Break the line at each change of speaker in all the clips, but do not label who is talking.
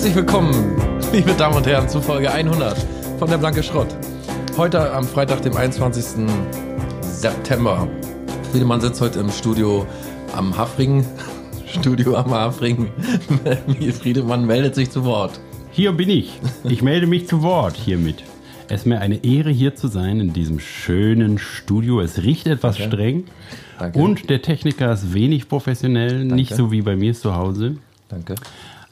Herzlich willkommen, liebe Damen und Herren, zu Folge 100 von der Blanke Schrott. Heute am Freitag, dem 21. September. Friedemann sitzt heute im Studio am Hafring. Studio am Hafring. Friedemann meldet sich zu Wort.
Hier bin ich. Ich melde mich zu Wort hiermit. Es ist mir eine Ehre, hier zu sein in diesem schönen Studio. Es riecht etwas
Danke.
streng.
Danke.
Und der Techniker ist wenig professionell, nicht so wie bei mir zu Hause.
Danke.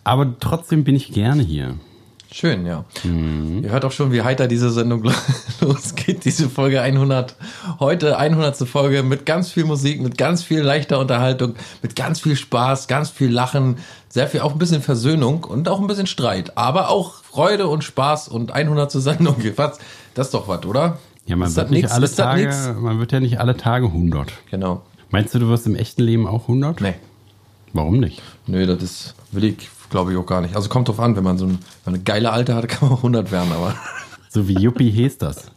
Aber trotzdem bin ich gerne hier.
Schön, ja.
Mhm.
Ihr hört auch schon, wie heiter diese Sendung losgeht, diese Folge 100. Heute 100. Folge mit ganz viel Musik, mit ganz viel leichter Unterhaltung, mit ganz viel Spaß, ganz viel Lachen, sehr viel, auch ein bisschen Versöhnung und auch ein bisschen Streit. Aber auch Freude und Spaß und 100 zur Sendung. Was? Das ist doch was, oder?
Ja, man
Ist
wird nicht
nix?
alle Tage, man wird ja nicht alle Tage 100.
Genau.
Meinst du, du wirst im echten Leben auch 100?
Nee.
Warum nicht?
Nö, das ist, will ich, glaube ich, auch gar nicht. Also kommt drauf an, wenn man so ein, eine geile Alte hat, kann man auch 100 werden, aber.
So wie Yuppie hieß das.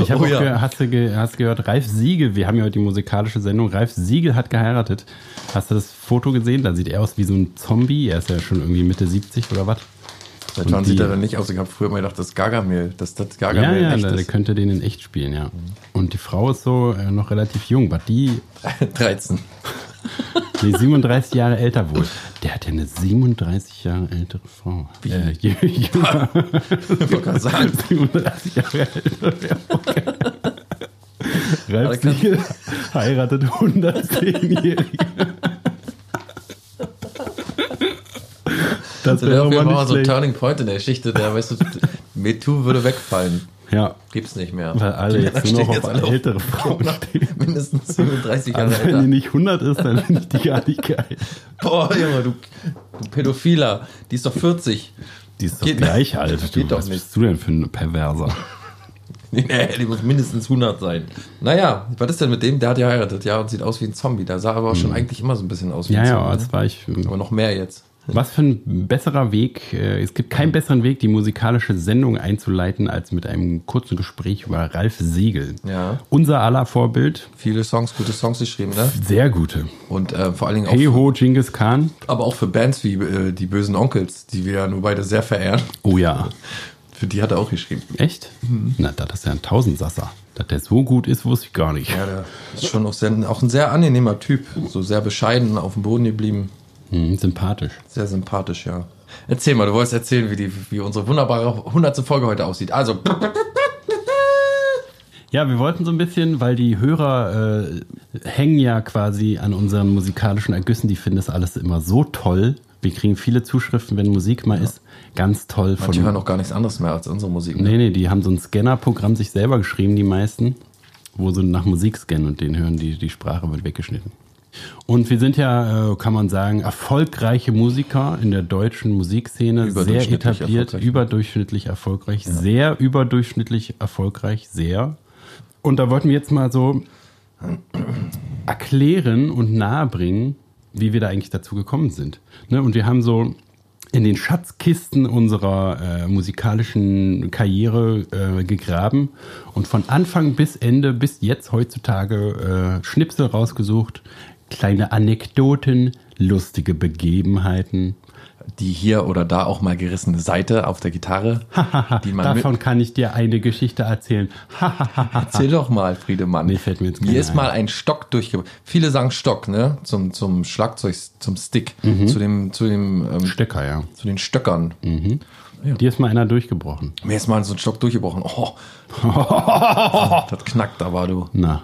Ich habe
Oh
auch
ja.
ge hast, du hast gehört, Ralf Siegel, wir haben ja heute die musikalische Sendung, Ralf Siegel hat geheiratet. Hast du das Foto gesehen? Da sieht er aus wie so ein Zombie. Er ist ja schon irgendwie Mitte 70 oder was?
Seit wann sieht er denn nicht aus? Ich habe früher immer gedacht, das ist Gargamel. Das das
Ja,
Gargamel
ja,
echt
der, der könnte den in echt spielen, ja. Und die Frau ist so äh, noch relativ jung, was die
13.
nee, 37 Jahre älter wohl. Der hat ja eine 37 Jahre ältere Frau. Äh, jünger.
Ich wollte gerade sagen.
37 Jahre älter. Okay. Ralf Siegel heiratet 110-Jährige. Das
Das wäre auf jeden Fall
mal
so ein. Turning Point in der Geschichte. Der, weißt du, MeToo würde wegfallen.
Ja,
Gibt's nicht mehr.
weil alle
Die
jetzt nur noch
stehen
auf
alle
ältere Frauen stehen.
Mindestens 37 Jahre
Also wenn die
älter.
nicht 100 ist, dann finde ich die gar nicht geil.
Boah, Junge, du, du Pädophiler. Die ist doch 40.
Die ist doch
Geht-
gleich alt. Du,
Geht doch
was
nicht.
bist du denn für ein Perverser?
Nee, die muss mindestens 100 sein. Naja, was ist denn mit dem? Der hat ja heiratet, ja, und sieht aus wie ein Zombie. Der sah aber auch schon eigentlich immer so ein bisschen aus wie
Hm. Ja,
ein
ja,
Zombie.
das war ich.
Aber noch mehr jetzt.
Was für ein besserer Weg, äh, es gibt keinen besseren Weg, die musikalische Sendung einzuleiten, als mit einem kurzen Gespräch über Ralf Siegel.
Ja.
Unser aller Vorbild,
Viele Songs, gute Songs geschrieben, ne?
sehr gute.
Und äh, vor allen Dingen auch,
Hey ho, Genghis Khan.
aber auch für Bands wie äh, die Bösen Onkels, die wir ja nur beide sehr verehren.
Oh ja.
Für die hat er auch geschrieben.
Echt? Na, das ist ja ein Tausendsasser. Dass der so gut ist, wusste ich gar nicht.
Ja, der ist schon auch, sehr, auch ein sehr angenehmer Typ. So sehr bescheiden, auf dem Boden geblieben.
Hm, sympathisch.
Sehr sympathisch, ja. Erzähl mal, du wolltest erzählen, wie, die, wie unsere wunderbare 100. Folge heute aussieht. Also,
Ja, wir wollten so ein bisschen, weil die Hörer äh, hängen ja quasi an unseren musikalischen Ergüssen, die finden das alles immer so toll. Wir kriegen viele Zuschriften, wenn Musik mal ist. Ganz toll von.
manche hören auch gar nichts anderes mehr als unsere Musik. Ne?
Nee, nee, die haben so ein Scanner-Programm sich selber geschrieben, die meisten, wo sie nach Musik scannen und den hören, die, die Sprache wird weggeschnitten. Und wir sind ja, äh, kann man sagen, erfolgreiche Musiker in der deutschen Musikszene, sehr etabliert,
erfolgreich.
überdurchschnittlich erfolgreich, sehr überdurchschnittlich erfolgreich, sehr. Und da wollten wir jetzt mal so erklären und nahebringen, wie wir da eigentlich dazu gekommen sind. Ne? Und wir haben so in den Schatzkisten unserer äh, musikalischen Karriere äh, gegraben und von Anfang bis Ende bis jetzt heutzutage äh, Schnipsel rausgesucht, kleine Anekdoten, lustige Begebenheiten.
Die hier oder da auch mal gerissene Seite auf der Gitarre. die man mit,
Davon kann ich dir eine Geschichte erzählen.
Erzähl doch mal, Friedemann.
Nee, fällt mir jetzt
Mir
keine
ist
ein.
mal ein Stock durchgebracht. Viele sagen Stock, ne? Zum, zum Schlagzeug, zum Stick,
Mhm.
zu dem, zu dem, ähm,
Stöcker, ja.
zu den Stöckern.
Dir ist mal einer durchgebrochen.
Mir ist mal so ein Stock durchgebrochen. Oh. das knackt aber, du.
Na,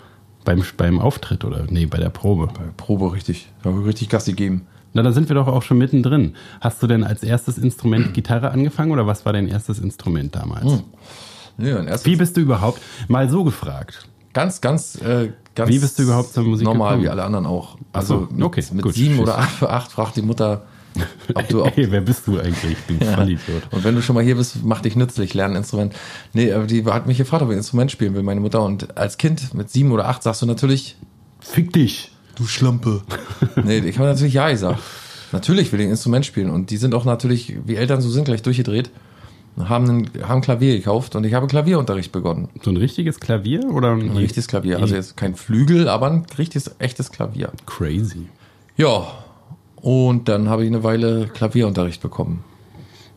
beim, beim Auftritt oder? Nee, bei der Probe.
Probe richtig. Da hab ich richtig Gas gegeben.
Na, da sind wir doch auch schon mittendrin. Hast du denn als erstes Instrument Gitarre angefangen oder was war dein erstes Instrument damals?
Ja, ein erstes,
Wie bist du überhaupt, mal so gefragt,
ganz, ganz, äh, ganz.
Wie bist du überhaupt zur Musik
Normal,
gekommen?
wie alle anderen auch.
So,
Also mit,
okay,
mit
gut.
sieben oder acht, für acht fragt die Mutter, ob du, ob,
Ey, wer bist du eigentlich? Du
Ja.
Vollidiot.
Und wenn du schon mal hier bist, mach dich nützlich, lern ein Instrument. Nee, aber die hat mich gefragt, ob ich ein Instrument spielen will, meine Mutter. Und als Kind mit sieben oder acht sagst du natürlich,
Fick dich.
du Schlampe. nee, ich habe natürlich ja gesagt. Natürlich will ich ein Instrument spielen. Und die sind auch natürlich, wie Eltern so sind, gleich durchgedreht. Haben ein, haben Klavier gekauft und ich habe Klavierunterricht begonnen.
So ein richtiges Klavier oder ein
Ein richtiges Klavier. Also jetzt kein Flügel, aber ein richtiges, echtes Klavier.
Crazy.
Ja. Und dann habe ich eine Weile Klavierunterricht bekommen.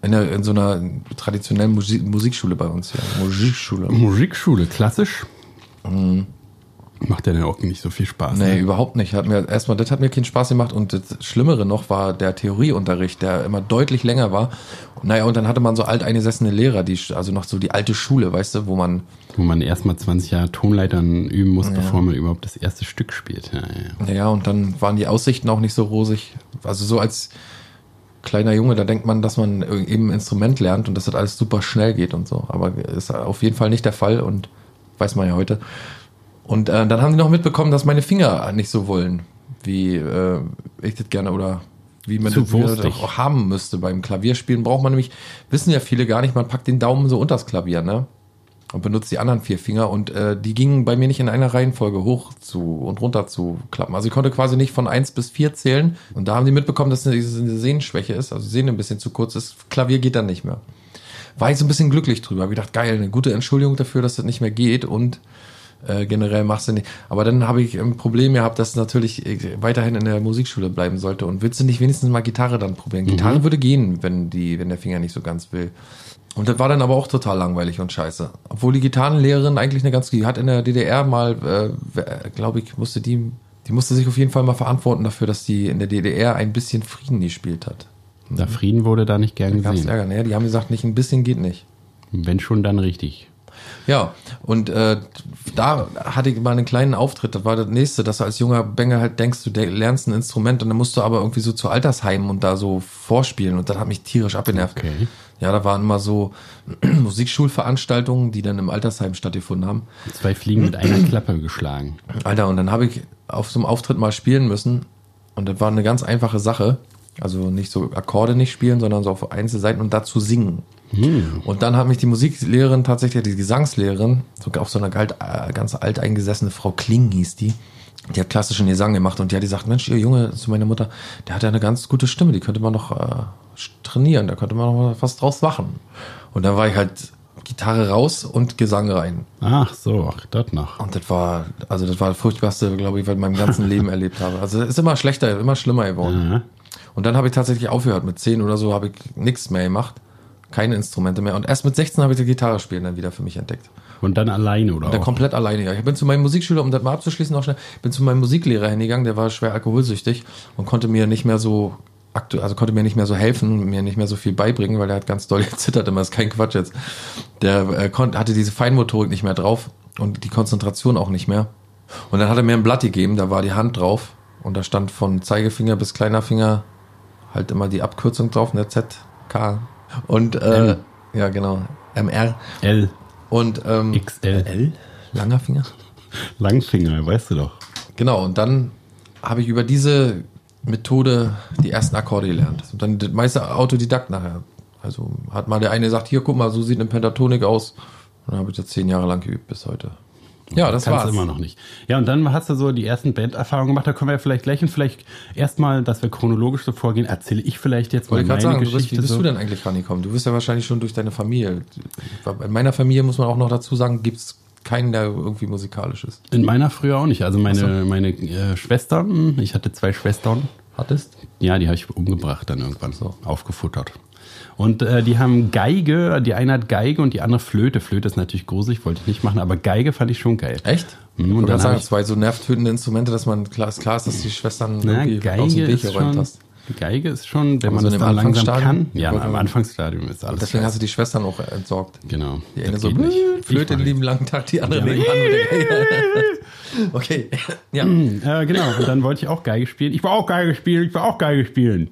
In, der, in so einer traditionellen Musik, Musikschule bei uns, ja. Musikschule.
Musikschule, klassisch. Macht ja dann auch nicht so viel Spaß.
Nee,
ne?
überhaupt nicht. Hat mir erstmal, das hat mir keinen Spaß gemacht und das Schlimmere noch war der Theorieunterricht, der immer deutlich länger war. Naja, und dann hatte man so alteingesessene Lehrer, die, also noch so die alte Schule, weißt du, wo man,
Wo man erstmal 20 Jahre Tonleitern üben muss, bevor man überhaupt das erste Stück spielt. Ja, ja.
naja, und dann waren die Aussichten auch nicht so rosig. Also so als kleiner Junge, da denkt man, dass man eben ein Instrument lernt und dass das alles super schnell geht und so. Aber ist auf jeden Fall nicht der Fall und weiß man ja heute. Und äh, dann haben die noch mitbekommen, dass meine Finger nicht so wollen, wie äh, ich das gerne oder wie man
Zu
das auch haben müsste. Beim Klavierspielen braucht man nämlich, wissen ja viele gar nicht, man packt den Daumen so unters Klavier, ne? Und benutzt die anderen vier Finger und äh, die gingen bei mir nicht in einer Reihenfolge hoch zu und runter zu klappen. Also ich konnte quasi nicht von eins bis vier zählen und da haben die mitbekommen, dass eine, eine Sehnenschwäche ist, also die Sehne ein bisschen zu kurz ist, Klavier geht dann nicht mehr. War ich so ein bisschen glücklich drüber, hab gedacht, geil, eine gute Entschuldigung dafür, dass das nicht mehr geht und äh, generell machst du nicht. Aber dann habe ich ein Problem gehabt, dass natürlich äh, weiterhin in der Musikschule bleiben sollte. Und willst du nicht wenigstens mal Gitarre dann probieren? Gitarre würde gehen, wenn die, wenn der Finger nicht so ganz will. Und das war dann aber auch total langweilig und scheiße. Obwohl die Gitarrenlehrerin eigentlich eine ganz, die hat in der DDR mal, äh, glaube ich, musste die, die musste sich auf jeden Fall mal verantworten dafür, dass die in der DDR ein bisschen Frieden gespielt hat.
Der Frieden wurde da nicht gern
Da
gesehen.
Ärger. Naja, die haben gesagt, nicht ein bisschen geht nicht.
Wenn schon, dann richtig.
Ja, und äh, da hatte ich mal einen kleinen Auftritt. Das war das nächste, dass du als junger Bengel halt denkst, du lernst ein Instrument und dann musst du aber irgendwie so zu Altersheimen und da so vorspielen. Und das hat mich tierisch abgenervt.
Okay.
Ja, da waren immer so Musikschulveranstaltungen, die dann im Altersheim stattgefunden haben.
Zwei Fliegen mit einer Klappe geschlagen.
Alter, und dann habe ich auf so einem Auftritt mal spielen müssen. Und das war eine ganz einfache Sache. Also nicht so Akkorde nicht spielen, sondern so auf Einzelseiten und dazu singen. Und dann hat mich die Musiklehrerin tatsächlich, die Gesangslehrerin, sogar auch so eine alt, äh, ganz alt eingesessene Frau Kling hieß die, die hat klassischen Gesang gemacht und die hat gesagt, Mensch, ihr Junge, zu meiner Mutter, der hat ja eine ganz gute Stimme, die könnte man noch äh, trainieren, da könnte man noch was draus machen. Und dann war ich halt Gitarre raus und Gesang rein.
Ach so, ach, das noch.
Und das war, also das war das furchtbarste, glaube ich, was ich in meinem ganzen Leben erlebt habe. Also es ist immer schlechter, immer schlimmer geworden.
Ja.
Und dann habe ich tatsächlich aufgehört. Mit 10 oder so habe ich nichts mehr gemacht. Keine Instrumente mehr. Und erst mit 16 habe ich die Gitarre spielen dann wieder für mich entdeckt.
Und dann alleine, oder?
Dann
auch?
komplett alleine. Ja. Ich bin zu meinem Musikschüler, um das mal abzuschließen, noch schnell, bin zu meinem Musiklehrer hingegangen, der war schwer alkoholsüchtig und konnte mir nicht mehr so also konnte mir nicht mehr so helfen, mir nicht mehr so viel beibringen, weil er hat ganz doll gezittert immer, ist kein Quatsch jetzt. Der äh, konnte, hatte diese Feinmotorik nicht mehr drauf und die Konzentration auch nicht mehr. Und dann hat er mir ein Blatt gegeben, da war die Hand drauf und da stand von Zeigefinger bis kleiner Finger halt immer die Abkürzung drauf, ne, Z, K. Und äh,
M.
ja genau, MR.
L,
Und ähm,
XL.
L? Langer Finger?
Langfinger, weißt du doch.
Genau, und dann habe ich über diese Methode die ersten Akkorde gelernt. Und dann das meiste Autodidakt nachher. Also hat mal der eine gesagt, hier, guck mal, so sieht eine Pentatonik aus. Und dann habe ich das zehn Jahre lang geübt bis heute. Ja, das
Kannst
war's.
immer noch nicht. Ja, und dann hast du so die ersten Banderfahrungen gemacht. Da können wir ja vielleicht gleich und vielleicht erstmal, dass wir chronologisch so vorgehen, erzähle ich vielleicht jetzt mal
Wollte ich
meine
sagen, du bist,
Geschichte.
wie bist
so.
du denn eigentlich rangekommen? Du bist ja wahrscheinlich schon durch deine Familie. In meiner Familie muss man auch noch dazu sagen, gibt's keinen, der irgendwie musikalisch ist.
In meiner früher auch nicht. Also meine, meine äh, Schwestern, ich hatte zwei Schwestern,
Hattest?
ja, die habe ich umgebracht dann irgendwann, so aufgefuttert. Und äh, die haben Geige, die eine hat Geige und die andere Flöte. Flöte ist natürlich gruselig, wollte ich nicht machen, aber Geige fand ich schon geil.
Echt?
Mhm, und dann
sagen, zwei so nervtötende Instrumente, dass man klar ist, klar ist dass die Schwestern
Na,
irgendwie
Geige
aus dem Weg geräumt hast.
Geige ist schon, wenn
Aber
man das
im
dann langsam kann. Ja, am
mal-
Anfangsstadium ist alles
Deswegen
geil.
hast du die Schwestern auch entsorgt.
Genau.
Die eine so
nicht. Ich
Flöte den lieben langen Tag, die andere nebenan mit der Geige. Okay. Ja.
Äh, genau, und dann wollte ich auch Geige spielen. Ich will auch Geige spielen, ich will auch Geige spielen.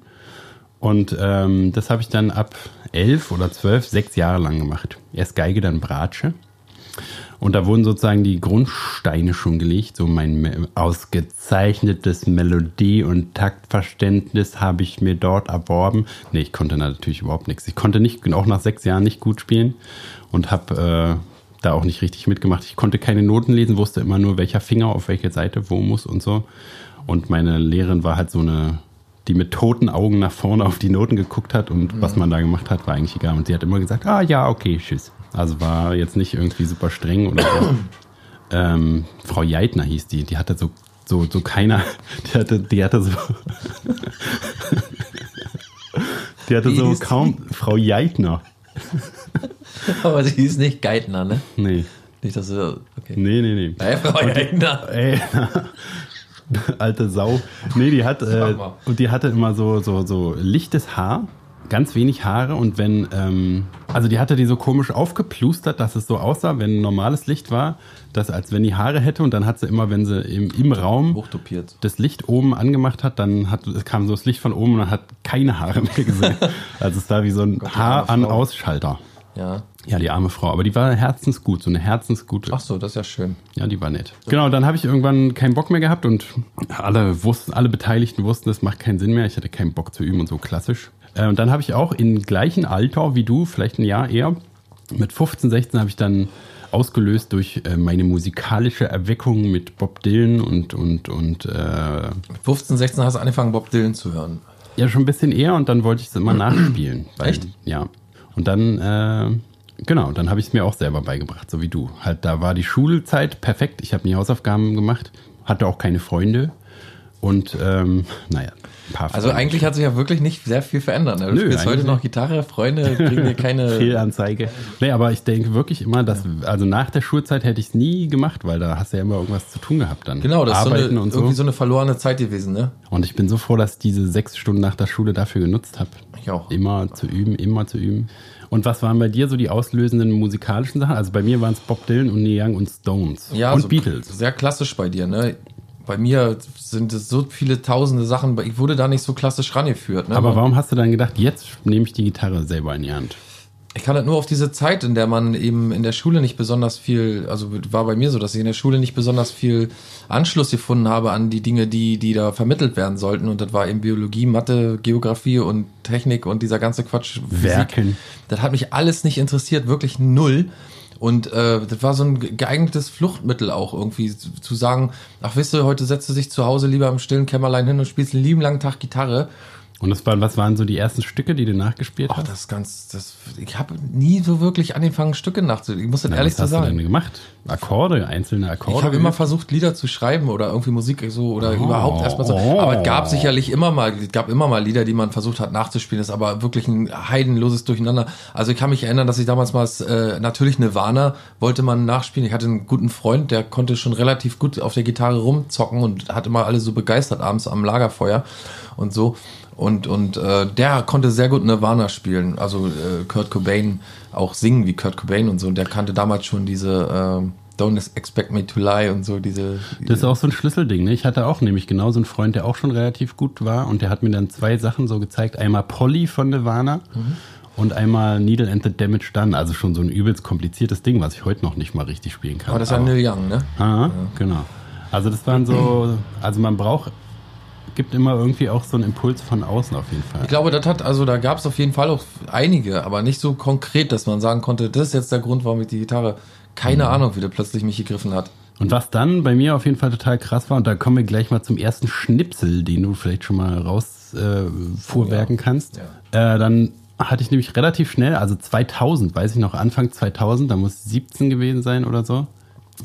Und ähm, das habe ich dann ab elf oder zwölf, sechs Jahre lang gemacht. Erst Geige, dann Bratsche. Und da wurden sozusagen die Grundsteine schon gelegt. So mein me- ausgezeichnetes Melodie- und Taktverständnis habe ich mir dort erworben. Nee, ich konnte natürlich überhaupt nichts. Ich konnte nicht, auch nach sechs Jahren nicht gut spielen und habe äh, da auch nicht richtig mitgemacht. Ich konnte keine Noten lesen, wusste immer nur, welcher Finger auf welche Seite wo muss und so. Und meine Lehrerin war halt so eine, die mit toten Augen nach vorne auf die Noten geguckt hat und was man da gemacht hat, war eigentlich egal. Und sie hat immer gesagt, ah ja, okay, tschüss. Also war jetzt nicht irgendwie super streng oder so. ähm, Frau Jeitner hieß die, die hatte so, so, so keiner, die hatte, die hatte so, Die hatte so
hieß die?
kaum Frau Jeitner.
Aber sie hieß nicht Geithner, ne?
Nee,
Nicht, dass du. Okay.
nee, nee, nee.
Hey, Frau Geithner.
Ey, alte Sau. Nee, die hat äh, und die hatte immer so so so lichtes Haar, ganz wenig Haare und wenn ähm, also die hatte die so komisch aufgeplustert, dass es so aussah, wenn normales Licht war, dass als wenn die Haare hätte und dann hat sie immer, wenn sie im, im Raum das Licht oben angemacht hat, dann hat, es kam so das Licht von oben und man hat keine Haare mehr gesehen. also es war wie so ein. Haar-an-Ausschalter.
Ja.
Ja, die arme Frau. Aber die war herzensgut, so eine herzensgute.
Ach so, das ist ja schön.
Ja, die war nett. Genau, dann habe ich irgendwann keinen Bock mehr gehabt und alle wussten, alle Beteiligten wussten, das macht keinen Sinn mehr. Ich hatte keinen Bock zu üben und so klassisch. Äh, Und dann habe ich auch im gleichen Alter wie du, vielleicht ein Jahr eher, mit 15, 16 habe ich dann ausgelöst durch äh, meine musikalische Erweckung mit Bob Dylan und und und äh,
Mit 15, 16 hast du angefangen, Bob Dylan zu hören.
ja schon ein bisschen eher und dann wollte ich es immer nachspielen. Weil-
Echt?
Ja. Und dann äh, genau, dann habe ich es mir auch selber beigebracht, so wie du. Halt, da war die Schulzeit perfekt. Ich habe nie Hausaufgaben gemacht, hatte auch keine Freunde und ähm, naja, ein paar
Also
Freunde.
eigentlich hat sich ja wirklich nicht sehr viel verändert. Ne? Du
Nö,
spielst heute noch. Gitarre, Freunde kriegen dir keine.
Fehlanzeige. Nee, aber ich denke wirklich immer, dass, also nach der Schulzeit hätte ich es nie gemacht, weil da hast du ja immer irgendwas zu tun gehabt dann.
Genau, das ist so eine,
Arbeiten so.
irgendwie so eine verlorene Zeit gewesen, ne?
Und ich bin so froh, dass ich diese sechs Stunden nach der Schule dafür genutzt habe.
Ich auch.
Immer zu üben, immer zu üben. Und was waren bei dir so die auslösenden musikalischen Sachen? Also bei mir waren es Bob Dylan und Neil Young und Stones.
Ja,
und
so
Beatles.
Sehr klassisch bei dir, ne? Bei mir sind es so viele tausende Sachen, ich wurde da nicht so klassisch rangeführt. Ne?
Aber warum hast du dann gedacht, jetzt nehme ich die Gitarre selber in die Hand?
Ich kann das nur auf diese Zeit, in der man eben in der Schule nicht besonders viel, also war bei mir so, dass ich in der Schule nicht besonders viel Anschluss gefunden habe an die Dinge, die, die da vermittelt werden sollten. Und das war eben Biologie, Mathe, Geografie und Technik und dieser ganze Quatsch. Physik.
Werken.
Das hat mich alles nicht interessiert, wirklich null. Und äh, das war so ein geeignetes Fluchtmittel auch irgendwie zu zu sagen, ach wisst ihr, heute setzt du dich zu Hause lieber im stillen Kämmerlein hin und spielst einen lieben langen Tag Gitarre.
Und das waren, was waren so die ersten Stücke, die du nachgespielt
Ach,
hast?
das ist ganz, das, ich habe nie so wirklich angefangen, Stücke nachzudenken. Ich muss das
Na,
ehrlich
was hast du
sagen.
denn gemacht? Akkorde, einzelne Akkorde?
Ich habe immer versucht, Lieder zu schreiben oder irgendwie Musik so oder
Oh.
überhaupt erstmal so.
Oh.
Aber es gab sicherlich immer mal, es gab immer mal Lieder, die man versucht hat nachzuspielen. Das ist aber wirklich ein heidenloses Durcheinander. Also ich kann mich erinnern, dass ich damals mal äh, natürlich Nirvana wollte man nachspielen. Ich hatte einen guten Freund, der konnte schon relativ gut auf der Gitarre rumzocken und hat immer alle so begeistert abends am Lagerfeuer und so. Und, und äh, der konnte sehr gut Nirvana spielen. Also äh, Kurt Cobain auch singen wie Kurt Cobain und so. Und der kannte damals schon diese äh, Don't Expect Me to Lie und so diese.
Das ist auch so ein Schlüsselding. Ne? Ich hatte auch nämlich genau so einen Freund, der auch schon relativ gut war und der hat mir dann zwei Sachen so gezeigt. Einmal Polly von Nirvana
Mhm.
und einmal Needle and the Damage Done. Also schon so ein übelst kompliziertes Ding, was ich heute noch nicht mal richtig spielen kann.
Aber das ja Neil Young, ne?
Ah, genau. Also das waren so, also man braucht, gibt immer irgendwie auch so einen Impuls von außen auf jeden Fall.
Ich glaube, das hat, also da gab es auf jeden Fall auch einige, aber nicht so konkret, dass man sagen konnte, das ist jetzt der Grund, warum ich die Gitarre, keine Ahnung, wie der plötzlich mich gegriffen hat.
Und was dann bei mir auf jeden Fall total krass war, und da kommen wir gleich mal zum ersten Schnipsel, den du vielleicht schon mal raus äh, vorwerken kannst. Äh, dann hatte ich nämlich relativ schnell, also 2000, weiß ich noch, Anfang 2000, da muss 17 gewesen sein oder so.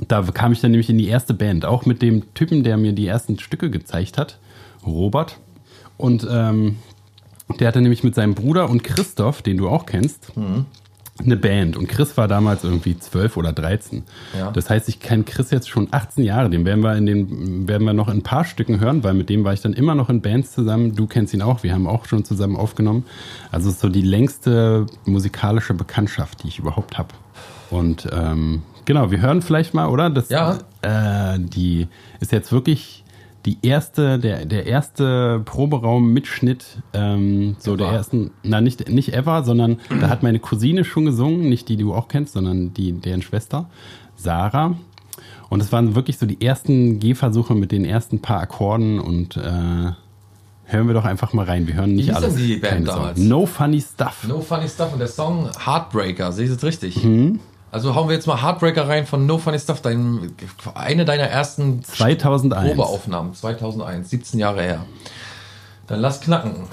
Da kam ich dann nämlich in die erste Band, auch mit dem Typen, der mir die ersten Stücke gezeigt hat, Robert. Und ähm, der hatte nämlich mit seinem Bruder und Christoph, den du auch kennst, eine Band. Und Chris war damals irgendwie 12 oder 13.
Ja.
Das heißt, ich kenne Chris jetzt schon 18 Jahre. Den werden wir in den, werden wir noch in ein paar Stücken hören, weil mit dem war ich dann immer noch in Bands zusammen. Du kennst ihn auch. Wir haben auch schon zusammen aufgenommen. Also es ist so die längste musikalische Bekanntschaft, die ich überhaupt habe. Und ähm, genau, wir hören vielleicht mal, oder? Das,
Ja.
Äh, die ist jetzt wirklich die erste, der, der erste Proberaum-Mitschnitt, ähm, so
Ever.
der ersten, na nicht, nicht ever, sondern da hat meine Cousine schon gesungen, nicht die, die du auch kennst, sondern die, deren Schwester, Sarah. Und es waren wirklich so die ersten Gehversuche mit den ersten paar Akkorden und äh, hören wir doch einfach mal rein. Wir hören nicht alles.
denn die Band damals?
No Funny Stuff.
No Funny Stuff und der Song Heartbreaker, sehe ich das richtig?
Mhm.
Also hauen wir jetzt mal Heartbreaker rein von No Funny Stuff, dein, eine deiner ersten
2001.
Probeaufnahmen, 2001, 17 Jahre her. Dann lass knacken.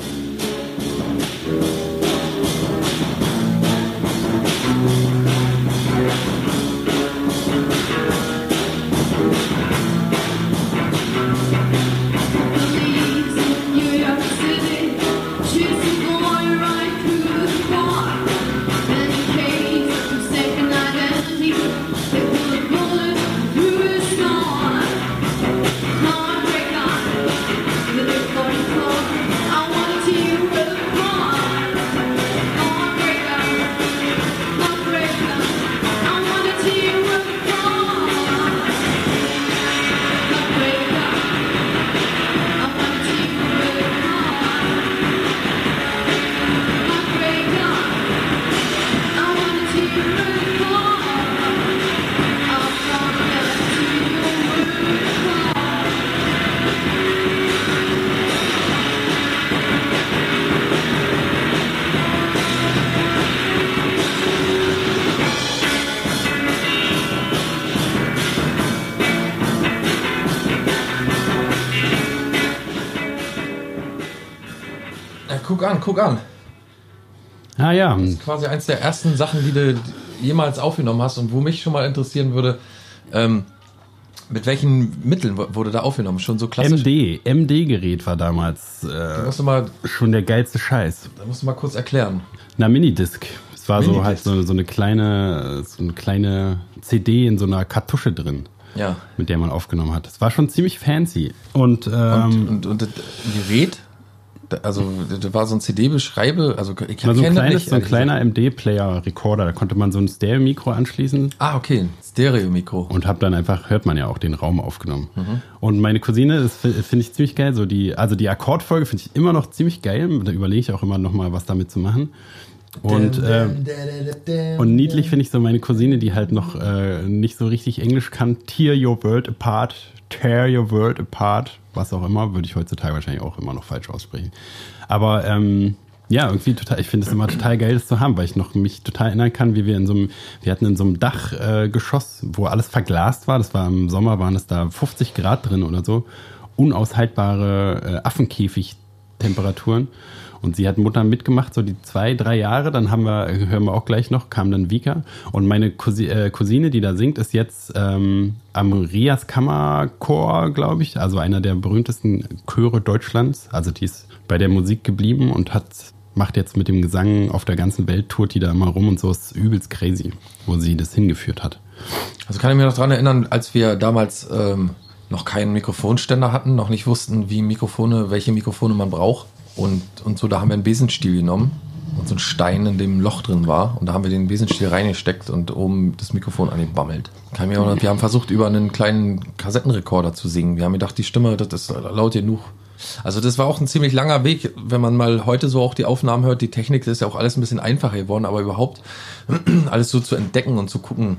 Guck an.
Ah ja,
Quasi eins der ersten Sachen, die du jemals aufgenommen hast und wo mich schon mal interessieren würde, ähm, mit welchen Mitteln wurde da aufgenommen? Schon so klassisch?
MD, MD-Gerät war damals
Da
äh,
du mal,
schon der geilste Scheiß.
da musst du mal kurz erklären.
Na, Minidisc. Es war so
Minidisc.
halt so, so eine kleine, so eine kleine CD in so einer Kartusche drin,
Ja.
mit der man aufgenommen hat. Es war schon ziemlich fancy. Und, ähm,
Und, und, und das Gerät, da- also das war so ein CD-Beschreibe, also ich
war so ein,
kenne
kleines,
nicht,
so ein kleiner MD-Player-Recorder. Da konnte man so ein Stereo-Mikro anschließen.
Ah, okay, Stereo-Mikro.
und habe dann einfach, hört man ja auch, den Raum aufgenommen.
Mhm.
Und meine Cousine, das fi- finde ich ziemlich geil. So die, also die Akkordfolge finde ich immer noch ziemlich geil. Da überlege ich auch immer noch mal, was damit zu machen. Und, ähm, und niedlich finde ich so meine Cousine, die halt noch äh, nicht so richtig Englisch kann. Tear your world apart, tear your world apart, was auch immer, würde ich heutzutage wahrscheinlich auch immer noch falsch aussprechen. Aber ähm, ja, irgendwie total, ich finde es immer total geil, das zu haben, weil ich noch mich total erinnern kann, wie wir in so einem, wir hatten in so einem Dachgeschoss, äh, wo alles verglast war. Das war im Sommer, waren es da 50 Grad drin oder so. Unaushaltbare äh, Affenkäfig-Temperaturen. Und sie hat Mutter mitgemacht, so die zwei, drei Jahre. Dann haben wir, hören wir auch gleich noch, kam dann Vika. Und meine Cousi äh, Cousine, die da singt, ist jetzt ähm, am Rias Kammerchor, glaube ich. Also einer der berühmtesten Chöre Deutschlands. Also die ist bei der Musik geblieben und hat macht jetzt mit dem Gesang auf der ganzen Welt, tourt die da immer rum und so. Ist übelst crazy, wo sie das hingeführt hat.
Also kann ich mich noch dran erinnern, als wir damals ähm, noch keinen Mikrofonständer hatten, noch nicht wussten, wie Mikrofone, welche Mikrofone man braucht. Und, und so, da haben wir einen Besenstiel genommen und so einen Stein, in dem ein Loch drin war. Und da haben wir den Besenstiel reingesteckt und oben das Mikrofon mich auch noch, wir haben versucht, über einen kleinen Kassettenrekorder zu singen. Wir haben gedacht, die Stimme, das ist laut genug. Also das war auch ein ziemlich langer Weg, wenn man mal heute so auch die Aufnahmen hört. Die Technik, ist ja auch alles ein bisschen einfacher geworden, aber überhaupt alles so zu entdecken und zu gucken,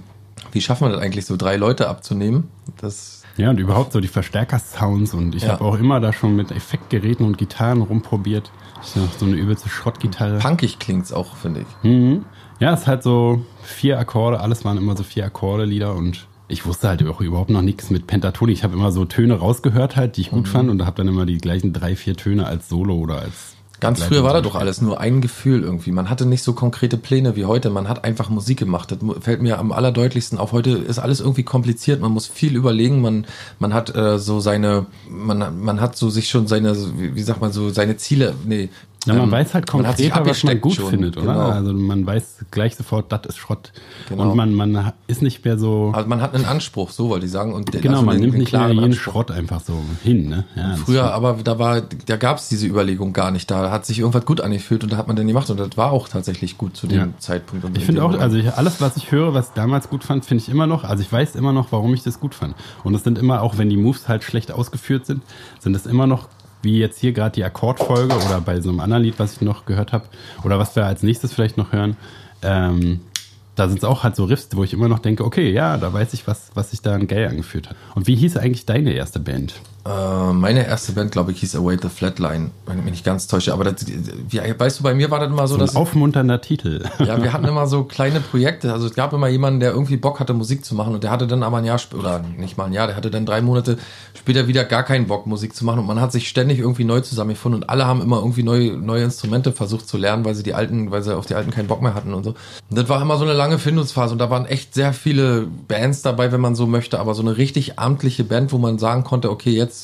wie schaffen wir das eigentlich, so drei Leute abzunehmen? Das,
Ja, und überhaupt so die Verstärker-Sounds und ich
Ja.
habe auch immer da schon mit Effektgeräten und Gitarren rumprobiert. Ich habe so eine übelste Schrottgitarre.
punkig klingt's auch, finde ich.
Mhm. Ja, es ist halt so vier Akkorde, alles waren immer so vier Akkorde-Lieder und ich wusste halt auch überhaupt noch nichts mit Pentatonik. Ich habe immer so Töne rausgehört halt, die ich
Mhm.
gut fand und habe dann immer die gleichen drei, vier Töne als Solo oder als
Ganz früher war da doch alles nur ein Gefühl irgendwie. Man hatte nicht so konkrete Pläne wie heute. Man hat einfach Musik gemacht. Das fällt mir am allerdeutlichsten auf. Heute ist alles irgendwie kompliziert. Man muss viel überlegen. Man, man hat äh, so seine, man, man hat so sich schon seine, wie, wie sagt man so, seine Ziele. Nee.
Ja, man
ähm,
weiß halt konkreter, was man gut
schon.
findet, oder?
Genau.
Also man weiß gleich sofort, das ist Schrott.
Genau.
Und man, man ist nicht mehr so,
Also man hat einen Anspruch, so wollte ich sagen. Und der-
genau,
also
man
einen-
nimmt
einen
nicht mehr jeden
Anspruch.
Schrott einfach so hin, ne? Ja,
Früher, aber da war, da gab es diese Überlegung gar nicht. Da hat sich irgendwas gut angefühlt und da hat man dann gemacht und das war auch tatsächlich gut zu dem
Ja.
Zeitpunkt. Und
Ich
in
finde auch, also ich, alles, was ich höre, was ich damals gut fand, finde ich immer noch. Also ich weiß immer noch, warum ich das gut fand. Und es sind immer, auch wenn die Moves halt schlecht ausgeführt sind, sind es immer noch, wie jetzt hier gerade die Akkordfolge oder bei so einem anderen Lied, was ich noch gehört habe, oder was wir als nächstes vielleicht noch hören, ähm, da sind es auch halt so Riffs, wo ich immer noch denke, okay, ja, da weiß ich, was, was sich da geil angefühlt hat. Und wie hieß eigentlich deine erste Band?
Äh, meine erste Band, glaube ich, hieß Await the Flatline, wenn ich mich nicht ganz täusche. Aber das, wie, weißt du, bei mir war das immer so,
So ein
dass
aufmunternder Titel.
ja, wir hatten immer so kleine Projekte. Also es gab immer jemanden, der irgendwie Bock hatte, Musik zu machen und der hatte dann aber ein Jahr oder nicht mal ein Jahr, der hatte dann drei Monate später wieder gar keinen Bock, Musik zu machen und man hat sich ständig irgendwie neu zusammengefunden und alle haben immer irgendwie neue, neue Instrumente versucht zu lernen, weil sie die alten, weil sie auf die alten keinen Bock mehr hatten und so. Und das war immer so eine lange Findungsphase und da waren echt sehr viele Bands dabei, wenn man so möchte, aber so eine richtig amtliche Band, wo man sagen konnte, okay, jetzt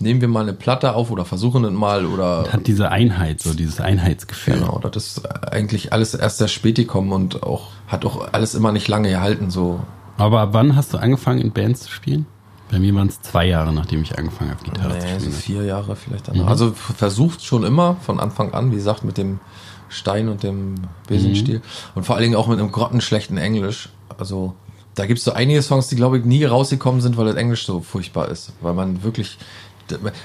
nehmen wir mal eine Platte auf oder versuchen es mal oder
Hat diese Einheit, so dieses Einheitsgefühl.
Genau, das ist eigentlich alles erst sehr spät gekommen und auch hat auch alles immer nicht lange gehalten. So,
Aber ab wann hast du angefangen, in Bands zu spielen? Bei mir waren es zwei Jahre, nachdem ich angefangen habe, Gitarre zu
nee, so
spielen.
vier Jahre vielleicht dann. Also versucht schon immer von Anfang an, wie gesagt, mit dem Stein und dem Besenstiel und vor allen Dingen auch mit einem grottenschlechten Englisch. Also da gibt's so einige Songs, die glaube ich nie rausgekommen sind, weil das Englisch so furchtbar ist, weil man wirklich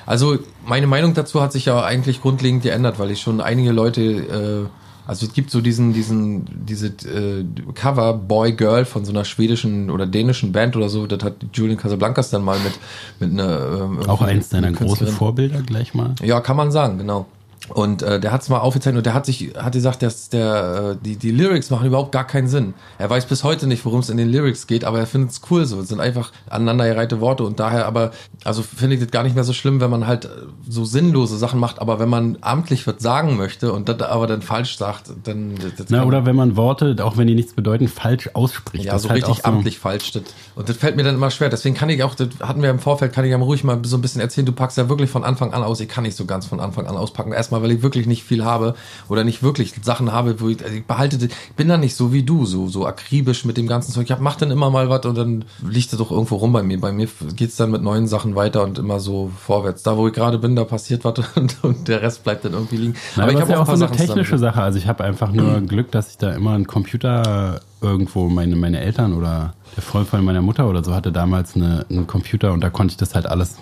also meine Meinung dazu hat sich ja eigentlich grundlegend geändert, weil ich schon einige Leute äh, also es gibt so diesen, diesen, diese äh, Cover Boy Girl von so einer schwedischen oder dänischen Band oder so. Das hat Julian Casablancas dann mal mit mit einer ähm,
Auch eins deiner großen. Vorbilder gleich mal.
Ja, kann man sagen, genau. Und äh, der hat es mal aufgezeichnet und der hat sich, hat gesagt, dass der, äh, die, die Lyrics machen überhaupt gar keinen Sinn. Er weiß bis heute nicht, worum es in den Lyrics geht, aber er findet es cool so. Es sind einfach aneinandergereihte Worte und daher aber, also finde ich das gar nicht mehr so schlimm, wenn man halt so sinnlose Sachen macht, aber wenn man amtlich was sagen möchte und das aber dann falsch sagt, dann.
Das Na, oder wenn man Worte, auch wenn die nichts bedeuten, falsch ausspricht.
Ja, so halt richtig so amtlich falsch. Das, und das fällt mir dann immer schwer. Deswegen kann ich auch, das hatten wir im Vorfeld, kann ich ja ruhig mal so ein bisschen erzählen, du packst ja wirklich von Anfang an aus. Ich kann nicht so ganz von Anfang an auspacken. Erstmal, weil ich wirklich nicht viel habe oder nicht wirklich Sachen habe, wo ich, also ich behalte, ich bin da nicht so wie du, so, so akribisch mit dem ganzen Zeug. Ich mach dann immer mal was und dann liegt es doch irgendwo rum bei mir. Bei mir geht's dann mit neuen Sachen weiter und immer so vorwärts. Da, wo ich gerade bin, da passiert was und, und, der Rest bleibt dann irgendwie liegen.
Nein, aber ich habe ja auch so eine Sachen technische Sache. Also ich habe einfach nur mhm. Glück, dass ich da immer einen Computer irgendwo meine, meine Eltern oder der Freund von meiner Mutter oder so hatte damals eine, einen Computer und da konnte ich das halt alles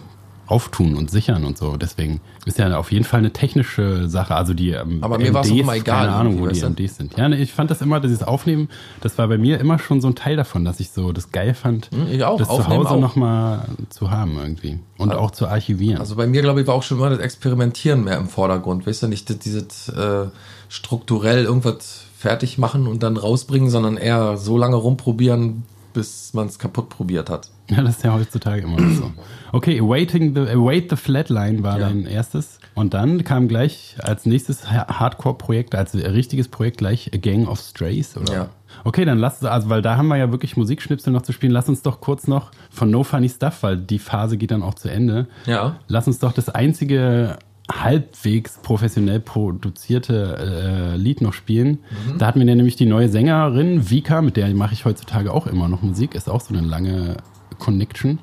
auftun und sichern und so. Deswegen ist ja auf jeden Fall eine technische Sache. Also die
ähm, Aber mir war es immer egal.
Keine Ahnung, wo die MDs sind. Ja, ne, ich fand das immer, dieses Aufnehmen, das war bei mir immer schon so ein Teil davon, dass ich so das geil fand,
hm, ich auch,
das Aufnehmen zu Hause nochmal zu haben irgendwie. Und also, auch zu archivieren.
Also bei mir, glaube ich, war auch schon immer das Experimentieren mehr im Vordergrund. Weißt du, nicht dieses äh, strukturell irgendwas fertig machen und dann rausbringen, sondern eher so lange rumprobieren, bis man es kaputt probiert hat.
Ja, das ist ja heutzutage immer so. Okay, Awaiting the, Await the Flatline war ja. dein erstes. Und dann kam gleich als nächstes Hardcore-Projekt, als richtiges Projekt gleich A Gang of Strays, oder? Ja. Okay, dann lass, also weil da haben wir ja wirklich Musikschnipsel noch zu spielen. Lass uns doch kurz noch von No Funny Stuff, weil die Phase geht dann auch zu Ende.
Ja.
Lass uns doch das einzige halbwegs professionell produzierte äh, Lied noch spielen. Mhm. Da hatten wir nämlich die neue Sängerin Vika, mit der mache ich heutzutage auch immer noch Musik, ist auch so eine lange Connection.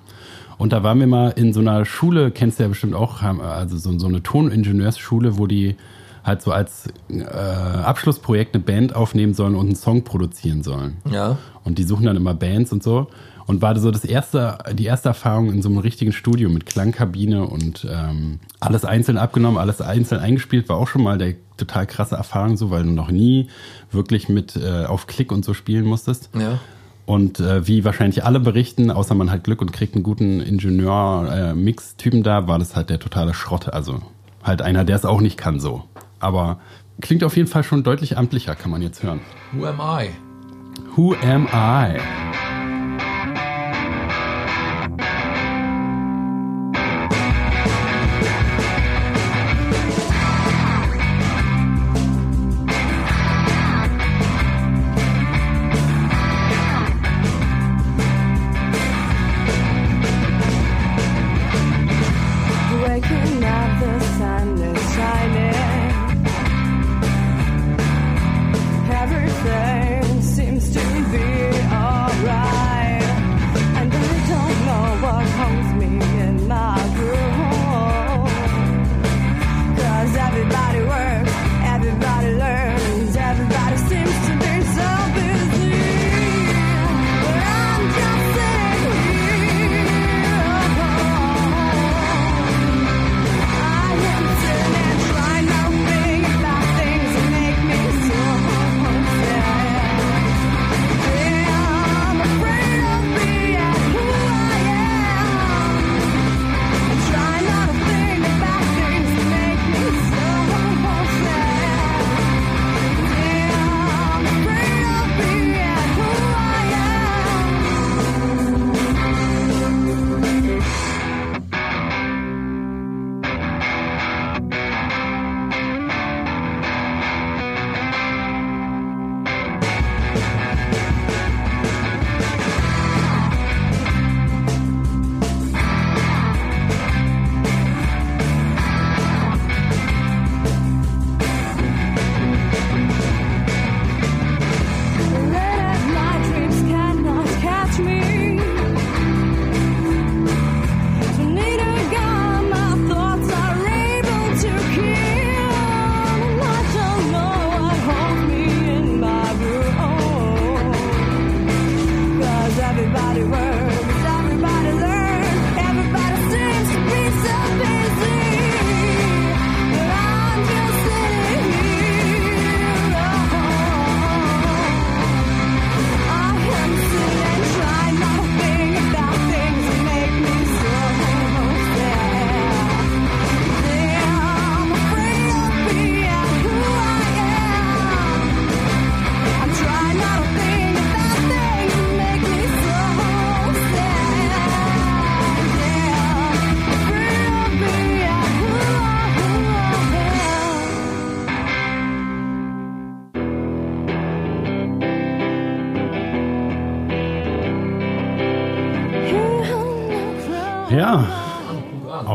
Und da waren wir mal in so einer Schule, kennst du ja bestimmt auch, also so, so eine Toningenieursschule, wo die halt so als äh, Abschlussprojekt eine Band aufnehmen sollen und einen Song produzieren sollen.
Ja.
Und die suchen dann immer Bands und so. Und war so das erste, die erste Erfahrung in so einem richtigen Studio mit Klangkabine und ähm, alles einzeln abgenommen, alles einzeln eingespielt, war auch schon mal der total krasse Erfahrung so, weil du noch nie wirklich mit äh, auf Klick und so spielen musstest.
Ja.
Und äh, wie wahrscheinlich alle berichten, außer man hat Glück und kriegt einen guten Ingenieur-Mix-Typen äh, da, war das halt der totale Schrott. Also halt einer, der es auch nicht kann so. Aber klingt auf jeden Fall schon deutlich amtlicher, kann man jetzt hören.
Who am I?
Who am I?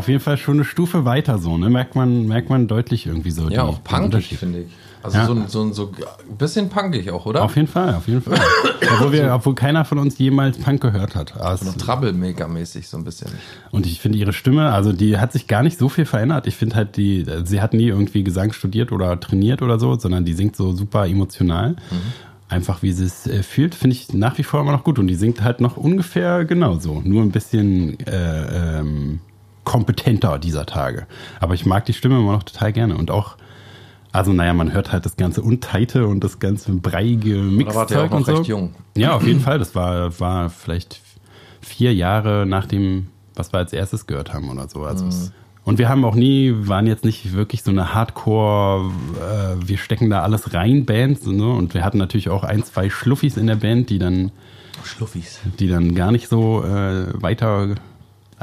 Auf jeden Fall schon eine Stufe weiter so, ne? Merkt man, merkt man deutlich irgendwie so.
Ja, auch punkig, finde ich. Also
Ja.
so, ein, so, ein, so ein bisschen punkig auch, oder?
Auf jeden Fall, auf jeden Fall. obwohl, wir, obwohl keiner von uns jemals Punk gehört hat.
Noch Troublemaker-mäßig so ein bisschen.
Und ich finde ihre Stimme, also die hat sich gar nicht so viel verändert. Ich finde halt, die, sie hat nie irgendwie Gesang studiert oder trainiert oder so, sondern die singt so super emotional. Einfach wie sie es äh, fühlt, finde ich nach wie vor immer noch gut. Und die singt halt noch ungefähr genauso. Nur ein bisschen äh, ähm, kompetenter dieser Tage. Aber ich mag die Stimme immer noch total gerne. Und auch, also naja, man hört halt das ganze Unteite und das ganze breiige
Da war der auch
Mixzeug
noch
und so.
recht jung.
Ja, auf jeden Fall. Das war, war vielleicht vier Jahre nach dem, was wir als erstes gehört haben oder so. Also es, und wir haben auch nie, waren jetzt nicht wirklich so eine Hardcore, äh, wir stecken da alles rein Band. Ne? Und wir hatten natürlich auch ein, zwei Schluffis in der Band, die dann,
Schluffis.
die dann gar nicht so äh, weiter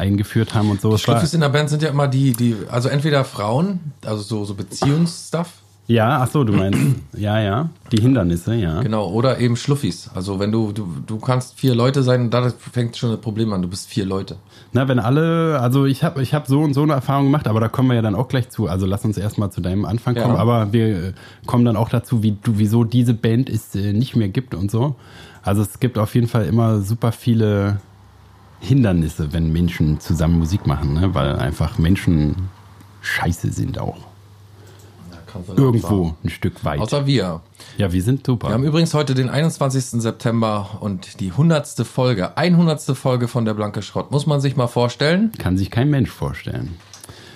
eingeführt haben und so. War-
Schluffis in der Band sind ja immer die, die, also entweder Frauen, also so, so Beziehungsstuff,
ja, ach so, du meinst, ja, ja, die Hindernisse, ja.
genau, oder eben Schluffis. Also wenn du, du, du kannst vier Leute sein und da fängt schon ein Problem an, du bist vier Leute.
Na, wenn alle, also ich habe ich hab so und so eine Erfahrung gemacht, aber da kommen wir ja dann auch gleich zu. Also lass uns erstmal zu deinem Anfang
Ja.
kommen, aber wir äh, kommen dann auch dazu, wie du, wieso diese Band es äh, nicht mehr gibt und so. Also es gibt auf jeden Fall immer super viele Hindernisse, wenn Menschen zusammen Musik machen, ne? weil einfach Menschen scheiße sind auch. Irgendwo ein Stück weit.
Außer wir.
ja, wir sind super.
Wir haben übrigens heute den 21. September und die 100. Folge, 100. Folge von der Blanke Schrott. Muss man sich mal vorstellen.
Kann sich kein Mensch vorstellen.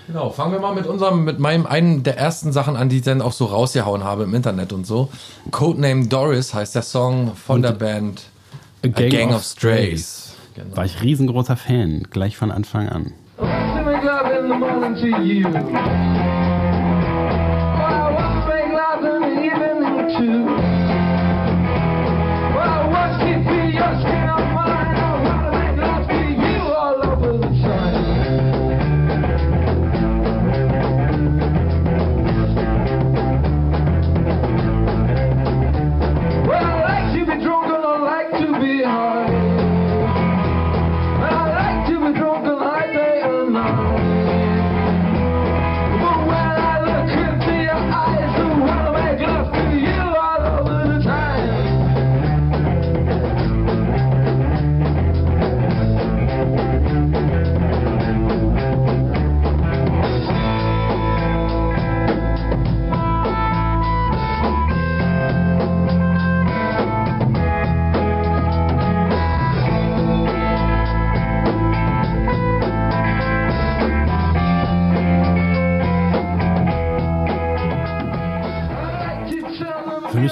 Genau, fangen wir mal mit unserem, mit meinem, einen der ersten Sachen an, die ich dann auch so rausgehauen habe im Internet und so. Codename Doris heißt der Song von der Band
A
A Gang, of Strays. Genau.
War ich riesengroßer Fan, gleich von Anfang an.
Make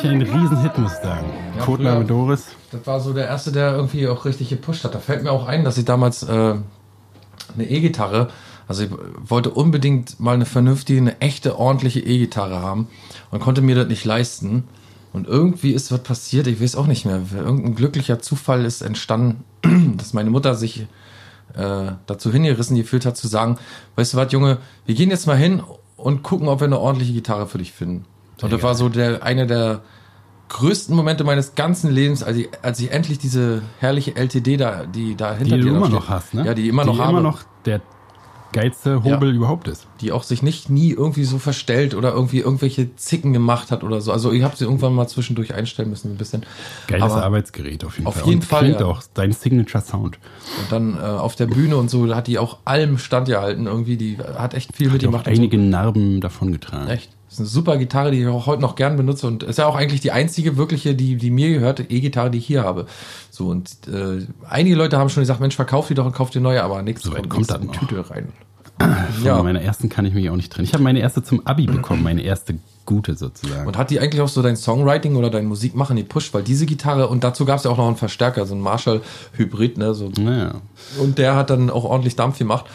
mich ein Riesenhit, muss ich sagen.
Ja,
mit Doris.
Das war so der erste, der irgendwie auch richtig gepusht hat. Da fällt mir auch ein, dass ich damals äh, eine E-Gitarre, also ich wollte unbedingt mal eine vernünftige, eine echte, ordentliche E-Gitarre haben und konnte mir das nicht leisten. Und irgendwie ist was passiert, ich weiß auch nicht mehr. Irgendein glücklicher Zufall ist entstanden, dass meine Mutter sich äh, dazu hingerissen gefühlt hat, zu sagen, weißt du was, Junge, wir gehen jetzt mal hin und gucken, ob wir eine ordentliche Gitarre für dich finden. Und das war so der, eine der größten Momente meines ganzen Lebens, als ich, als ich endlich diese herrliche LTD da, die da hinter
Die
dir
du immer
steht.
noch hast, ne?
Ja, die immer noch
die
habe.
immer noch der geilste Hobel
Ja.
überhaupt ist.
die auch sich nicht nie irgendwie so verstellt oder irgendwie irgendwelche Zicken gemacht hat oder so. Also ich habe sie irgendwann mal zwischendurch einstellen müssen, ein bisschen.
Geiles
Aber-
Arbeitsgerät auf jeden
Auf
Fall.
jeden
und
Fall,
Klingt
ja.
auch dein Signature Sound.
Und dann äh, auf der Bühne und so, da hat die auch allem Stand gehalten irgendwie. Die hat echt viel
Hat
mit
auch
gemacht. und so.
einige Narben davongetragen.
Echt. Das ist eine super Gitarre, die ich auch heute noch gern benutze und ist ja auch eigentlich die einzige wirkliche, die, die mir gehört, E-Gitarre, die ich hier habe. So und äh, einige Leute haben schon gesagt, Mensch, verkauf die doch und kauf dir neue, aber nichts
So weit kommt das
in
noch.
Tüte rein.
Von
Ja.
meiner ersten kann ich mich auch nicht trennen. Ich habe meine erste zum Abi bekommen, meine erste gute sozusagen.
Und hat die eigentlich auch so dein Songwriting oder dein Musikmachen gepusht? Weil diese Gitarre, und dazu gab es ja auch noch einen Verstärker, so ein Marshall-Hybrid, ne? So,
naja.
und der hat dann auch ordentlich Dampf gemacht.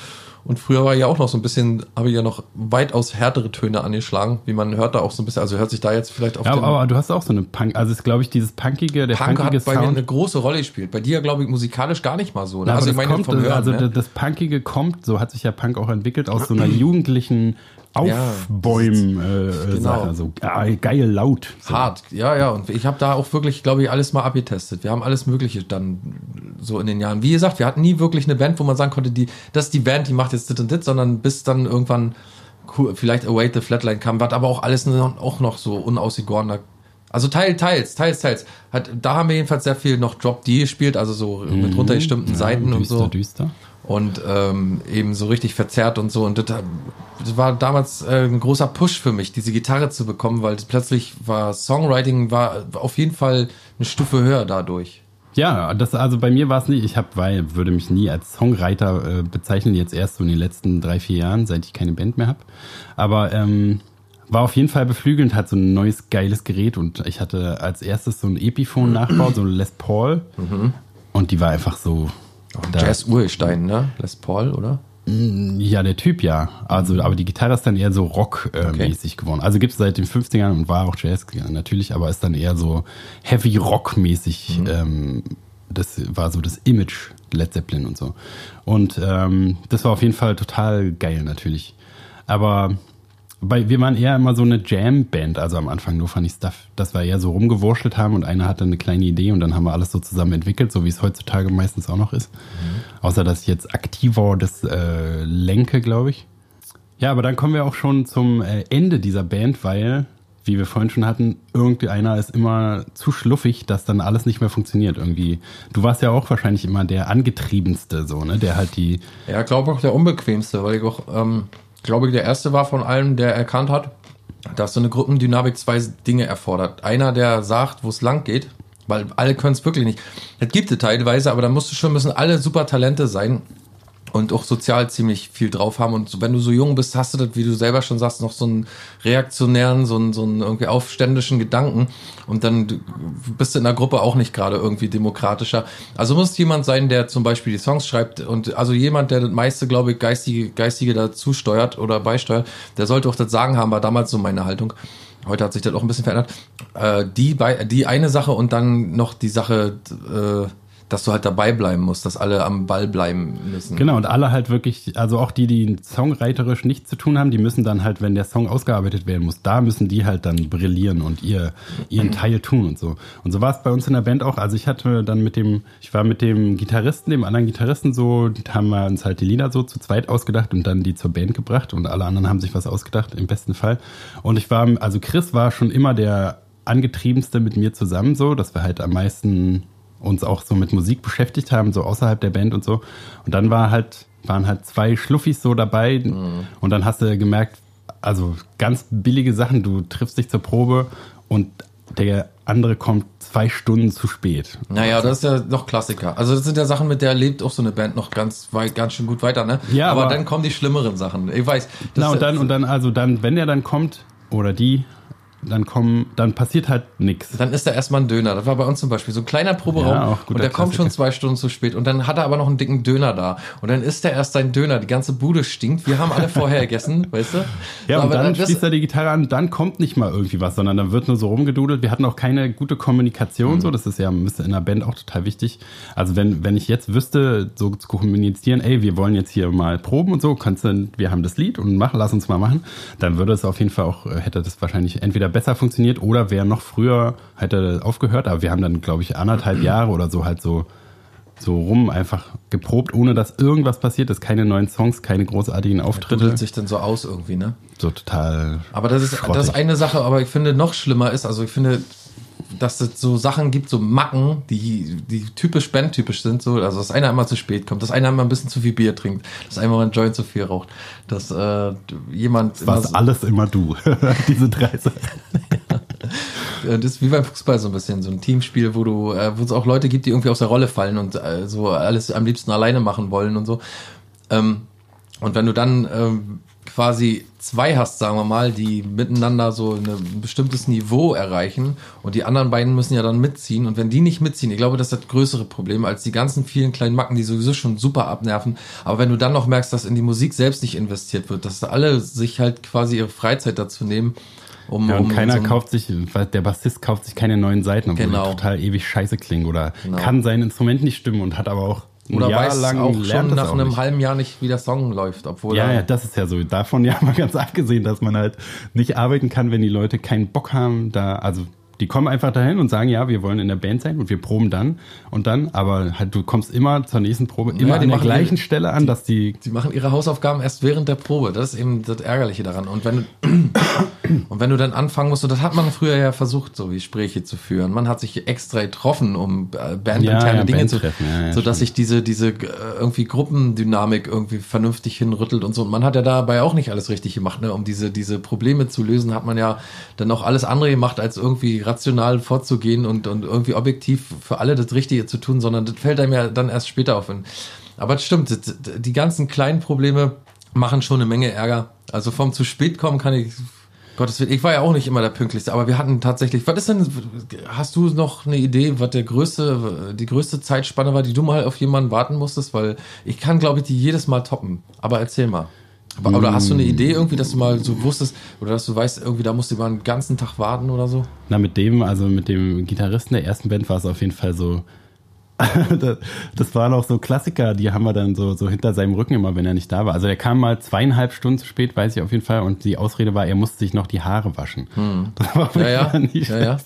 Und früher war ja auch noch so ein bisschen, habe ich ja noch weitaus härtere Töne angeschlagen, wie man hört da auch so ein bisschen, also hört sich da jetzt vielleicht auf
Ja, aber, aber du hast auch so eine Punk, also ist glaube ich dieses punkige, der
Punk
punkige
hat bei mir
Sound.
eine große Rolle gespielt. Bei dir, glaube ich, musikalisch gar nicht mal so. Ne?
Aber
also ich meine
kommt,
vom Hören.
also
ne?
das Punkige kommt, so hat sich ja Punk auch entwickelt, aus so einer jugendlichen Aufbäumen-Sache. Äh,
Genau.
Sache. so ah, geil laut. So.
Hart, ja, ja. Und ich habe da auch wirklich, glaube ich, alles mal abgetestet. Wir haben alles Mögliche dann so in den Jahren. Wie gesagt, wir hatten nie wirklich eine Band, wo man sagen konnte, die, das ist die Band, die macht jetzt dit und dit, sondern bis dann irgendwann cool, vielleicht Await the Flatline kam, war aber auch alles noch, auch noch so unausgegorener. Also teil, teils, teils, teils. Hat, da haben wir jedenfalls sehr viel noch Drop D gespielt, also so mit runtergestimmten Seiten und
düster,
so
düster.
Und ähm, eben so richtig verzerrt und so. Und das, das war damals äh, ein großer Push für mich, diese Gitarre zu bekommen, weil plötzlich war Songwriting war auf jeden Fall eine Stufe höher dadurch.
Ja, das also bei mir war es nicht. Ich habe, weil würde mich nie als Songwriter äh, bezeichnen, jetzt erst so in den letzten drei vier Jahren, seit ich keine Band mehr habe. Aber ähm, war auf jeden Fall beflügelnd, hat so ein neues geiles Gerät und ich hatte als erstes so ein Epiphone nachgebaut, so ein Les Paul und die war einfach so. Da-
Jazz Urstein, ne? Les Paul, oder?
Ja, der Typ ja. Also, aber die Gitarre ist dann eher so rock-mäßig mäßig geworden. Also gibt's seit den 50ern und war auch Jazz ja, natürlich, aber ist dann eher so heavy rock-mäßig. Ähm, das war so das Image Led Zeppelin und so. Und ähm, das war auf jeden Fall total geil natürlich. Aber bei, wir waren eher immer so eine Jam-Band, also am Anfang nur Funny Stuff, dass wir eher so rumgewurschtelt haben und einer hatte eine kleine Idee und dann haben wir alles so zusammen entwickelt, so wie es heutzutage meistens auch noch ist. Außer dass ich jetzt aktiver das äh, lenke, glaube ich. Ja, aber dann kommen wir auch schon zum äh, Ende dieser Band, weil, wie wir vorhin schon hatten, irgendeiner ist immer zu schluffig, dass dann alles nicht mehr funktioniert irgendwie. Du warst ja auch wahrscheinlich immer der angetriebenste, so, ne, der halt die,
Ja, glaube auch der unbequemste, weil ich auch, ähm, glaube ich, der erste war von allen, der erkannt hat, dass so eine Gruppendynamik zwei Dinge erfordert. Einer, der sagt, wo es lang geht, weil alle können es wirklich nicht. Es gibt es teilweise, aber da musst du schon, müssen alle super Talente sein und auch sozial ziemlich viel drauf haben. Und wenn du so jung bist, hast du das, wie du selber schon sagst, noch so einen reaktionären, so einen, so einen irgendwie aufständischen Gedanken. Und dann bist du in der Gruppe auch nicht gerade irgendwie demokratischer. Also muss jemand sein, der zum Beispiel die Songs schreibt und also jemand, der das meiste, glaube ich, geistige, geistige dazu steuert oder beisteuert, der sollte auch das Sagen haben, war damals so meine Haltung. Heute hat sich das auch ein bisschen verändert. Äh, die, bei, die eine Sache und dann noch die Sache, äh, dass du halt dabei bleiben musst, dass alle am Ball bleiben müssen.
Genau, und alle halt wirklich, also auch die, die songwriterisch nichts zu tun haben, die müssen dann halt, wenn der Song ausgearbeitet werden muss, da müssen die halt dann brillieren und ihr, ihren Teil tun und so. Und so war es bei uns in der Band auch. Also ich hatte dann mit dem, ich war mit dem Gitarristen, dem anderen Gitarristen so, haben wir uns halt die Lieder so zu zweit ausgedacht und dann die zur Band gebracht und alle anderen haben sich was ausgedacht, im besten Fall. Und ich war, also Chris war schon immer der angetriebenste mit mir zusammen so, dass wir halt am meisten uns auch so mit Musik beschäftigt haben, so außerhalb der Band und so. Und dann war halt, waren halt zwei Schluffis so dabei und dann hast du gemerkt, also ganz billige Sachen, du triffst dich zur Probe und der andere kommt zwei Stunden zu spät.
Naja, das ist ja noch Klassiker. Also das sind ja Sachen, mit der lebt auch so eine Band noch ganz weit, ganz schön gut weiter, ne?
Ja,
aber,
aber-
dann kommen die schlimmeren Sachen. Ich weiß.
Na und dann, und dann, also dann, wenn der dann kommt, oder die, dann kommen, dann passiert halt nichts.
Dann ist da erstmal ein Döner. Das war bei uns zum Beispiel so ein kleiner Proberaum.
Ja,
und der kommt schon
Klassiker.
zwei Stunden zu spät. Und dann hat er aber noch einen dicken Döner da. Und dann isst er erst seinen Döner. Die ganze Bude stinkt. Wir haben alle vorher gegessen, weißt du?
Ja,
So,
und dann
das-
schließt er die Gitarre an, dann kommt nicht mal irgendwie was, sondern dann wird nur so rumgedudelt. Wir hatten auch keine gute Kommunikation,
Mhm.
so, das ist ja müsste in der Band auch total wichtig. Also wenn, wenn ich jetzt wüsste, so zu kommunizieren, ey, wir wollen jetzt hier mal proben und so, kannst du, wir haben das Lied und mach, lass uns mal machen, dann würde es auf jeden Fall auch, äh, hätte das wahrscheinlich entweder besser funktioniert oder wäre noch früher, hätte aufgehört, aber wir haben dann, glaube ich, anderthalb Jahre oder so halt so so rum einfach geprobt, ohne dass irgendwas passiert ist. Keine neuen Songs, keine großartigen Auftritte.
Dudelt sich dann so aus irgendwie, ne?
So total.
Aber das ist,
Schrottig.
das ist eine Sache, aber ich finde noch schlimmer ist, also ich finde, dass es so Sachen gibt, so Macken, die, die typisch bandtypisch sind, so, also dass einer immer zu spät kommt, dass einer immer ein bisschen zu viel Bier trinkt, dass einer mal einen Joint zu viel raucht, dass äh, jemand
Was
so,
alles immer du. Diese drei Sachen.
das ist wie beim Fußball so ein bisschen, so ein Teamspiel, wo du, äh, wo es auch Leute gibt, die irgendwie aus der Rolle fallen und äh, so alles am liebsten alleine machen wollen und so. Ähm, und wenn du dann ähm, quasi zwei hast, sagen wir mal, die miteinander so ein bestimmtes Niveau erreichen und die anderen beiden müssen ja dann mitziehen und wenn die nicht mitziehen, ich glaube, das ist das größere Problem als die ganzen vielen kleinen Macken, die sowieso schon super abnerven, aber wenn du dann noch merkst, dass in die Musik selbst nicht investiert wird, dass alle sich halt quasi ihre Freizeit dazu nehmen, um,
Ja, und
um
keiner
so
kauft sich, weil der Bassist kauft sich keine neuen Seiten, obwohl
Genau.
die total ewig scheiße klingen oder
Genau.
kann sein Instrument nicht stimmen und hat aber auch
Oder
Jahr
weiß
lang
auch schon nach einem
nicht.
halben Jahr nicht, wie der Song läuft, obwohl
Ja, ja, das ist ja so. Davon ja mal ganz abgesehen, dass man halt nicht arbeiten kann, wenn die Leute keinen Bock haben, da, also Die kommen einfach dahin und sagen, ja, wir wollen in der Band sein und wir proben dann und dann, aber halt du kommst immer zur nächsten Probe immer
die
an der gleichen
ihre-
Stelle an, dass die
Sie machen ihre Hausaufgaben erst während der Probe. Das ist eben das Ärgerliche daran. Und wenn du, und wenn du dann anfangen musst, und das hat man früher ja versucht, so wie Gespräche zu führen. Man hat sich extra getroffen, um äh, bandinterne
Ja, ja,
Dinge zu,
Bandtreffen, ja, ja,
so dass
stimmt.
sich diese, diese äh, irgendwie Gruppendynamik irgendwie vernünftig hinrüttelt und so. Und man hat ja dabei auch nicht alles richtig gemacht, ne? Um diese, diese Probleme zu lösen, hat man ja dann auch alles andere gemacht, als irgendwie rational vorzugehen und, und irgendwie objektiv für alle das Richtige zu tun, sondern das fällt einem ja dann erst später auf. Aber es stimmt, die ganzen kleinen Probleme machen schon eine Menge Ärger. Also vom zu spät kommen kann ich, Gottes Willen, ich war ja auch nicht immer der Pünktlichste, aber wir hatten tatsächlich, was ist denn, hast du noch eine Idee, was der größte, die größte Zeitspanne war, die du mal auf jemanden warten musstest? Weil ich kann, glaube ich, die jedes Mal toppen. Aber erzähl mal. Aber, oder hast du eine Idee irgendwie, dass du mal so wusstest, oder dass du weißt, irgendwie da musst du mal einen ganzen Tag warten oder so?
Na, mit dem, also mit dem Gitarristen der ersten Band war es auf jeden Fall so. das- waren auch so Klassiker, die haben wir dann so, so hinter seinem Rücken immer, wenn er nicht da war. Also er kam mal zweieinhalb Stunden zu spät, weiß ich auf jeden Fall. Und die Ausrede war, er musste sich noch die Haare waschen. Das war
Hm. Ja, ja.
Nicht
Ja, ja.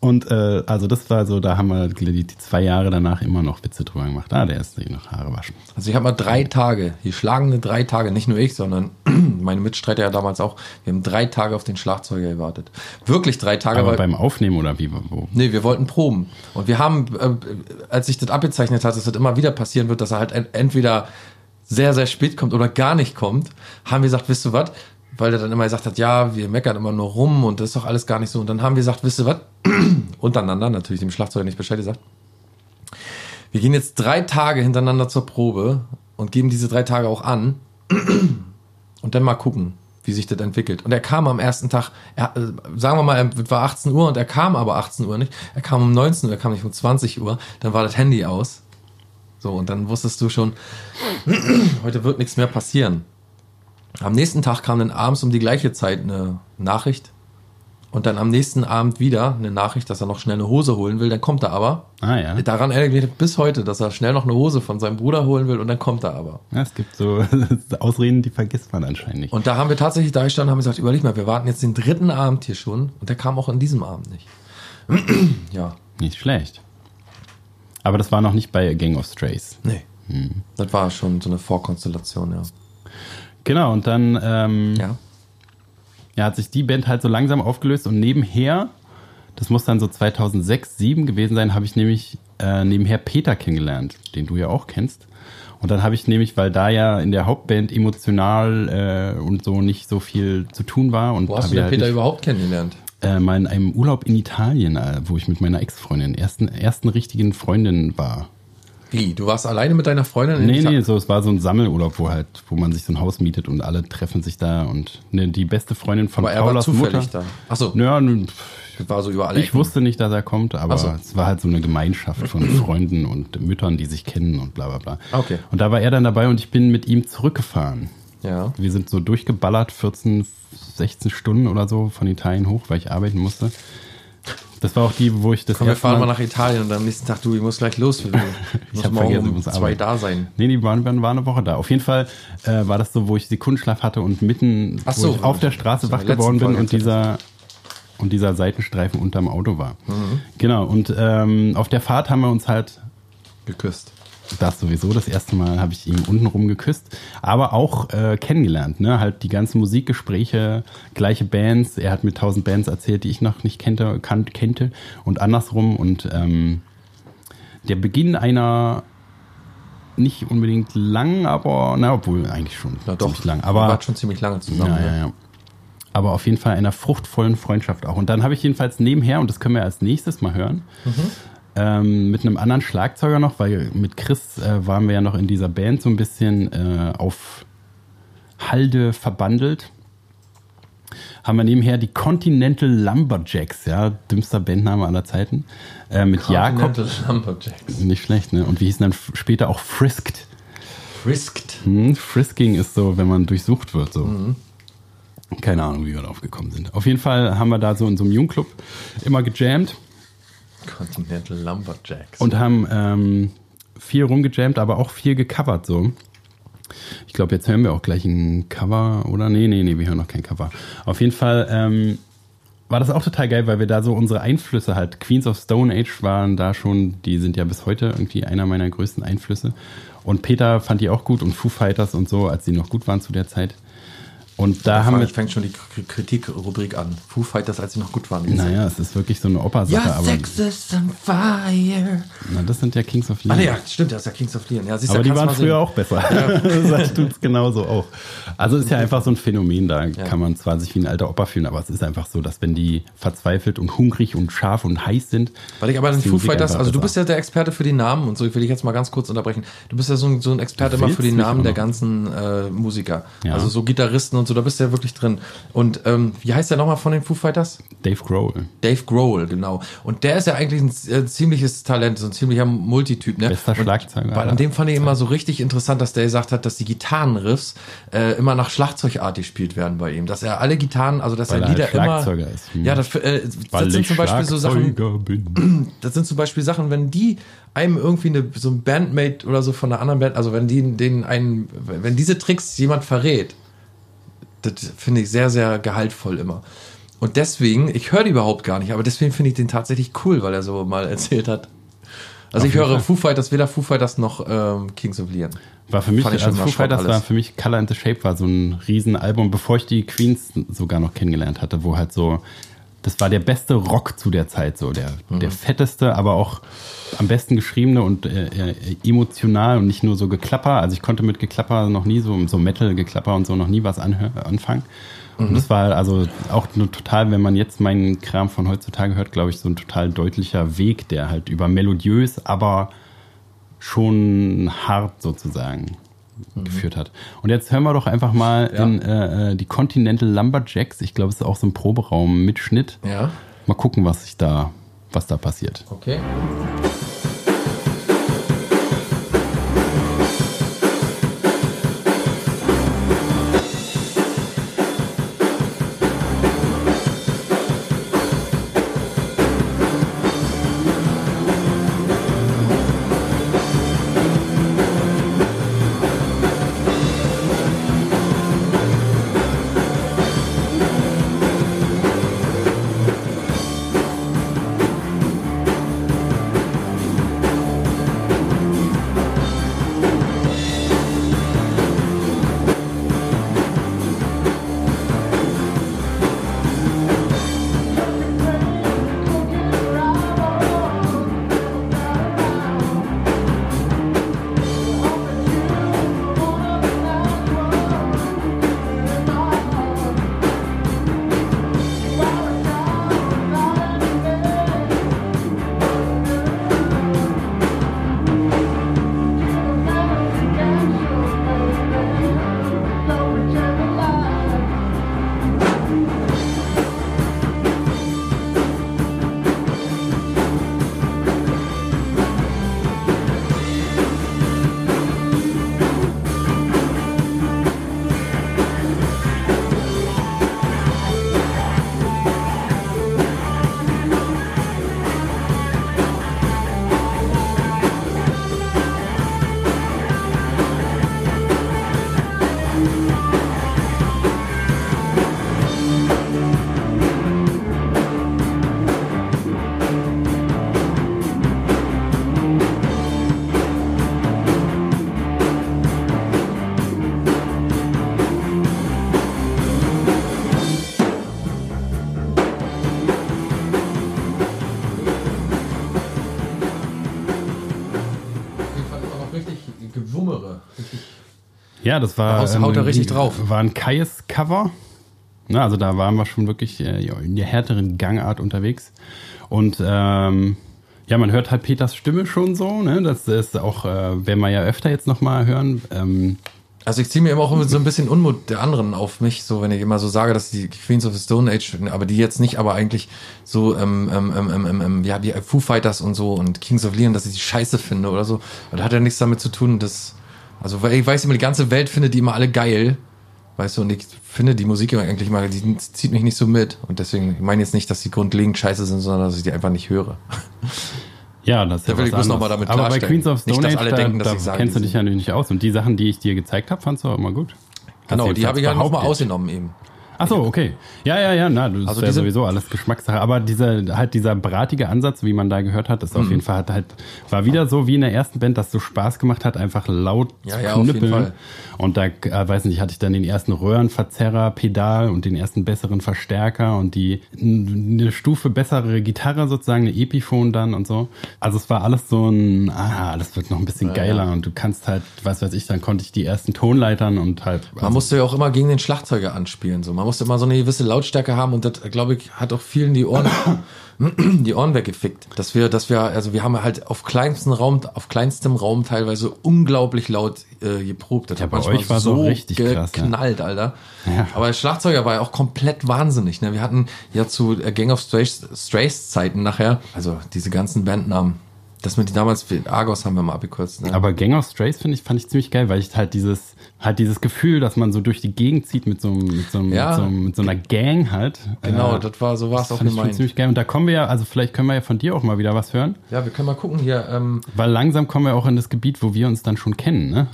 Und äh, also das war so, da haben wir die, die zwei Jahre danach immer noch Witze drüber gemacht. Ah, der ist sich noch Haare waschen.
Also ich habe mal drei Tage, die schlagende drei Tage, nicht nur ich, sondern meine Mitstreiter ja damals auch. Wir haben drei Tage auf den Schlagzeuger gewartet. Wirklich drei Tage,
Aber beim Aufnehmen oder wie? Wo?
Nee, wir wollten proben. Und wir haben, äh, als sich das abgezeichnet hat, dass das immer wieder passieren wird, dass er halt en- entweder sehr, sehr spät kommt oder gar nicht kommt, haben wir gesagt, wisst ihr was? Weil er dann immer gesagt hat, ja, wir meckern immer nur rum und das ist doch alles gar nicht so. Und dann haben wir gesagt, wisst ihr was? Untereinander, natürlich dem Schlagzeuger nicht Bescheid gesagt. Wir gehen jetzt drei Tage hintereinander zur Probe und geben diese drei Tage auch an und dann mal gucken, wie sich das entwickelt. Und er kam am ersten Tag, er, äh, sagen wir mal, es war 18 Uhr und er kam aber 18 Uhr nicht. Er kam um 19 Uhr, er kam nicht um 20 Uhr. Dann war das Handy aus. So, und dann wusstest du schon, heute wird nichts mehr passieren. Am nächsten Tag kam dann abends um die gleiche Zeit eine Nachricht. Und dann am nächsten Abend wieder eine Nachricht, dass er noch schnell eine Hose holen will. Dann kommt er aber.
Ah ja.
Daran erinnert bis heute, dass er schnell noch eine Hose von seinem Bruder holen will und dann kommt er aber.
ja. Es gibt so Ausreden, die vergisst man anscheinend nicht.
Und da haben wir tatsächlich da gestanden und haben gesagt, überleg mal, wir warten jetzt den dritten Abend hier schon und der kam auch in diesem Abend nicht. ja,
Nicht schlecht. Aber das war noch nicht bei Gang of Strays.
nee. Das war schon so eine Vorkonstellation, ja.
Genau, und dann ähm,
Ja.
Ja, hat sich die Band halt so langsam aufgelöst und nebenher, das muss dann so 2006, 2007 gewesen sein, habe ich nämlich äh, nebenher Peter kennengelernt, den du ja auch kennst. Und dann habe ich nämlich, weil da ja in der Hauptband emotional äh, und so nicht so viel zu tun war und
Wo hast du
ja
den
halt
Peter
nicht-
überhaupt kennengelernt?
äh, mal in einem Urlaub in Italien, äh, wo ich mit meiner Ex-Freundin, ersten, ersten richtigen Freundin war.
Wie? Du warst alleine mit deiner Freundin? in
Nee, nee, so, es war so ein Sammelurlaub, wo halt, wo man sich so ein Haus mietet und alle treffen sich da und ne, die beste Freundin von
Aber er war
Paulas
zufällig
Mutter.
da. Achso,
Ja, nun,
war so über alle
ich
Ecken.
wusste nicht, dass er kommt, aber
so.
es war halt so eine Gemeinschaft von Freunden und Müttern, die sich kennen und bla bla bla.
Okay.
Und da war er dann dabei und ich bin mit ihm zurückgefahren.
Ja.
Wir sind so durchgeballert, 14, 16 Stunden oder so von Italien hoch, weil ich arbeiten musste. Das war auch die, wo ich das
Komm, wir fahren mal nach Italien und am nächsten Tag, du, ich muss gleich los. Ich muss
hab
morgen
vergessen, ich
um
muss
zwei
arbeiten.
da sein.
Nee, die waren, waren, eine Woche da. Auf jeden Fall äh, war das so, wo ich Sekundenschlaf hatte und mitten
Ach
wo
so,
ich auf der Straße
so
wach geworden bin und dieser, und dieser Seitenstreifen unterm Auto war.
Mhm.
Genau, und ähm, auf der Fahrt haben wir uns halt,
Geküsst.
Das sowieso, das erste Mal habe ich ihn untenrum geküsst, aber auch äh, kennengelernt. Ne? Halt die ganzen Musikgespräche, gleiche Bands. Er hat mir tausend Bands erzählt, die ich noch nicht kannte, kan kennte und andersrum. Und ähm, der Beginn einer nicht unbedingt lang, aber na, obwohl eigentlich schon
Na doch,
ziemlich lang. Aber
waren schon ziemlich lange zusammen.
ja, ja,
ne?
ja. Aber auf jeden Fall einer fruchtvollen Freundschaft auch. Und dann habe ich jedenfalls nebenher, und das können wir als nächstes mal hören, ähm, mit einem anderen Schlagzeuger noch, weil mit Chris äh, waren wir ja noch in dieser Band so ein bisschen äh, auf Halde verbandelt. Haben wir nebenher die Continental Lumberjacks, ja, dümmster Bandname aller Zeiten, äh, mit Jakob.
Continental Lumberjacks.
Nicht schlecht, ne? Und wie hießen dann später auch Frisked.
Frisked.
Hm, Frisking ist so, wenn man durchsucht wird, so. Keine Ahnung, wie wir darauf gekommen sind. Auf jeden Fall haben wir da so in so einem Jugendclub immer gejammt
Continental Lumberjacks.
und haben ähm, viel rumgejammt, aber auch viel gecovert so. Ich glaube, jetzt hören wir auch gleich ein Cover, oder? Nee, nee, nee, wir hören noch kein Cover. Auf jeden Fall ähm, war das auch total geil, weil wir da so unsere Einflüsse halt, Queens of Stone Age waren da schon, die sind ja bis heute irgendwie einer meiner größten Einflüsse. Und Peter fand die auch gut und Foo Fighters und so, als die noch gut waren zu der Zeit. Und da haben wir,
fängt schon die Kritikrubrik an. Foo Fighters, als sie noch gut waren.
naja, es ist wirklich so eine Opersache,
Ja, Sex is on fire.
na, das sind ja Kings of
Ah,
Leon.
nee, ja, stimmt, das ist ja Kings of Leon. Ja, siehst
Aber die waren früher
sehen.
auch besser. das tut's genauso auch. Also ist ja einfach so ein Phänomen, da kann man zwar sich wie ein alter Opa fühlen, aber es ist einfach so, dass wenn die verzweifelt und hungrig und scharf und heiß sind.
Weil ich aber den Foo Fighters, also du bist ja der Experte für die Namen und so, ich will dich jetzt mal ganz kurz unterbrechen. Du bist ja so ein, so ein Experte immer für die Namen der ganzen äh, Musiker.
Ja.
Also so Gitarristen und so, da bist du ja wirklich drin. Und ähm, wie heißt der nochmal von den Foo Fighters?
Dave Grohl.
Dave Grohl, genau. Und der ist ja eigentlich ein äh, ziemliches Talent, so ein ziemlicher Multityp. Ne?
Bester
Und
Schlagzeuger
Bei,
aller
an dem fand ich immer so richtig interessant, dass der gesagt hat, dass die Gitarrenriffs äh, immer nach Schlagzeugart gespielt werden bei ihm. Dass er alle Gitarren, also dass
Weil
er
er
Lieder
halt Schlagzeuger
immer...
ist. Hm.
Ja, das, äh,
Weil
das sind zum Beispiel so Sachen...
Bin.
Das sind zum Beispiel Sachen, wenn die einem irgendwie eine, so ein Bandmate oder so von einer anderen Band, also wenn die den einen, wenn diese Tricks jemand verrät, das finde ich sehr, sehr gehaltvoll immer. Und deswegen, ich höre die überhaupt gar nicht, aber deswegen finde ich den tatsächlich cool, weil er so mal erzählt hat. Also
Auf
ich höre
Fall.
Foo Fighters, weder Foo Fighters noch ähm, Kings of Leon.
War für mich, also Foo Fighters
Schrott
war
alles.
für mich Color and the Shape war so ein Riesenalbum, bevor ich die Queens sogar noch kennengelernt hatte, wo halt so, das war der beste Rock zu der Zeit, so der,
Mhm.
der fetteste, aber auch am besten geschriebene und äh, äh, emotional und nicht nur so Geklapper. Also ich konnte mit Geklapper noch nie so, so Metal-Geklapper und so noch nie was anfangen. Und
Mhm.
das war also auch nur total, wenn man jetzt meinen Kram von heutzutage hört, glaube ich, so ein total deutlicher Weg, der halt über melodiös, aber schon hart sozusagen geführt hat. Und jetzt hören wir doch einfach mal
Ja.
in äh, äh, die Continental Lumberjacks. Ich glaube, es ist auch so ein Proberaum-Mitschnitt.
Ja,
Mal gucken, was sich da, was da passiert.
okay.
Ja, das war,
Daraus haut er richtig drauf.
war ein Kais-Cover. Na, also da waren wir schon wirklich äh, in der härteren Gangart unterwegs. Und ähm, ja, man hört halt Peters Stimme schon so. Ne? Das ist auch, äh, werden wir ja öfter jetzt nochmal hören. Ähm,
Also ich ziehe mir immer auch so ein bisschen Unmut der anderen auf mich, so wenn ich immer so sage, dass die Queens of the Stone Age, aber die jetzt nicht, aber eigentlich so ähm, ähm, ähm, ähm, ähm, ähm, ja, wie Foo Fighters und so und Kings of Leon, dass ich die scheiße finde oder so. Das hat ja nichts damit zu tun, dass, also weil ich weiß immer, die ganze Welt findet die immer alle geil, weißt du, und ich finde die Musik immer eigentlich mal, die zieht mich nicht so mit und deswegen, ich meine jetzt nicht, dass die grundlegend scheiße sind, sondern dass ich die einfach nicht höre.
ja, das ist
Da
ja
will
was
ich bloß noch
anderes.
mal damit
Aber bei. Queens of
Nicht,
Stone
dass
Age,
alle
da,
denken, dass
da
ich sage,
kennst du dich ja natürlich nicht aus. Und die Sachen, die ich dir gezeigt habe, fandst du auch immer gut.
Genau, die habe ich ja nochmal ausgenommen eben.
Ach so, okay. Ja, ja, ja, na, das
Also
ist ja sowieso alles Geschmackssache. Aber dieser, halt dieser bratige Ansatz, wie man da gehört hat,
Mhm.
ist auf jeden Fall, halt, war wieder so wie in der ersten Band, dass so Spaß gemacht hat, einfach laut
Ja,
zu
ja,
knüppeln. Und da, äh, weiß nicht, hatte ich dann den ersten Röhrenverzerrer, Pedal und den ersten besseren Verstärker und die, eine Stufe bessere Gitarre sozusagen, eine Epiphone dann und so. Also es war alles so ein, ah, das wird noch ein bisschen geiler und du kannst halt, was weiß ich, dann konnte ich die ersten Tonleitern und halt.
Man musste ja auch immer gegen den Schlagzeuger anspielen. So. Man musste immer so eine gewisse Lautstärke haben und das, glaube ich, hat auch vielen die Ohren, die Ohren weggefickt. Dass wir, dass wir, also wir haben halt auf kleinstem Raum, auf kleinstem Raum teilweise unglaublich laut äh, geprobt. Das
Ja,
hat
bei
manchmal
euch war so richtig krass, ja.
geknallt, Alter.
Ja.
Aber der Schlagzeuger war ja auch komplett wahnsinnig. Ne? Wir hatten ja zu äh, Gang of Strays, Strays Zeiten nachher, also diese ganzen Bandnamen. Das mit damals, Argos haben wir mal abgekürzt. Ne?
Aber Gang of Strays finde ich, fand ich ziemlich geil, weil ich halt dieses, halt dieses Gefühl, dass man so durch die Gegend zieht mit so, mit so,
Ja.
mit so, mit so einer Gang halt.
genau,
äh,
das war, so war es auch
fand ich ziemlich geil. Und da kommen wir ja, also vielleicht können wir ja von dir auch mal wieder was hören,
Ja, wir können mal gucken hier. Ähm,
weil langsam kommen wir auch in das Gebiet, wo wir uns dann schon kennen, ne?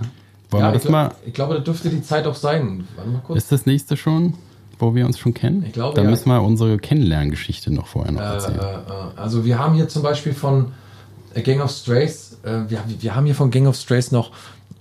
Wollen
ja,
wir das
ich,
mal,
ich glaube, das dürfte die Zeit auch sein. Warte mal kurz.
ist das nächste schon, wo wir uns schon kennen?
Ich glaube,
Dann
ja.
müssen wir unsere Kennenlerngeschichte noch vorher noch
Äh,
erzählen.
äh, äh, also wir haben hier zum Beispiel von Gang of Strays, äh, wir, wir haben hier von Gang of Strays noch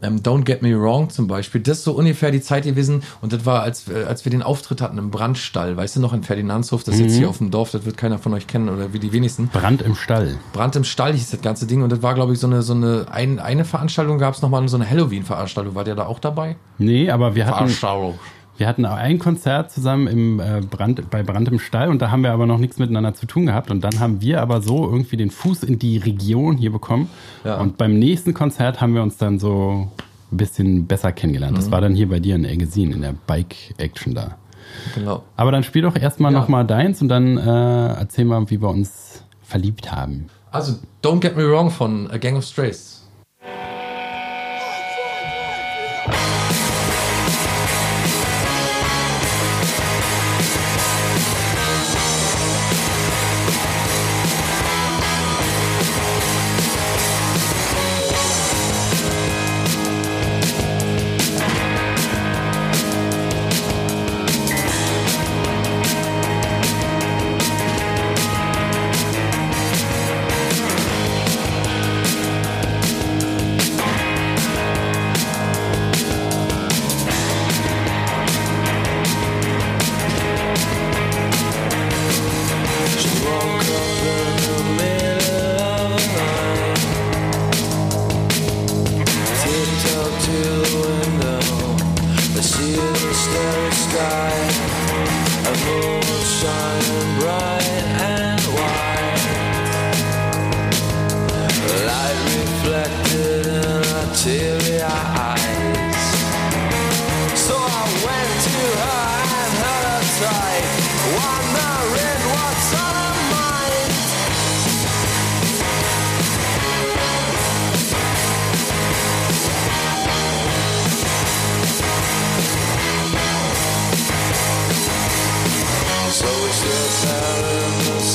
ähm, Don't Get Me Wrong zum Beispiel. Das ist so ungefähr die Zeit gewesen und das war, als, äh, als wir den Auftritt hatten im Brandstall, weißt du noch, in Ferdinandshof, das ist
Mhm.
jetzt hier auf dem Dorf, das wird keiner von euch kennen oder wie die wenigsten.
Brand im Stall.
Brand im Stall hieß das ganze Ding und das war, glaube ich, so eine, so eine, ein, eine Veranstaltung gab es nochmal, so eine Halloween-Veranstaltung. War der da auch dabei?
Nee, aber wir hatten,
Veranstaltung.
Wir hatten ein Konzert zusammen im äh, Brand, bei Brand im Stall und da haben wir aber noch nichts miteinander zu tun gehabt. Und dann haben wir aber so irgendwie den Fuß in die Region hier bekommen.
Ja.
Und beim nächsten Konzert haben wir uns dann so ein bisschen besser kennengelernt.
Mhm.
Das war dann hier bei dir in Ergesin, in der Bike-Action da.
Genau.
Aber dann spiel doch erstmal
Ja.
noch mal deins und dann äh, erzähl mal, wie wir uns verliebt haben.
Also, Don't Get Me Wrong von A Gang of Strays.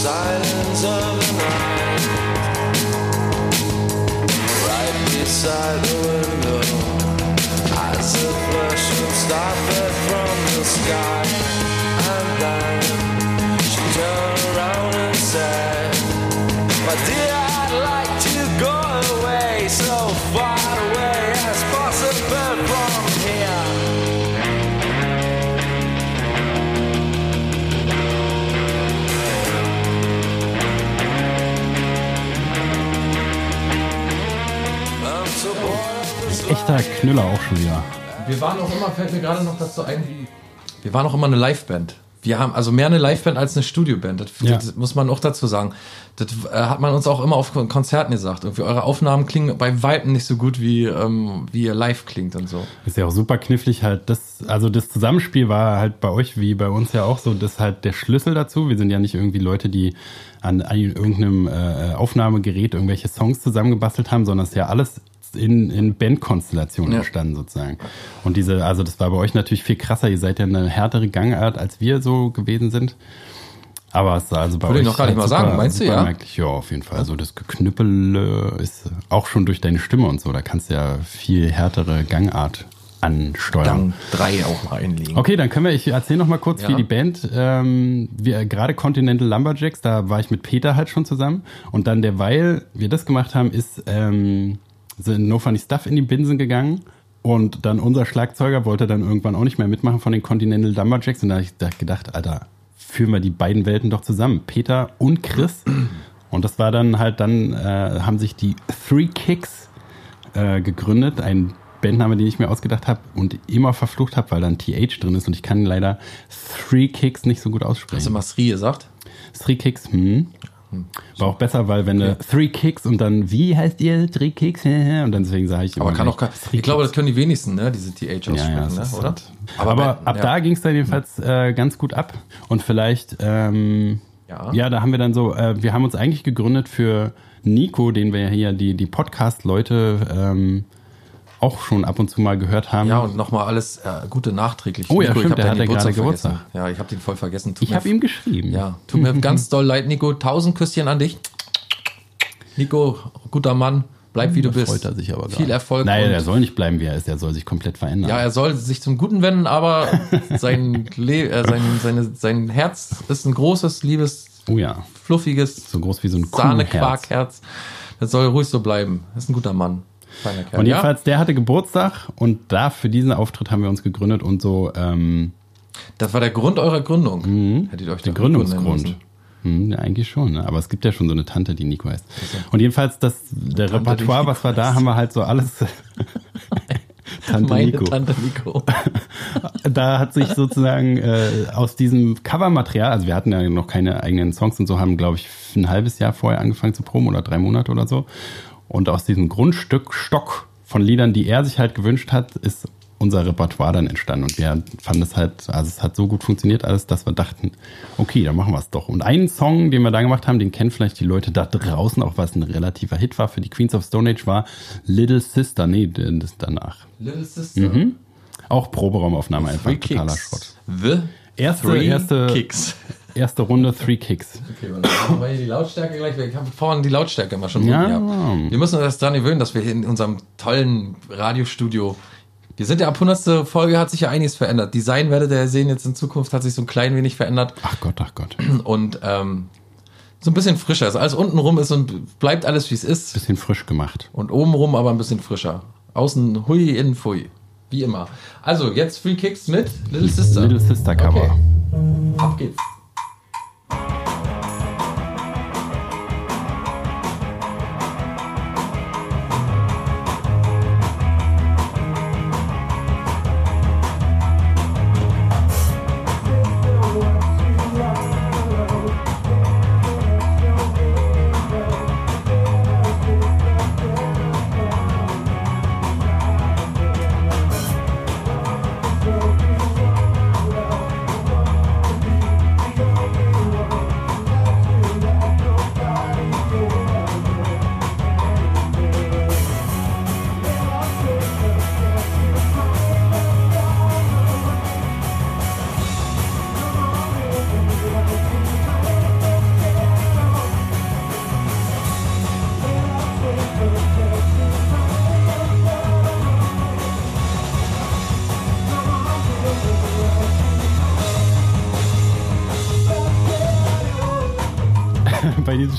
Silence of the night, right beside the window. As the flash would stop it from the sky And then
Echter Knüller auch schon wieder.
Wir waren auch immer, fällt mir gerade noch dazu ein, wie. Wir waren auch immer eine Liveband. Wir haben also mehr eine Liveband als eine Studioband. Das,
Ja.
das muss man auch dazu sagen. Das äh, hat man uns auch immer auf Kon- Konzerten gesagt. Irgendwie eure Aufnahmen klingen bei Weitem nicht so gut, wie, ähm, wie ihr live klingt und so.
Ist ja auch super knifflig halt. Das, also das Zusammenspiel war halt bei euch wie bei uns ja auch so, das ist halt der Schlüssel dazu. Wir sind ja nicht irgendwie Leute, die an, an irgendeinem äh, Aufnahmegerät irgendwelche Songs zusammengebastelt haben, sondern es ist ja alles in, in Bandkonstellationen
Ja.
entstanden sozusagen. Und diese, also das war bei euch natürlich viel krasser. Ihr seid ja eine härtere Gangart, als wir so gewesen sind. Aber es war also bei
Würde
euch
ich noch gar nicht
halt
mal sagen. Meinst du,
super
ja?
merklich. Ja, auf jeden Fall. Also das Geknüppel ist auch schon durch deine Stimme und so. Da kannst du ja viel härtere Gangart ansteuern.
Dann drei auch mal einlegen.
Okay, dann können wir, ich erzähle noch mal kurz,
Ja.
wie die Band, ähm, wir, gerade Continental Lumberjacks, da war ich mit Peter halt schon zusammen und dann derweil wir das gemacht haben, ist ähm, sind No Funny Stuff in die Binsen gegangen und dann unser Schlagzeuger wollte dann irgendwann auch nicht mehr mitmachen von den Continental Lumberjacks und da habe ich da gedacht, Alter, führen wir die beiden Welten doch zusammen, Peter und Chris und das war dann halt, dann äh, haben sich die Three Kicks äh, gegründet, ein Bandname, den ich mir ausgedacht habe und immer verflucht habe, weil da ein TH drin ist und ich kann leider Three Kicks nicht so gut
Hast du
aussprechen.
mal Sri gesagt?
Three Kicks, hm. War auch besser, weil wenn du Three Kicks und dann, wie heißt ihr Three Kicks? Und dann deswegen sage ich
Aber kann auch Ich glaube, das können die wenigsten, ne? Diese TH aussprechen,
ja, ja,
ne? oder?
halt- Aber,
bei-
ab
ja.
da ging es dann jedenfalls äh, ganz gut ab. Und vielleicht, ähm,
Ja.
ja. da haben wir dann so, äh, wir haben uns eigentlich gegründet für Nico, den wir ja hier, die, die Podcast-Leute ähm, auch schon ab und zu mal gehört haben.
Ja, und nochmal alles äh, Gute nachträglich.
Oh ja,
Nico,
stimmt, der hat ja gerade
vergessen.
Geburtstag.
Ja, ich habe den voll vergessen. Tut
ich habe ihm geschrieben.
Ja, tut mir ganz doll leid, Nico. Tausend Küsschen an dich. Nico, guter Mann, bleib wie du bist.
freut er sich aber
Viel
gerade.
Erfolg.
Nein,
und-
er soll nicht bleiben, wie er ist. Er soll sich komplett verändern.
ja, er soll sich zum Guten wenden, aber sein, Le äh, sein, seine, sein Herz ist ein großes, liebes,
oh ja,
fluffiges
so groß wie so ein.
Sahnequarkherz. Das soll ruhig so bleiben. Das ist ein guter Mann. Kerl.
Und
ja?
jedenfalls, der hatte Geburtstag und da für diesen Auftritt haben wir uns gegründet und so ähm,
Das war der Grund eurer Gründung. Hättet ihr euch
der Gründungsgrund. Hm, ja, eigentlich schon, ne? aber es gibt ja schon so eine Tante, die Nico heißt. Und jedenfalls, das, der
Tante,
Repertoire, was war da, haben wir halt so alles. Tante
Meine
Nico.
Tante Nico.
da hat sich sozusagen äh, aus diesem Covermaterial, also wir hatten ja noch keine eigenen Songs und so, haben, glaube ich, ein halbes Jahr vorher angefangen zu proben oder drei Monate oder so. Und aus diesem Grundstück Stock von Liedern, die er sich halt gewünscht hat, ist unser Repertoire dann entstanden. Und wir fanden es halt, also es hat so gut funktioniert alles, dass wir dachten, okay, dann machen wir es doch. Und einen Song, den wir da gemacht haben, den kennen vielleicht die Leute da draußen, auch was ein relativer Hit war für die Queens of Stone Age, war Little Sister. Nee, das ist danach.
Little Sister.
Mhm. Auch Proberaumaufnahme einfach totaler. Schrott.
The
Erste,
Three
erste,
Kicks.
Erste Runde Three Kicks.
Okay, dann machen wir hier die Lautstärke gleich. weg. Ich habe vorhin die Lautstärke immer schon
Ja.
gehabt. Wir müssen uns das daran gewöhnen, dass wir hier in unserem tollen Radiostudio. Wir sind ja ab 100. Folge hat sich ja einiges verändert. Design werdet ihr ja sehen, jetzt in Zukunft hat sich so ein klein wenig verändert.
Ach Gott, ach Gott.
Und ähm, so ein bisschen frischer. Also alles unten rum ist und bleibt alles wie es ist.
Bisschen frisch gemacht.
Und oben rum aber ein bisschen frischer. Außen hui, innen pfui. Wie immer. Also, jetzt Free Kicks mit Little Sister.
Little Sister Cover.
Okay. Ab geht's.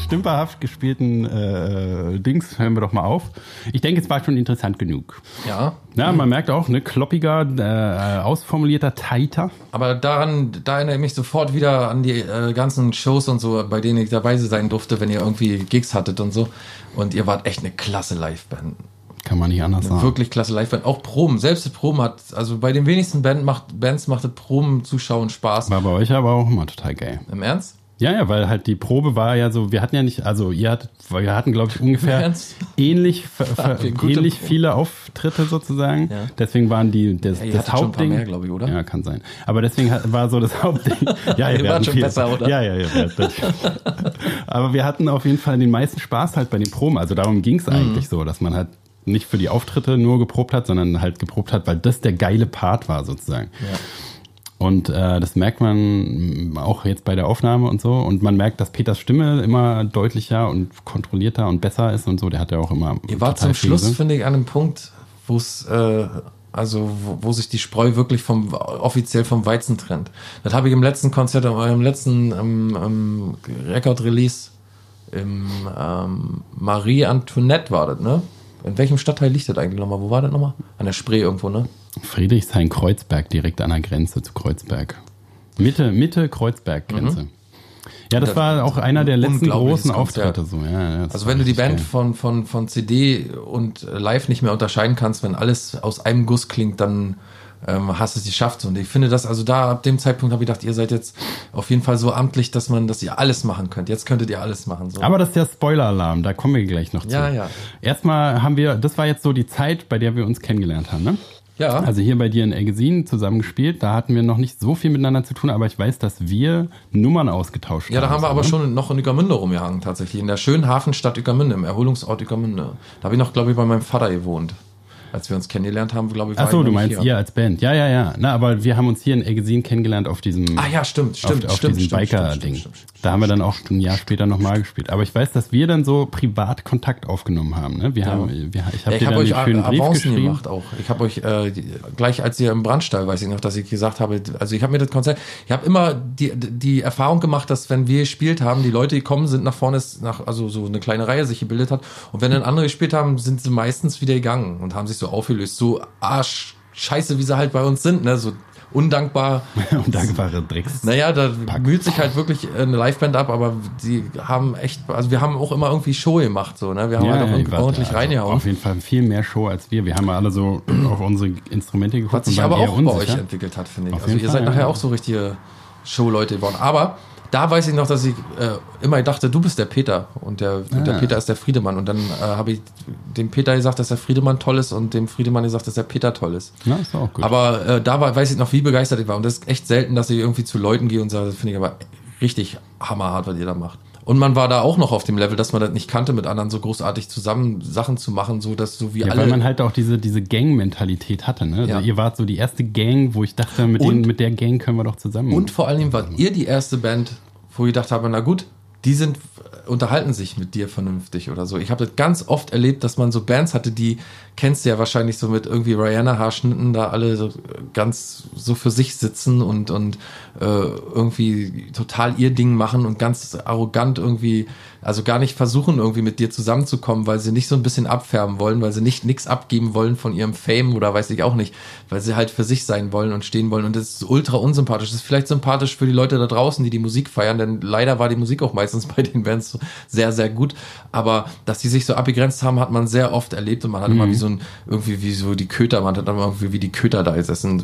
Stümperhaft gespielten äh, Dings hören wir doch mal auf. Ich denke, es war schon interessant genug.
Ja.
Na, man merkt auch, ne, kloppiger, äh, ausformulierter, tighter.
Aber daran, da erinnere ich mich sofort wieder an die äh, ganzen Shows und so, bei denen ich dabei sein durfte, wenn ihr irgendwie Gigs hattet und so. Und ihr wart echt eine klasse Liveband.
Kann man nicht anders sagen.
Wirklich klasse Liveband. Auch Proben. Selbst Proben hat, also bei den wenigsten Band macht, Bands macht Proben zuschauen Spaß.
War bei euch aber auch immer total geil.
Im Ernst?
Ja, ja, weil halt die Probe war ja so, wir hatten ja nicht, also ihr hattet, wir hatten glaube ich ungefähr ähnlich, ver, ver,
wir gute
ähnlich viele Auftritte sozusagen.
Ja.
Deswegen waren die das,
Ja,
das Hauptding.
mehr, ich, oder?
Ja, kann sein. Aber deswegen war so das Hauptding. Ja,
Ihr
wir hatten
schon
viel-
besser, oder?
Ja, ja, ja. ja das, aber wir hatten auf jeden Fall den meisten Spaß halt bei den Proben. Also darum ging
Mhm.
es eigentlich so, dass man halt nicht für die Auftritte nur geprobt hat, sondern halt geprobt hat, weil das der geile Part war sozusagen. Und äh, das merkt man auch jetzt bei der Aufnahme und so. Und man merkt, dass Peters Stimme immer deutlicher und kontrollierter und besser ist und so. Der hat ja auch immer.
Ihr wart zum Schluss,
Sinn.
finde ich, an einem Punkt, wo es äh, Also wo, wo sich die Spreu wirklich vom offiziell vom Weizen trennt. Das habe ich im letzten Konzert, im letzten ähm, ähm, Record-Release im ähm, Marie Antoinette war das, ne? In welchem Stadtteil liegt das eigentlich nochmal? Wo war das nochmal? An der Spree irgendwo, ne?
Friedrichshain-Kreuzberg, direkt an der Grenze zu Kreuzberg. Mitte, Mitte Kreuzberg-Grenze. Ja, das
Das-
war auch einer der letzten großen. Auftritte. So. Ja,
Also wenn du die Band
geil.
von, von, von CD und live nicht mehr unterscheiden kannst, wenn alles aus einem Guss klingt, dann ähm, hast du es geschafft. Und ich finde das, also da ab dem Zeitpunkt habe ich gedacht, ihr seid jetzt auf jeden Fall so amtlich, dass man, dass ihr alles machen könnt. Jetzt könntet ihr alles machen. So.
Aber das ist der Spoiler-Alarm, da kommen wir gleich noch zu.
Ja, ja.
Erstmal haben wir, das war jetzt so die Zeit, bei der wir uns kennengelernt haben, ne?
Ja,
Also hier bei dir in Ergesin zusammengespielt, da hatten wir noch nicht so viel miteinander zu tun, aber ich weiß, dass wir Nummern ausgetauscht
ja, da haben wir aber
ne?
schon noch in Ueckermünde rumgehangen, tatsächlich. In der schönen Hafenstadt Ueckermünde, im Erholungsort Ueckermünde. Da habe ich noch, glaube ich, bei meinem Vater gewohnt. Als wir uns kennengelernt haben, glaube ich, war
Ach so,
ich
du meinst
hier.
ihr als Band. Ja, ja, ja. Na, aber wir haben uns hier in Ergesin kennengelernt auf diesem,
Ah ja, stimmt, stimmt,
auf, auf
stimmt,
diesem
stimmt, stimmt,
Biker-Ding. Da haben wir dann auch ein Jahr später nochmal gespielt. Aber ich weiß, dass wir dann so privat Kontakt aufgenommen haben. Ne? Wir haben, wir, ich habe
Ja, ich
dann
euch
einen schönen Brief
Avancen
geschrieben.
gemacht auch. Ich habe euch äh, die- gleich als ihr im Brandstall, weiß ich noch, dass ich gesagt habe, also ich habe mir das Konzert, ich habe immer die die Erfahrung gemacht, dass wenn wir gespielt haben, die Leute gekommen sind nach vorne, ist nach also so eine kleine Reihe sich gebildet hat und wenn dann andere gespielt haben, sind sie meistens wieder gegangen und haben sich so aufgelöst, so arsch scheiße, wie sie halt bei uns sind, ne, so undankbar.
Undankbare Drecks.
Naja, da müht sich halt wirklich eine Liveband ab, aber die haben echt, also wir haben auch immer irgendwie Show gemacht, so, ne? Wir haben halt auch
wart,
ordentlich
also
reingehauen.
Auf jeden Fall viel mehr Show als wir. Wir haben ja alle so auf unsere Instrumente geguckt
Was sich aber auch bei euch
unsicher.
entwickelt hat, finde ich.
Auf
Also ihr
jeden
seid
Fall,
nachher
ja.
auch so richtige Showleute geworden. Aber da weiß ich noch, dass ich äh, immer dachte, du bist der Peter und der, und der
Ah.
Peter ist der Friedemann. Und dann äh, habe ich dem Peter gesagt, dass der Friedemann toll ist und dem Friedemann gesagt, dass der Peter toll ist.
Na, ist auch gut.
Aber äh, da war, weiß ich noch, wie begeistert ich war. Und das ist echt selten, dass ich irgendwie zu Leuten gehe und sage, das finde ich aber richtig hammerhart, was ihr da macht. Und man war da auch noch auf dem Level, dass man das nicht kannte, mit anderen so großartig zusammen Sachen zu machen, so dass so wie
ja,
alle.
weil man halt auch diese, diese Gang-Mentalität hatte. Ne? Also
Ja.
Ihr wart so die erste Gang, wo ich dachte, mit,
Und-
denen, mit der Gang können wir doch zusammen.
Und vor allen Dingen wart ihr die erste Band, wo ich gedacht habe, na gut, die sind unterhalten sich mit dir vernünftig oder so. Ich habe das ganz oft erlebt, dass man so Bands hatte, die kennst du ja wahrscheinlich so mit irgendwie Rihanna Haarschnitten da alle so ganz so für sich sitzen und und äh, irgendwie total ihr Ding machen und ganz arrogant irgendwie, also gar nicht versuchen irgendwie mit dir zusammenzukommen, weil sie nicht so ein bisschen abfärben wollen, weil sie nicht nix abgeben wollen von ihrem Fame oder weiß ich auch nicht, weil sie halt für sich sein wollen und stehen wollen. Und das ist ultra unsympathisch. Das ist vielleicht sympathisch für die Leute da draußen, die die Musik feiern, denn leider war die Musik auch meistens bei den Bands so sehr, sehr gut, aber dass die sich so abgegrenzt haben, hat man sehr oft erlebt und man hat immer wie so ein, irgendwie wie so die Köter, man hat immer irgendwie wie die Köter da gesessen.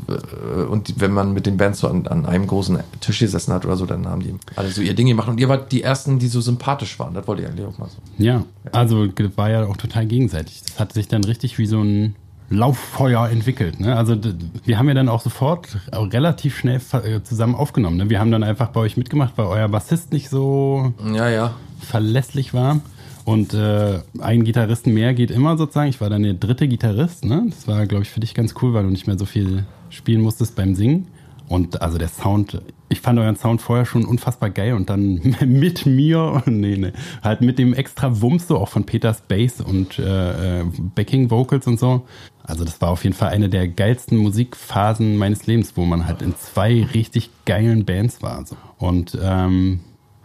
Und wenn man mit den Bands so an, an einem großen Tisch gesessen hat oder so, dann haben die alle so ihr Ding gemacht. Und ihr wart die ersten, die so sympathisch waren, das wollte ich eigentlich auch mal so.
Ja, also war ja auch total gegenseitig. Das hat sich dann richtig wie so ein Lauffeuer entwickelt. Ne? Also wir haben ja dann auch sofort auch relativ schnell äh, zusammen aufgenommen. Ne? Wir haben dann einfach bei euch mitgemacht, weil euer Bassist nicht so
Ja, ja.
verlässlich war. Und äh, ein Gitarristen mehr geht immer sozusagen. Ich war dann der dritte Gitarrist. Ne? Das war, glaube ich, für dich ganz cool, weil du nicht mehr so viel spielen musstest beim Singen. Und also der Sound, ich fand euren Sound vorher schon unfassbar geil und dann mit mir, nee, nee, halt mit dem extra Wumms so auch von Peters Bass und äh, äh, Backing Vocals und so. Also das war auf jeden Fall eine der geilsten Musikphasen meines Lebens, wo man halt in zwei richtig geilen Bands war. Und ähm,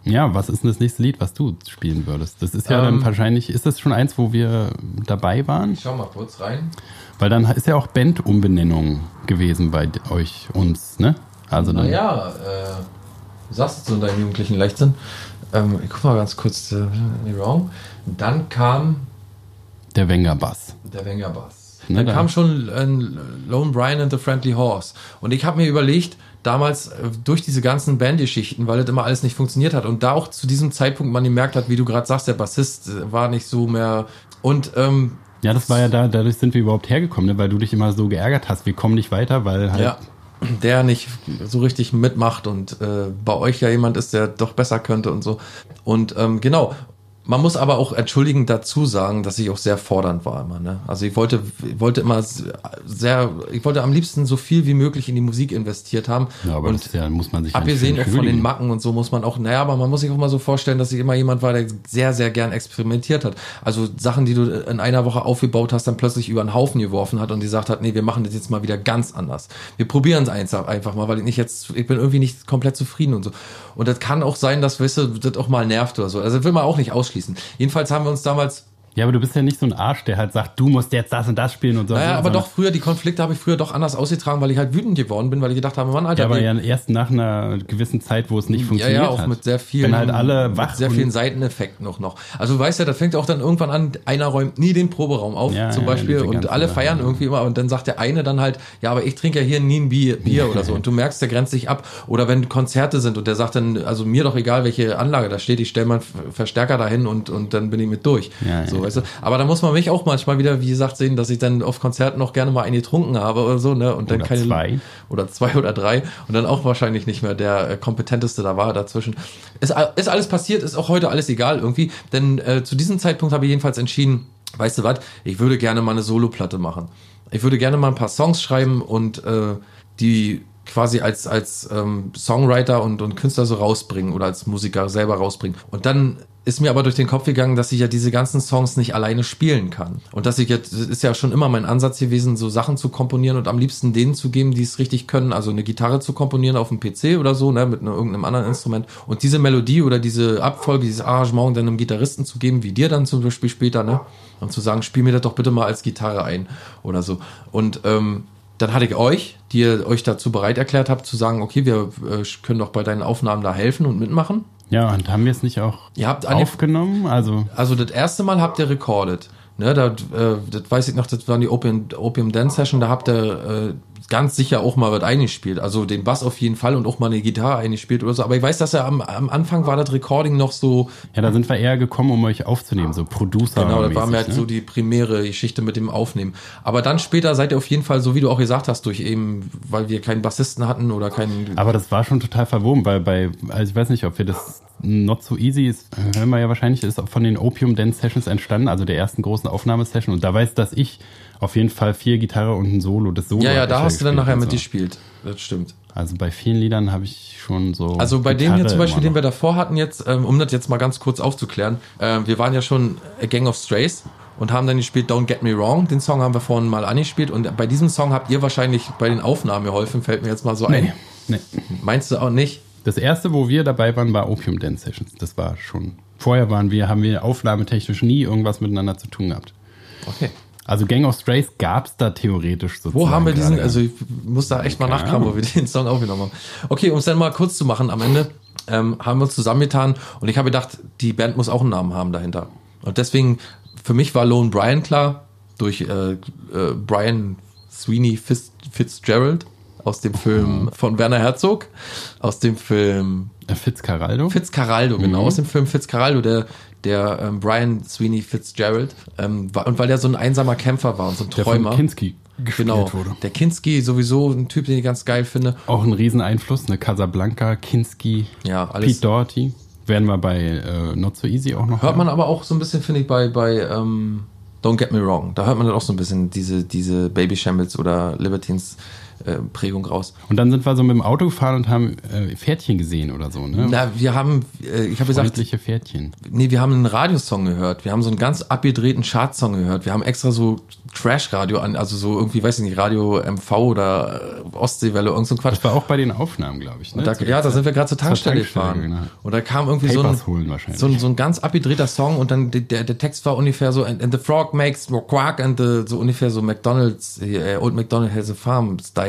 ja, was ist denn das nächste Lied, was du spielen würdest? Das ist ja dann
Ähm.
wahrscheinlich, ist das schon eins, wo wir dabei waren?
Ich schau mal kurz rein.
Weil dann ist ja auch Bandumbenennung gewesen bei euch, uns, ne? Also dann,
Naja, äh, du sagst es so in deinem jugendlichen Leichtsinn. Ähm, ich guck mal ganz kurz äh, in die Raum. Dann kam
der Wenger Bass.
der Wenger Bass.
Ne,
Dann
da-
kam schon äh, Lone Brian and the Friendly Horse. Und ich habe mir überlegt, damals äh, durch diese ganzen Bandgeschichten, weil das immer alles nicht funktioniert hat und da auch zu diesem Zeitpunkt man gemerkt hat, wie du gerade sagst, der Bassist äh, war nicht so mehr. Und ähm,
Ja, das war ja da, dadurch sind wir überhaupt hergekommen, ne? weil du dich immer so geärgert hast, wir kommen nicht weiter, weil halt.
ja, der nicht so richtig mitmacht und äh, bei euch ja jemand ist, der doch besser könnte und so. Und ähm, genau, Man muss aber auch entschuldigend dazu sagen, dass ich auch sehr fordernd war immer. Ne? Also ich wollte, ich wollte immer sehr, ich wollte am liebsten so viel wie möglich in die Musik investiert haben.
Ja, aber
und
das ja, muss man sich
abgesehen auch von den. Macken und so muss man auch, naja, aber man muss sich auch mal so vorstellen, dass ich immer jemand war, der sehr, sehr gern experimentiert hat. Also Sachen, die du in einer Woche aufgebaut hast, dann plötzlich über einen Haufen geworfen hat und die sagt hat, nee, wir machen das jetzt mal wieder ganz anders. Wir probieren es einfach einfach mal, weil ich nicht jetzt, ich bin irgendwie nicht komplett zufrieden und so. Und das kann auch sein, dass, weißt du, das auch mal nervt oder so. Also das will man auch nicht ausschließen. Jedenfalls haben wir uns damals
Ja, aber du bist ja nicht so ein Arsch, der halt sagt, du musst jetzt das und das spielen und so.
Naja, aber doch früher, die Konflikte habe ich früher doch anders ausgetragen, weil ich halt wütend geworden bin, weil ich gedacht habe, Mann, Alter,
Ja, aber ja erst nach einer gewissen Zeit, wo es nicht
ja,
funktioniert
ja, auch
hat.
mit sehr vielen,
Wenn halt alle wach
mit sehr vielen Seiteneffekten noch noch. Also du weißt ja, das fängt auch dann irgendwann an, einer räumt nie den Proberaum auf,
Ja,
zum
ja,
Beispiel, und alle feiern
ja.
irgendwie immer, und dann sagt der eine dann halt, ja, aber ich trinke ja hier nie ein Bier, Bier oder so, und du merkst, der grenzt sich ab. Oder wenn Konzerte sind und der sagt dann, also mir doch egal, welche Anlage da steht, ich stelle mal einen Verstärker dahin und, und dann bin ich mit durch.
Ja,
so,
ja,
weißt du. Aber da muss man mich auch manchmal wieder, wie gesagt, sehen, dass ich dann auf Konzerten noch gerne mal einen getrunken habe oder so, ne, und dann
Oder
keine
zwei.
oder zwei oder drei und dann auch wahrscheinlich nicht mehr der äh, kompetenteste da war dazwischen. Ist, ist alles passiert, ist auch heute alles egal irgendwie, denn äh, zu diesem Zeitpunkt habe ich jedenfalls entschieden, weißt du was, ich würde gerne mal eine Soloplatte machen. Ich würde gerne mal ein paar Songs schreiben und äh, die quasi als, als ähm, Songwriter und, und Künstler so rausbringen oder als Musiker selber rausbringen. Und dann ist mir aber durch den Kopf gegangen, dass ich ja diese ganzen Songs nicht alleine spielen kann. Und dass ich jetzt, das ist ja schon immer mein Ansatz gewesen, so Sachen zu komponieren und am liebsten denen zu geben, die es richtig können. Also eine Gitarre zu komponieren auf dem PC oder so, ne, mit einer, irgendeinem anderen Instrument. Und diese Melodie oder diese Abfolge, dieses Arrangement dann einem Gitarristen zu geben, wie dir dann zum Beispiel später, ne? Und zu sagen, spiel mir das doch bitte mal als Gitarre ein oder so. Und ähm, dann hatte ich euch, die ihr euch dazu bereit erklärt habt, zu sagen, okay, wir äh, können doch bei deinen Aufnahmen da helfen und mitmachen.
Ja, und haben wir es nicht auch
Ihr habt angef-
aufgenommen? Also,
also das erste Mal habt ihr recorded. Ne, da, äh, das weiß ich noch, das waren die Opium, Opium Dance Session, da habt ihr äh, ganz sicher auch mal was eingespielt. Also den Bass auf jeden Fall und auch mal eine Gitarre eingespielt oder so. Aber ich weiß, dass er am, am Anfang war das Recording noch so,
ja, da sind wir eher gekommen, um euch aufzunehmen, so Producer.
genau, das war mir halt
ne?
so die primäre Geschichte mit dem Aufnehmen. Aber dann später seid ihr auf jeden Fall, so wie du auch gesagt hast, durch eben, weil wir keinen Bassisten hatten oder keinen.
Aber das war schon total verwoben, weil bei, also ich weiß nicht, ob wir das Not So Easy ist, hören wir ja wahrscheinlich, ist von den Opium Dance Sessions entstanden, also der ersten großen Aufnahmesession. Und da weiß, dass ich auf jeden Fall vier Gitarre und ein Solo, das Solo.
ja, ja, da hast du dann nachher
so.
gespielt. Das stimmt.
Also bei vielen Liedern habe ich schon so.
Also bei dem hier
Gitarre
zum Beispiel, den wir davor hatten jetzt, ähm, um das jetzt mal ganz kurz aufzuklären, ähm, wir waren ja schon A Gang of Strays und haben dann gespielt Don't Get Me Wrong. Den Song haben wir vorhin mal angespielt und bei diesem Song habt ihr wahrscheinlich bei den Aufnahmen geholfen, fällt mir jetzt mal so ein.
Nee.
Meinst du auch nicht?
Das erste, wo wir dabei waren, war Opium Dance Sessions. Das war schon. Vorher waren wir, haben wir aufnahmetechnisch nie irgendwas miteinander zu tun gehabt.
Okay.
Also Gang of Strays gab es da theoretisch sozusagen.
Wo haben wir diesen, also ich muss da echt mal nachkramen, wo wir den Song aufgenommen haben. Okay, um es dann mal kurz zu machen, am Ende ähm, haben wir uns zusammengetan und ich habe gedacht, die Band muss auch einen Namen haben dahinter. Und deswegen, für mich war Lone Brian klar, durch äh, äh, Brian Sweeney Fitz, Fitzgerald aus dem Film von Werner Herzog, aus dem Film
Äh, Fitzcarraldo?
Fitzcarraldo, genau, aus dem Film Fitzcarraldo, der, der ähm, Brian Sweeney Fitzgerald. Ähm, war, und weil der so ein einsamer Kämpfer war und so ein
der
Träumer.
von Kinski
Genau.
wurde.
Der Kinski, sowieso ein Typ, den ich ganz geil finde.
Auch ein Rieseneinfluss, ne? Casablanca, Kinski,
Ja, alles.
Pete Doherty. Werden wir bei äh, Not So Easy auch noch
Hört
hören.
man aber auch so ein bisschen, finde ich, bei, bei ähm, Don't Get Me Wrong. Da hört man dann auch so ein bisschen diese, diese Baby Shambles oder Libertines äh, Prägung raus.
Und dann sind wir so mit dem Auto gefahren und haben äh, Pferdchen gesehen oder so, ne?
Na, wir haben, äh, ich habe gesagt,
Pferdchen.
nee, wir haben einen Radiosong gehört. Wir haben so einen ganz abgedrehten Chartsong gehört. Wir haben extra so Trash-Radio an, also so irgendwie, weiß ich nicht, Radio MV oder äh, Ostseewelle, irgend so ein Quatsch.
Das war auch bei den Aufnahmen, glaube ich. Ne?
Da, ja, da sind wir gerade zur Tankstelle,
Tankstelle,
gefahren.
genau.
Und da kam irgendwie so ein, so, ein, so ein ganz abgedrehter Song und dann der, der Text war ungefähr so, and, and the frog makes quack and the, so ungefähr so McDonald's, äh, Old McDonald has a farm Style,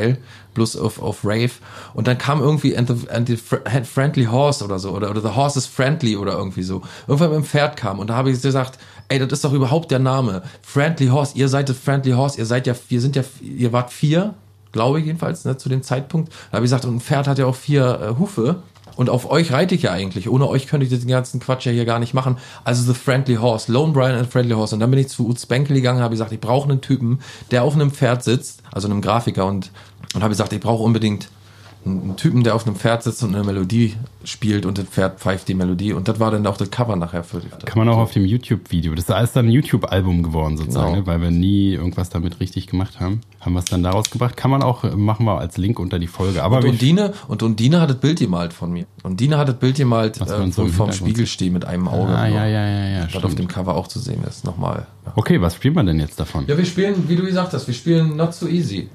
bloß auf, auf Rave. Und dann kam irgendwie and the, and the friendly horse oder so, oder, oder the horse is friendly oder irgendwie so. Irgendwann mit dem Pferd kam und da habe ich gesagt, ey, das ist doch überhaupt der Name. Friendly Horse, ihr seid das Friendly Horse, ihr seid ja, wir sind ja, ihr wart vier, glaube ich jedenfalls, ne, zu dem Zeitpunkt. Da habe ich gesagt, und ein Pferd hat ja auch vier äh, Hufe. Und auf euch reite ich ja eigentlich. Ohne euch könnte ich den ganzen Quatsch ja hier gar nicht machen. Also The Friendly Horse, Lone Brian and Friendly Horse. Und dann bin ich zu Utz Benkel gegangen, habe gesagt, ich brauche einen Typen, der auf einem Pferd sitzt, also einem Grafiker und und habe gesagt, ich brauche unbedingt einen Typen, der auf einem Pferd sitzt und eine Melodie spielt und das Pferd pfeift die Melodie. Und das war dann auch das Cover nachher für die.
Kann man auch auf dem YouTube-Video. Das ist alles dann ein YouTube-Album geworden sozusagen,
Genau.
ne? weil wir nie irgendwas damit richtig gemacht haben. Haben wir es dann daraus gebracht. Kann man auch, äh, machen wir als Link unter die Folge. Aber
Und Undine, und Undine hat das Bild gemalt von mir. Undine hat das Bild gemalt, äh,
so
wo
im
ich vorm
Hintergrund
Spiegel stehe mit einem Auge.
Ah,
nur.
ja, ja, ja, ja.
Was auf dem Cover auch zu sehen ist. Nochmal. Ja.
Okay, was spielen wir denn jetzt davon?
ja, wir spielen, wie du gesagt hast, wir spielen Not So Easy.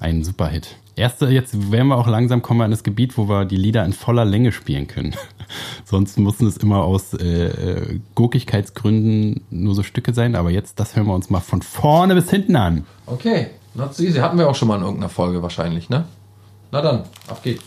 Ein Superhit. Erste, jetzt werden wir auch langsam kommen in das Gebiet, wo wir die Lieder in voller Länge spielen können. Sonst mussten es immer aus äh, äh, Gurkigkeitsgründen nur so Stücke sein, aber jetzt, das hören wir uns mal von vorne bis hinten an.
Okay, Not So Easy. Hatten wir auch schon mal in irgendeiner Folge wahrscheinlich, ne? Na dann, auf geht's.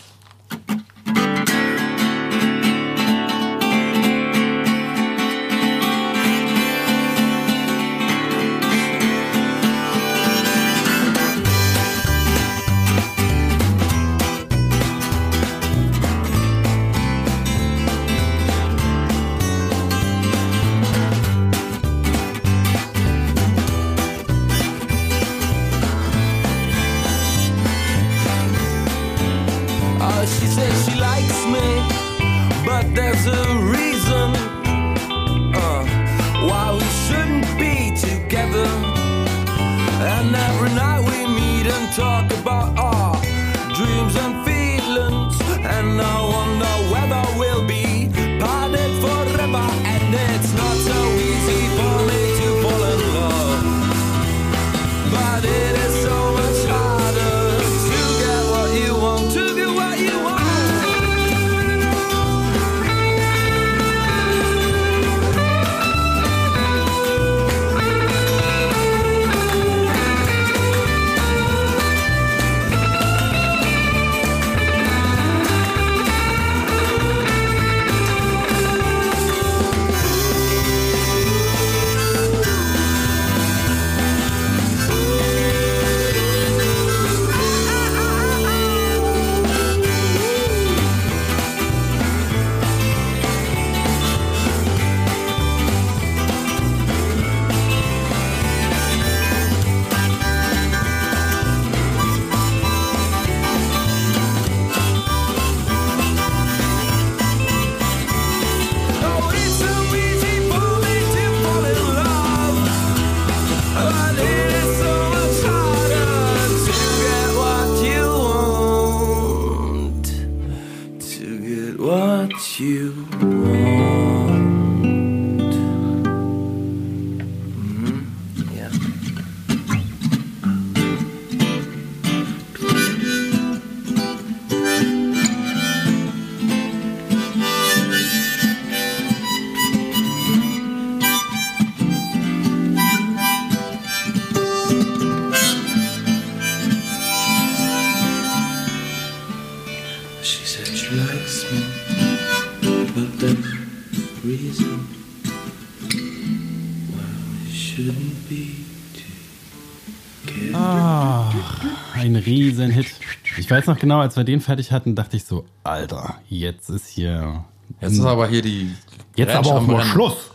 Weiß noch genau, als wir den fertig hatten, dachte ich so, Alter, jetzt ist hier.
Jetzt ist aber hier die.
Jetzt aber auch mal. Schluss.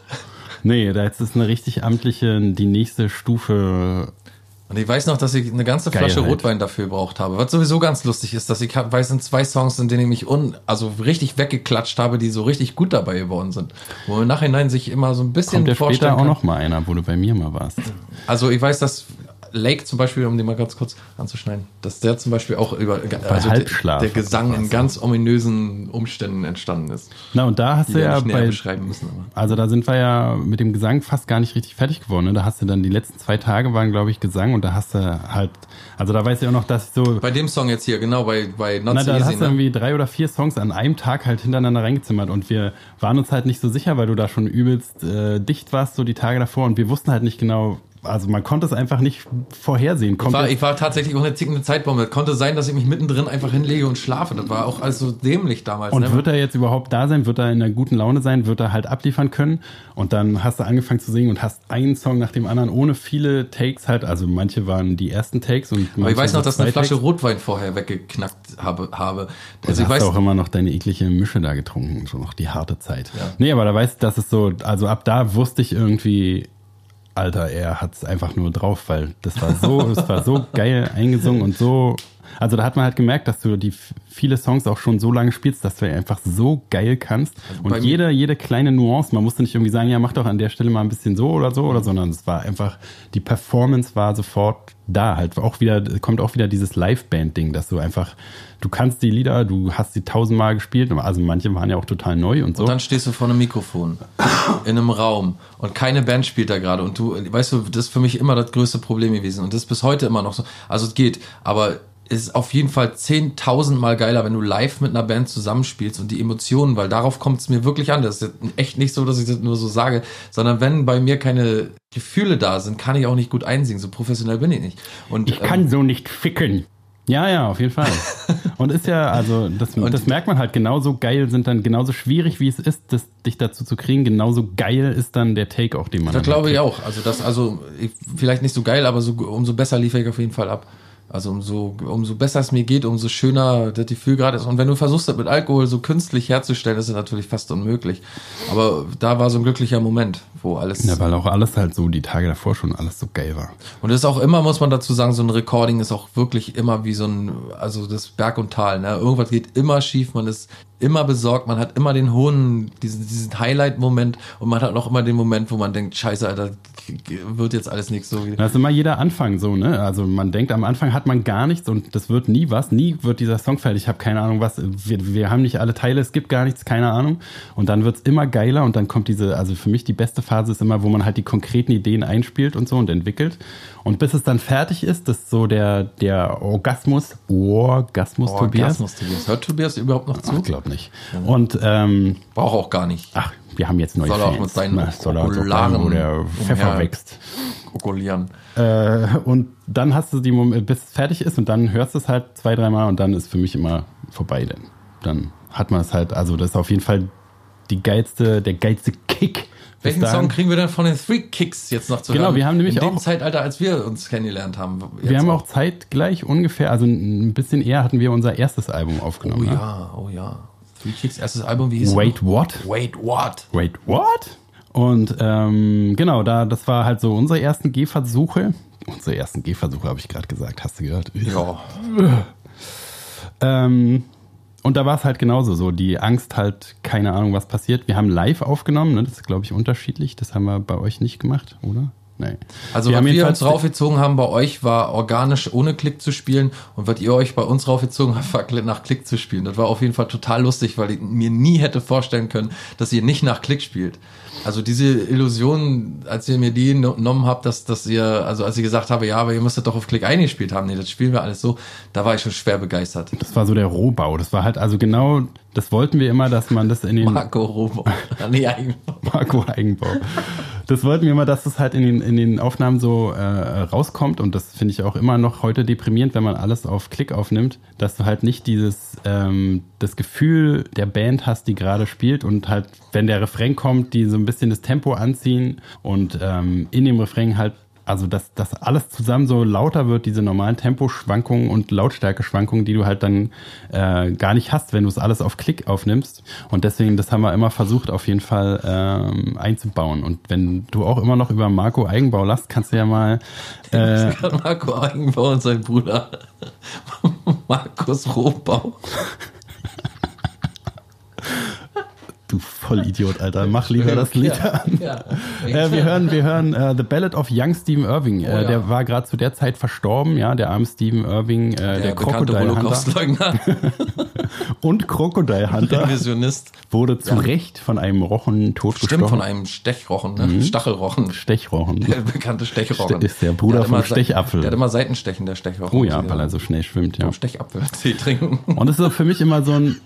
Nee, da jetzt ist eine richtig amtliche, die nächste Stufe.
Und ich weiß noch, dass ich eine ganze Flasche
Geilheit.
Rotwein dafür gebraucht habe. Was sowieso ganz lustig ist, dass ich weiß, sind zwei Songs, in denen ich mich un, also richtig weggeklatscht habe, die so richtig gut dabei geworden sind. Wo man im Nachhinein sich immer so ein bisschen
Kommt ja
vorstellen
später auch
kann.
noch mal einer, wo du bei mir mal warst.
Also ich weiß, dass Lake zum Beispiel, um den mal ganz kurz anzuschneiden, dass der zum Beispiel auch über also
Halbschlaf
der, der Gesang in ganz ominösen Umständen entstanden ist.
Na, und da hast du ja
näher
bei.
beschreiben müssen. Aber.
Also da sind wir ja mit dem Gesang fast gar nicht richtig fertig geworden. Ne? Da hast du dann die letzten zwei Tage waren, glaube ich, Gesang und da hast du halt, also da weiß ich auch noch, dass ich so,
Bei dem Song jetzt hier, genau, bei, bei Not
na,
So
da
Easy,
hast du
ne?
irgendwie drei oder vier Songs an einem Tag halt hintereinander reingezimmert und wir waren uns halt nicht so sicher, weil du da schon übelst äh, dicht warst, so die Tage davor und wir wussten halt nicht genau, also man konnte es einfach nicht vorhersehen.
Ich war, ich war tatsächlich auch eine tickende Zeitbombe. Konnte sein, dass ich mich mittendrin einfach hinlege und schlafe. Das war auch alles so dämlich damals.
Und
ne?
wird er jetzt überhaupt da sein? Wird er in einer guten Laune sein? Wird er halt abliefern können? Und dann hast du angefangen zu singen und hast einen Song nach dem anderen ohne viele Takes halt. Also manche waren die ersten Takes und
Aber ich weiß noch, dass eine Flasche
Takes.
Rotwein vorher weggeknackt habe. habe.
Also
ich
hast
weiß,
du auch immer noch deine eklige Mische da getrunken, so noch die harte Zeit.
Ja.
Nee, aber da weißt du, dass es so, also ab da wusste ich irgendwie, Alter, er hat es einfach nur drauf, weil das war so, es war so geil eingesungen und so, Also da hat man halt gemerkt, dass du die viele Songs auch schon so lange spielst, dass du einfach so geil kannst.
bei
Und jede, jede kleine Nuance, man musste nicht irgendwie sagen, ja, mach doch an der Stelle mal ein bisschen so oder so, oder, sondern es war einfach, die Performance war sofort da. Halt auch wieder, kommt auch wieder dieses Live-Band-Ding, dass du einfach, du kannst die Lieder, du hast sie tausendmal gespielt, also manche waren ja auch total neu und so.
Und dann stehst du vor einem Mikrofon in einem Raum und keine Band spielt da gerade und du, weißt du, das ist für mich immer das größte Problem gewesen und das ist bis heute immer noch so. Also es geht, aber ist auf jeden Fall 10.000 Mal geiler, wenn du live mit einer Band zusammenspielst und die Emotionen, weil darauf kommt es mir wirklich an. Das ist echt nicht so, dass ich das nur so sage, sondern wenn bei mir keine Gefühle da sind, kann ich auch nicht gut einsingen. So professionell bin ich nicht. Und,
Ich kann so nicht ficken. Ja, ja, auf jeden Fall. Und ist ja, also, das, das merkt man halt, genauso geil sind dann, genauso schwierig wie es ist, das, dich dazu zu kriegen, genauso geil ist dann der Take auch, den man
Das
dann
glaube ich auch. Also das, also ich, vielleicht nicht so geil, aber so, umso besser liefere ich auf jeden Fall ab. Also umso, umso besser es mir geht, umso schöner das Gefühl gerade ist. Und wenn du versuchst, das mit Alkohol so künstlich herzustellen, ist es natürlich fast unmöglich. Aber da war so ein glücklicher Moment, wo alles.
Ja, weil auch alles halt so die Tage davor schon alles so geil war.
Und es ist auch immer, muss man dazu sagen, so ein Recording ist auch wirklich immer wie so ein, also das Berg und Tal. Ne? Irgendwas geht immer schief, man ist immer besorgt, man hat immer den hohen, diesen, diesen Highlight-Moment und man hat auch immer den Moment, wo man denkt, scheiße, Alter, wird jetzt alles nichts so.
Das ist immer jeder Anfang so, ne? Also man denkt, am Anfang hat man gar nichts und das wird nie was. Nie wird dieser Song fertig. Ich habe keine Ahnung was. Wir, wir haben nicht alle Teile, es gibt gar nichts, keine Ahnung. Und dann wird's immer geiler und dann kommt diese, also für mich die beste Phase ist immer, wo man halt die konkreten Ideen einspielt und so und entwickelt. Und bis es dann fertig ist, das ist so der, der Orgasmus, Orgasmus, Tobias.
Orgasmus, Tobias. Hört Tobias überhaupt noch zu?
Ach, glaub nicht. Und ähm,
Braucht auch gar nicht.
ach, wir haben jetzt neue
Soll er auch mit seinen
Na, soll
Okularen
wo der Pfeffer wächst.
Okulieren.
Äh, und dann hast du die Moment, bis es fertig ist und dann hörst du es halt zwei, dreimal und dann ist für mich immer vorbei. Denn dann hat man es halt, also das ist auf jeden Fall die geilste, der geilste Kick.
Welchen
dahin.
Song kriegen wir denn von den Three Kicks jetzt noch zu
Genau,
hören?
wir haben nämlich
In dem
auch-
Zeitalter, als wir uns kennengelernt haben.
Wir haben auch zeitgleich ungefähr, also ein bisschen eher hatten wir unser erstes Album
Oh
aufgenommen. ne?
ja, oh ja. Three Kicks erstes Album, wie hieß es?
Wait, what?
Wait, what?
Wait, what? Und ähm, genau, da das war halt so unsere ersten Gehversuche. Unsere ersten Gehversuche habe ich gerade gesagt, hast du gehört?
Ja.
Ähm, und da war es halt genauso so. Die Angst halt, keine Ahnung, was passiert. Wir haben live aufgenommen, ne? das ist, glaube ich, unterschiedlich. Das haben wir bei euch nicht gemacht, oder? Nee.
Also
wir
was wir uns raufgezogen haben bei euch, war organisch ohne Klick zu spielen. Und was ihr euch bei uns raufgezogen habt, war nach Klick zu spielen. Das war auf jeden Fall total lustig, weil ich mir nie hätte vorstellen können, dass ihr nicht nach Klick spielt. Also diese Illusion, als ihr mir die no- genommen habt, dass, dass ihr, also als ich gesagt habe, ja, aber ihr müsstet doch auf Klick eingespielt haben, nee, das spielen wir alles so, da war ich schon schwer begeistert.
Das war so der Rohbau. Das war halt also genau, das wollten wir immer, dass man das in den
Marco Robo. nee, eigentlich.
Marco Eigenbau. Das wollten wir immer, dass das halt in den, in den Aufnahmen so äh, rauskommt. Und das finde ich auch immer noch heute deprimierend, wenn man alles auf Klick aufnimmt, dass du halt nicht dieses ähm, das Gefühl der Band hast, die gerade spielt und halt, wenn der Refrain kommt, die so ein bisschen das Tempo anziehen und ähm, in dem Refrain halt also dass das alles zusammen so lauter wird, diese normalen Temposchwankungen und Lautstärkeschwankungen, die du halt dann äh, gar nicht hast, wenn du es alles auf Klick aufnimmst. Und deswegen, das haben wir immer versucht, auf jeden Fall ähm, einzubauen. Und wenn du auch immer noch über Marco Eigenbau lachst, kannst du ja mal äh,
Marco Eigenbau und sein Bruder Markus Rohbau.
Du Vollidiot, Alter, mach lieber das Lied an.
Ja,
Äh, wir hören, wir hören äh, The Ballad of Young Stephen Irving. Äh,
Oh ja.
Der war gerade zu der Zeit verstorben, ja, der arme Stephen Irving, äh, der,
der
Crocodile Hunter und Crocodile Hunter wurde zu Recht von einem Rochen totgestochen.
Stimmt, von einem Stechrochen, ne? Stachelrochen.
Stechrochen.
Der bekannte Stechrochen.
Ist der Bruder
hat
vom Stechapfel.
Der hat immer Seitenstechen, der Stechrochen.
Oh ja, weil er so schnell schwimmt, ja.
Vom Stechapfeltee trinken.
Und es ist für mich immer so ein,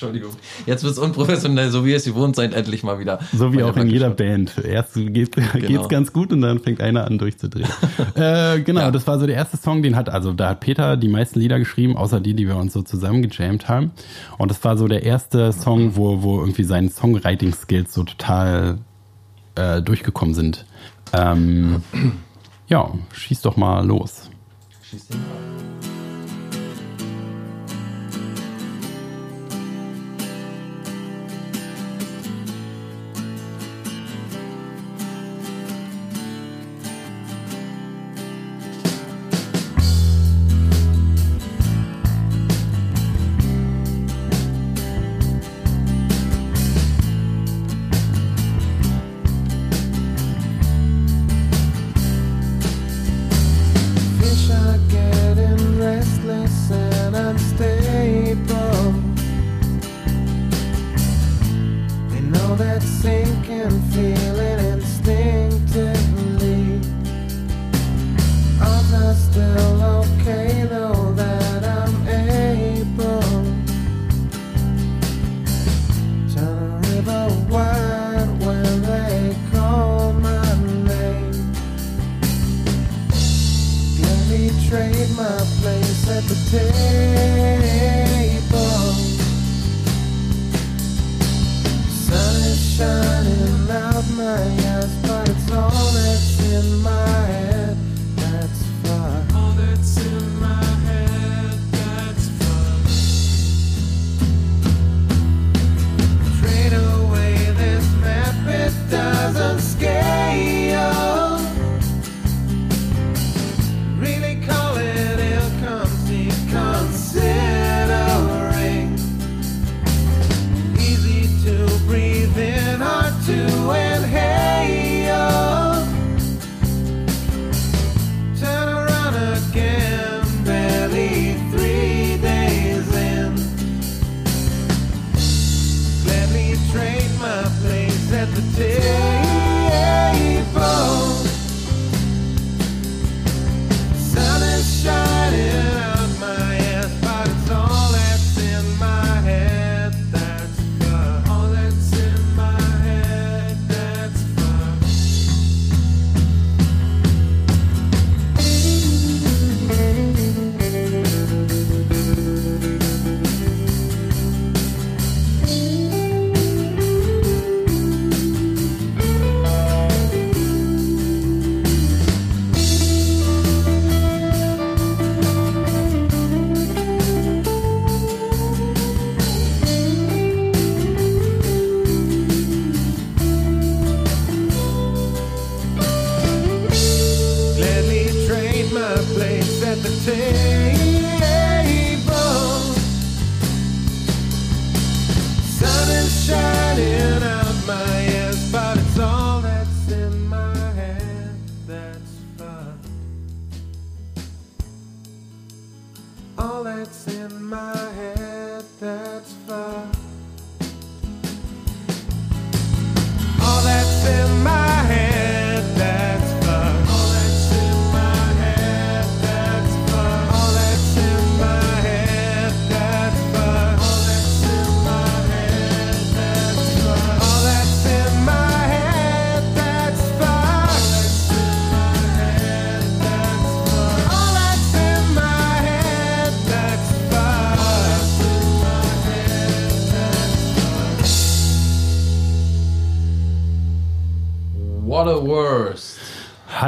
Entschuldigung. Jetzt wird's unprofessionell, so wie es gewohnt seid, endlich mal wieder.
so wie auch in jeder. Band. Erst geht, geht's ganz gut und dann fängt einer an durchzudrehen. äh, genau,
Ja.
das war so der erste Song, den hat, also da hat Peter die meisten Lieder geschrieben, außer die, die wir uns so zusammen gejammt haben. Und das war so der erste Song, wo, wo irgendwie seine Songwriting-Skills so total äh, durchgekommen sind. Ähm, ja, schieß doch mal los.
Schieß den mal.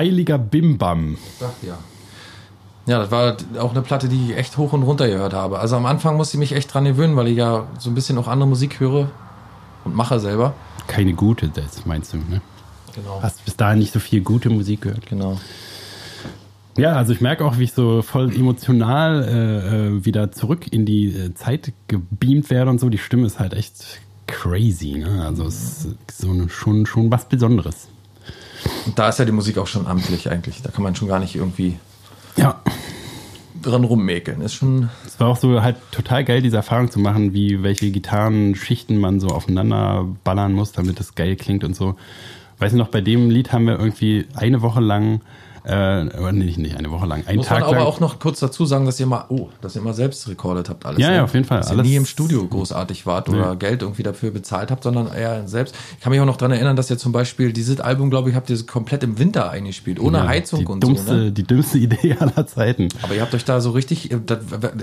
Heiliger Bimbam.
Sag ja. Ja, das war auch eine Platte, die ich echt hoch und runter gehört habe. Also am Anfang musste ich mich echt dran gewöhnen, weil ich ja so ein bisschen auch andere Musik höre und mache selber.
Keine gute, das meinst du, ne?
Genau.
Hast bis dahin nicht so viel gute Musik gehört.
Genau.
Ja, also ich merke auch, wie ich so voll emotional äh, äh, wieder zurück in die äh, Zeit gebeamt werde und so. Die Stimme ist halt echt crazy, ne? Also es ist so eine, schon, schon was Besonderes.
Und da ist ja die Musik auch schon amtlich eigentlich. Da kann man schon gar nicht irgendwie
Ja,
dran rummäkeln. Ist schon.
es war auch so halt total geil, diese Erfahrung zu machen, wie welche Gitarrenschichten man so aufeinander ballern muss, damit es geil klingt und so. Weiß ich noch, bei dem Lied haben wir irgendwie eine Woche lang, äh, nee, nicht eine Woche lang, einen
Muss
Tag
man aber
lang.
auch noch kurz dazu sagen, dass ihr mal, oh, dass ihr mal selbst recordet habt alles.
Ja,
ne?
ja, auf jeden Fall.
Dass ihr
Alles-
nie im Studio großartig wart oder
Nee.
Geld irgendwie dafür bezahlt habt, sondern eher selbst. Ich kann mich auch noch dran erinnern, dass ihr zum Beispiel dieses Album, glaube ich, habt ihr komplett im Winter eingespielt, ohne
Ja,
Heizung und
dummste,
so. Ne?
Die dümmste Idee aller Zeiten.
Aber ihr habt euch da so richtig, äh, das,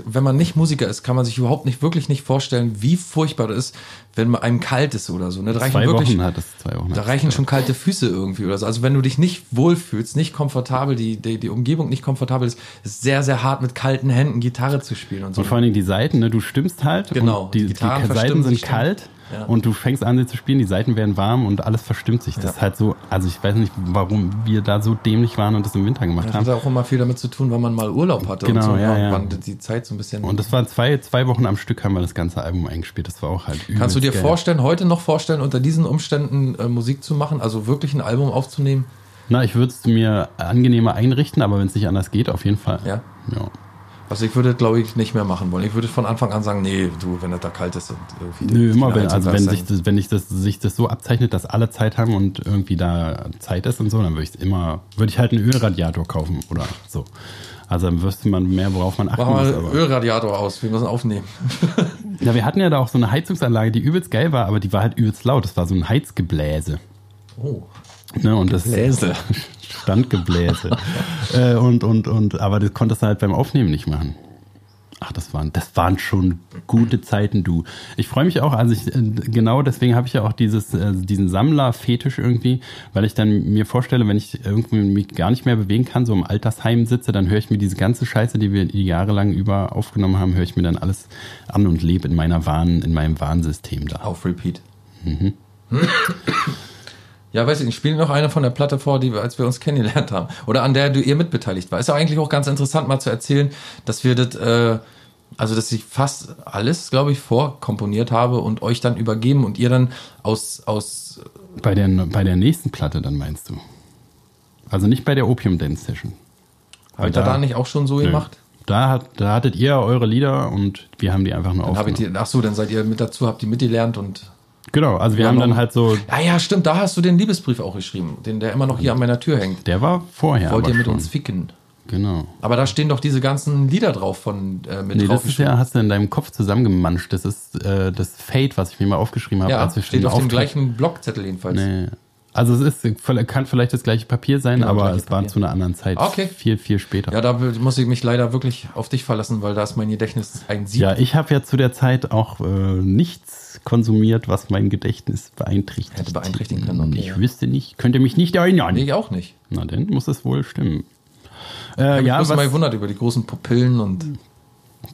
wenn man nicht Musiker ist, kann man sich überhaupt nicht, wirklich nicht vorstellen, wie furchtbar das ist, wenn einem kalt ist oder so. Ne? Da reichen wirklich,
Wochen hat es, zwei Wochen.
da reichen schon kalte Füße irgendwie oder so. Also wenn du dich nicht wohlfühlst, nicht komfortabel, die, die, die Umgebung nicht komfortabel ist, ist sehr, sehr hart mit kalten Händen Gitarre zu spielen und so.
Und vor allen Dingen die Seiten, ne? du stimmst halt.
Genau,
Und die,
die
die, Seiten sind kalt.
Ja.
Und du fängst an, sie zu spielen, die Seiten werden warm und alles verstimmt sich. Das
Ja.
ist halt so, also ich weiß nicht, warum wir da so dämlich waren und das im Winter gemacht
Das
haben.
hat auch immer viel damit zu tun, weil man mal Urlaub hatte
Genau,
und so.
ja,
ne?
ja.
Die Zeit so ein bisschen.
Und das waren zwei, zwei Wochen am Stück haben wir das ganze Album eingespielt. Das war auch halt
Kannst du dir
geil.
vorstellen, heute noch vorstellen, unter diesen Umständen äh, Musik zu machen, also wirklich ein Album aufzunehmen?
Na, ich würde es mir angenehmer einrichten, aber wenn es nicht anders geht, auf jeden Fall.
Ja.
ja.
Also ich würde, glaube ich, nicht mehr machen wollen. Ich würde von Anfang an sagen, nee, du, wenn das da kalt ist und irgendwie.
Nö, immer wenn, also wenn sich das, wenn ich das, sich das so abzeichnet, dass alle Zeit haben und irgendwie da Zeit ist und so, dann würde ich immer, würde ich halt einen Ölradiator kaufen oder so. Also dann wüsste man mehr, worauf man achten
Mach
muss.
mal
Aber.
Ölradiator aus, wir müssen aufnehmen.
Ja, wir hatten ja da auch so eine Heizungsanlage, die übelst geil war, aber die war halt übelst laut. Das war so ein Heizgebläse.
Oh.
Ne, und das
Gebläse.
Standgebläse. äh, und, und, und, aber das konntest du halt beim Aufnehmen nicht machen. Ach, das waren, das waren schon gute Zeiten, du. Ich freue mich auch, also ich, äh, genau deswegen habe ich ja auch dieses, äh, diesen Sammler-Fetisch irgendwie, weil ich dann mir vorstelle, wenn ich irgendwie mich gar nicht mehr bewegen kann, so im Altersheim sitze, dann höre ich mir diese ganze Scheiße, die wir jahrelang über aufgenommen haben, höre ich mir dann alles an und lebe in meiner Wahn, in meinem Warnsystem da.
Auf Repeat. Ja, weiß ich nicht, spiel noch eine von der Platte vor, die wir, als wir uns kennengelernt haben. Oder an der du ihr mitbeteiligt war. Ist ja eigentlich auch ganz interessant mal zu erzählen, dass wir das, äh, also dass ich fast alles, glaube ich, vorkomponiert habe und euch dann übergeben und ihr dann aus, aus
Bei der, bei der nächsten Platte dann meinst du? Also nicht bei der Opium Dance Session.
habt ihr da nicht auch schon so
Nö.
gemacht?
Da, hat, da hattet ihr eure Lieder und wir haben die einfach nur
Dann hab ich
aufgenommen.
die, ach so, dann seid ihr mit dazu, habt die mitgelernt und
Genau, also wir
Ja,
haben dann halt so,
Ja, ja, stimmt, da hast du den Liebesbrief auch geschrieben, den der immer noch hier an meiner Tür hängt.
der war vorher.
Wollt ihr mit
schon.
uns ficken?
Genau.
Aber da stehen doch diese ganzen Lieder drauf von äh, mit
Nee,
drauf
das ist ja, hast du in deinem Kopf zusammengemanscht. Das ist äh, das Fate, was ich mir mal aufgeschrieben habe.
ja,
als wir
steht auf dem gleichen Blockzettel jedenfalls.
Nee. Also es ist, kann vielleicht das gleiche Papier sein,
Genau,
aber es war
Papier.
zu einer anderen Zeit.
Okay.
Viel, viel später.
Ja, da muss ich mich leider wirklich auf dich verlassen, weil da ist mein Gedächtnis ein Sieg.
Ja, ich habe ja zu der Zeit auch äh, nichts konsumiert, was mein Gedächtnis beeinträchtigt.
Hätte beeinträchtigen können, okay,
ich
ja.
wüsste nicht, könnte mich nicht erinnern.
Nee, ich auch nicht.
Na, dann muss es wohl stimmen.
Ich
Äh,
habe mich
ja,
bloß mal gewundert über die großen Pupillen und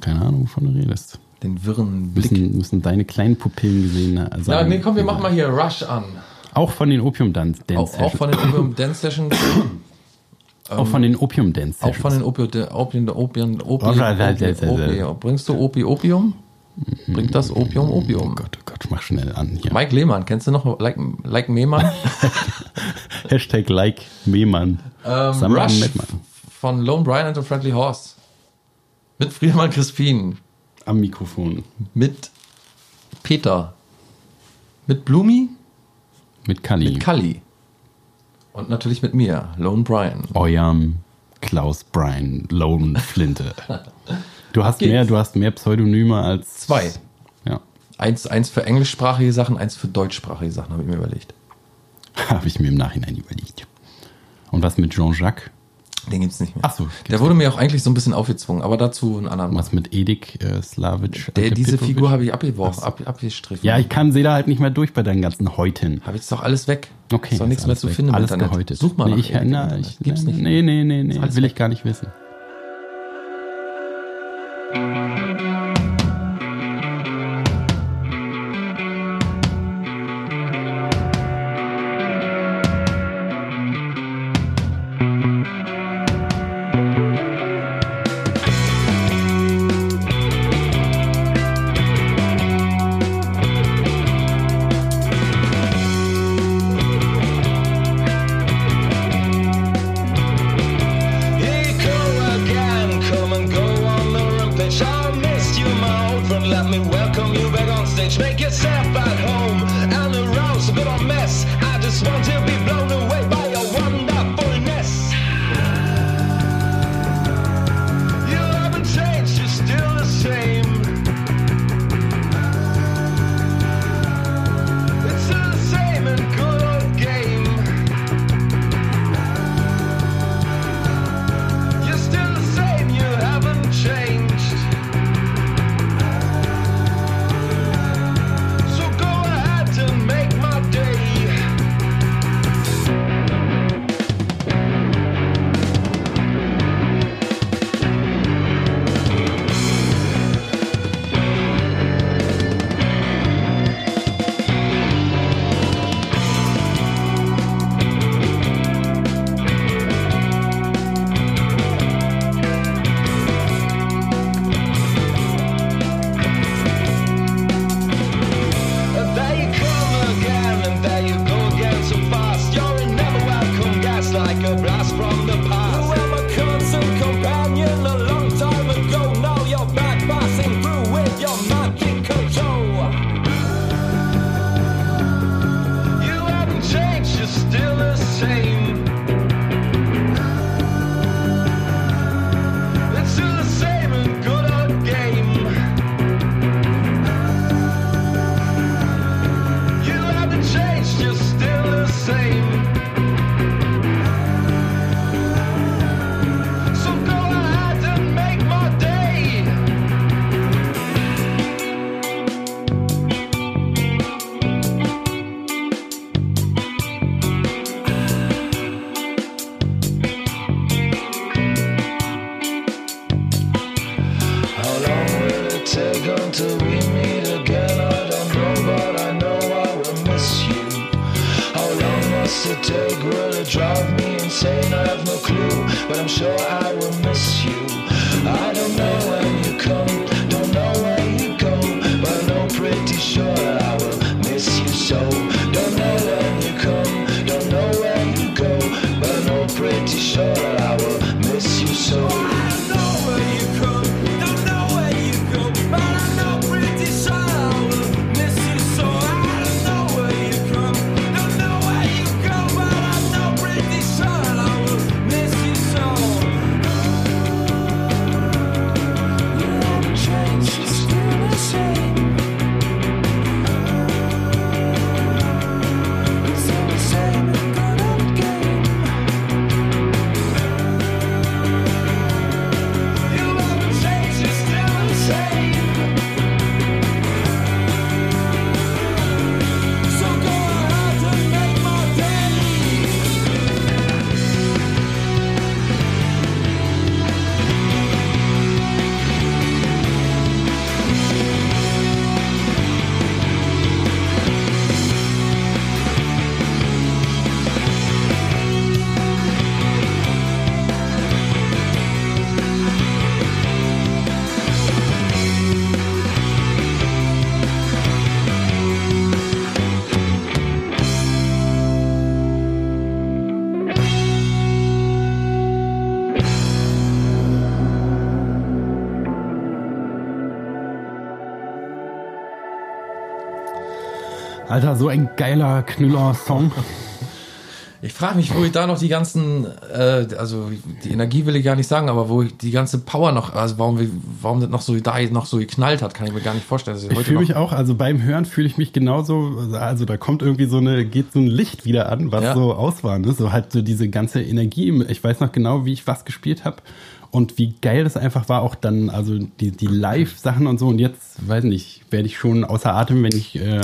keine Ahnung, wovon du redest.
den wirren Blick.
Müssen, müssen deine kleinen Pupillen gesehen sein.
Ja, nee, komm, wir machen mal hier Rush an.
Auch von den Opium Dance
Auch, auch von den Opium Dance Sessions,
auch von den Opium Dance
auch von den Opium, Opium, Opium, Opium. Bringst du Opi, Opium? Bringt das Opium, Opium?
Oh Gott, oh Gott, mach schnell an hier.
Mike Lehmann, kennst du noch? Like, like Mehmann?
Hashtag like Mehmann.
Ähm, Rush von Lone Brian and the Friendly Horse. Mit Friedemann Crispin.
Am Mikrofon.
Mit Peter. Mit Blumi.
Mit Kali.
Mit Kalli. Und natürlich mit mir, Lone Brian.
Eurem Klaus Brian Lone Flinte. Du hast
geht's.
mehr, du hast mehr Pseudonyme als
Zwei.
Ja,
Eins, eins für englischsprachige Sachen, eins für deutschsprachige Sachen, habe ich mir überlegt.
habe ich mir im Nachhinein überlegt. Und was mit Jean-Jacques?
Den gibt's nicht mehr.
Ach so,
Der wurde mir auch eigentlich so ein bisschen aufgezwungen, aber dazu einen anderen.
Was mit Edik äh, Slavic?
Der, diese? Figur habe ich abgeworfen, ab, abgestrichen.
Ja, ich kann sehe da halt nicht mehr durch bei deinen ganzen Häuten.
Habe jetzt doch alles weg.
Okay.
Ist doch nichts mehr zu
weg.
finden
Alles
im Internet. Such mal
nee,
nach
ich,
Erik im
na, ich,
Gibt's nicht.
Nee, nee, nee, nee.
alles
Will
weg.
ich gar nicht wissen. Alter, so ein geiler Knüller-Song.
Ich frage mich, wo ich da noch die ganzen, äh, also die Energie will ich gar nicht sagen, aber wo ich die ganze Power noch, also warum, warum das noch so da noch so geknallt hat, kann ich mir gar nicht vorstellen.
Ich fühle mich auch, also beim Hören fühle ich mich genauso, also da kommt irgendwie so eine, geht so ein Licht wieder an, was
Ja.
so aus war. Ne? So halt so diese ganze Energie. Ich weiß noch genau, wie ich was gespielt habe und wie geil das einfach war, auch dann, also die, die Live-Sachen und so. Und jetzt, weiß nicht, werde ich schon außer Atem, wenn ich äh,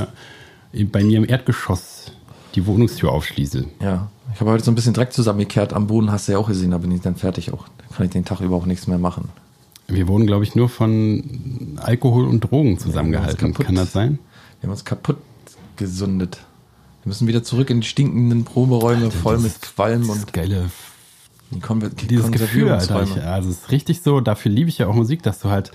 bei mir im Erdgeschoss die Wohnungstür aufschließe.
Ja, ich habe heute so ein bisschen Dreck zusammengekehrt am Boden, hast du ja auch gesehen, da bin ich dann fertig auch. Da kann ich den Tag über auch nichts mehr machen.
Wir wurden, glaube ich, nur von Alkohol und Drogen zusammengehalten.
kaputt.
Kann das sein?
Wir haben uns kaputt gesundet. Wir müssen wieder zurück in die stinkenden Proberäume, voll mit Qualm und
geile
die die
dieses Gefühl, Alter. Ich, also es ist richtig so, dafür liebe ich ja auch Musik, dass du halt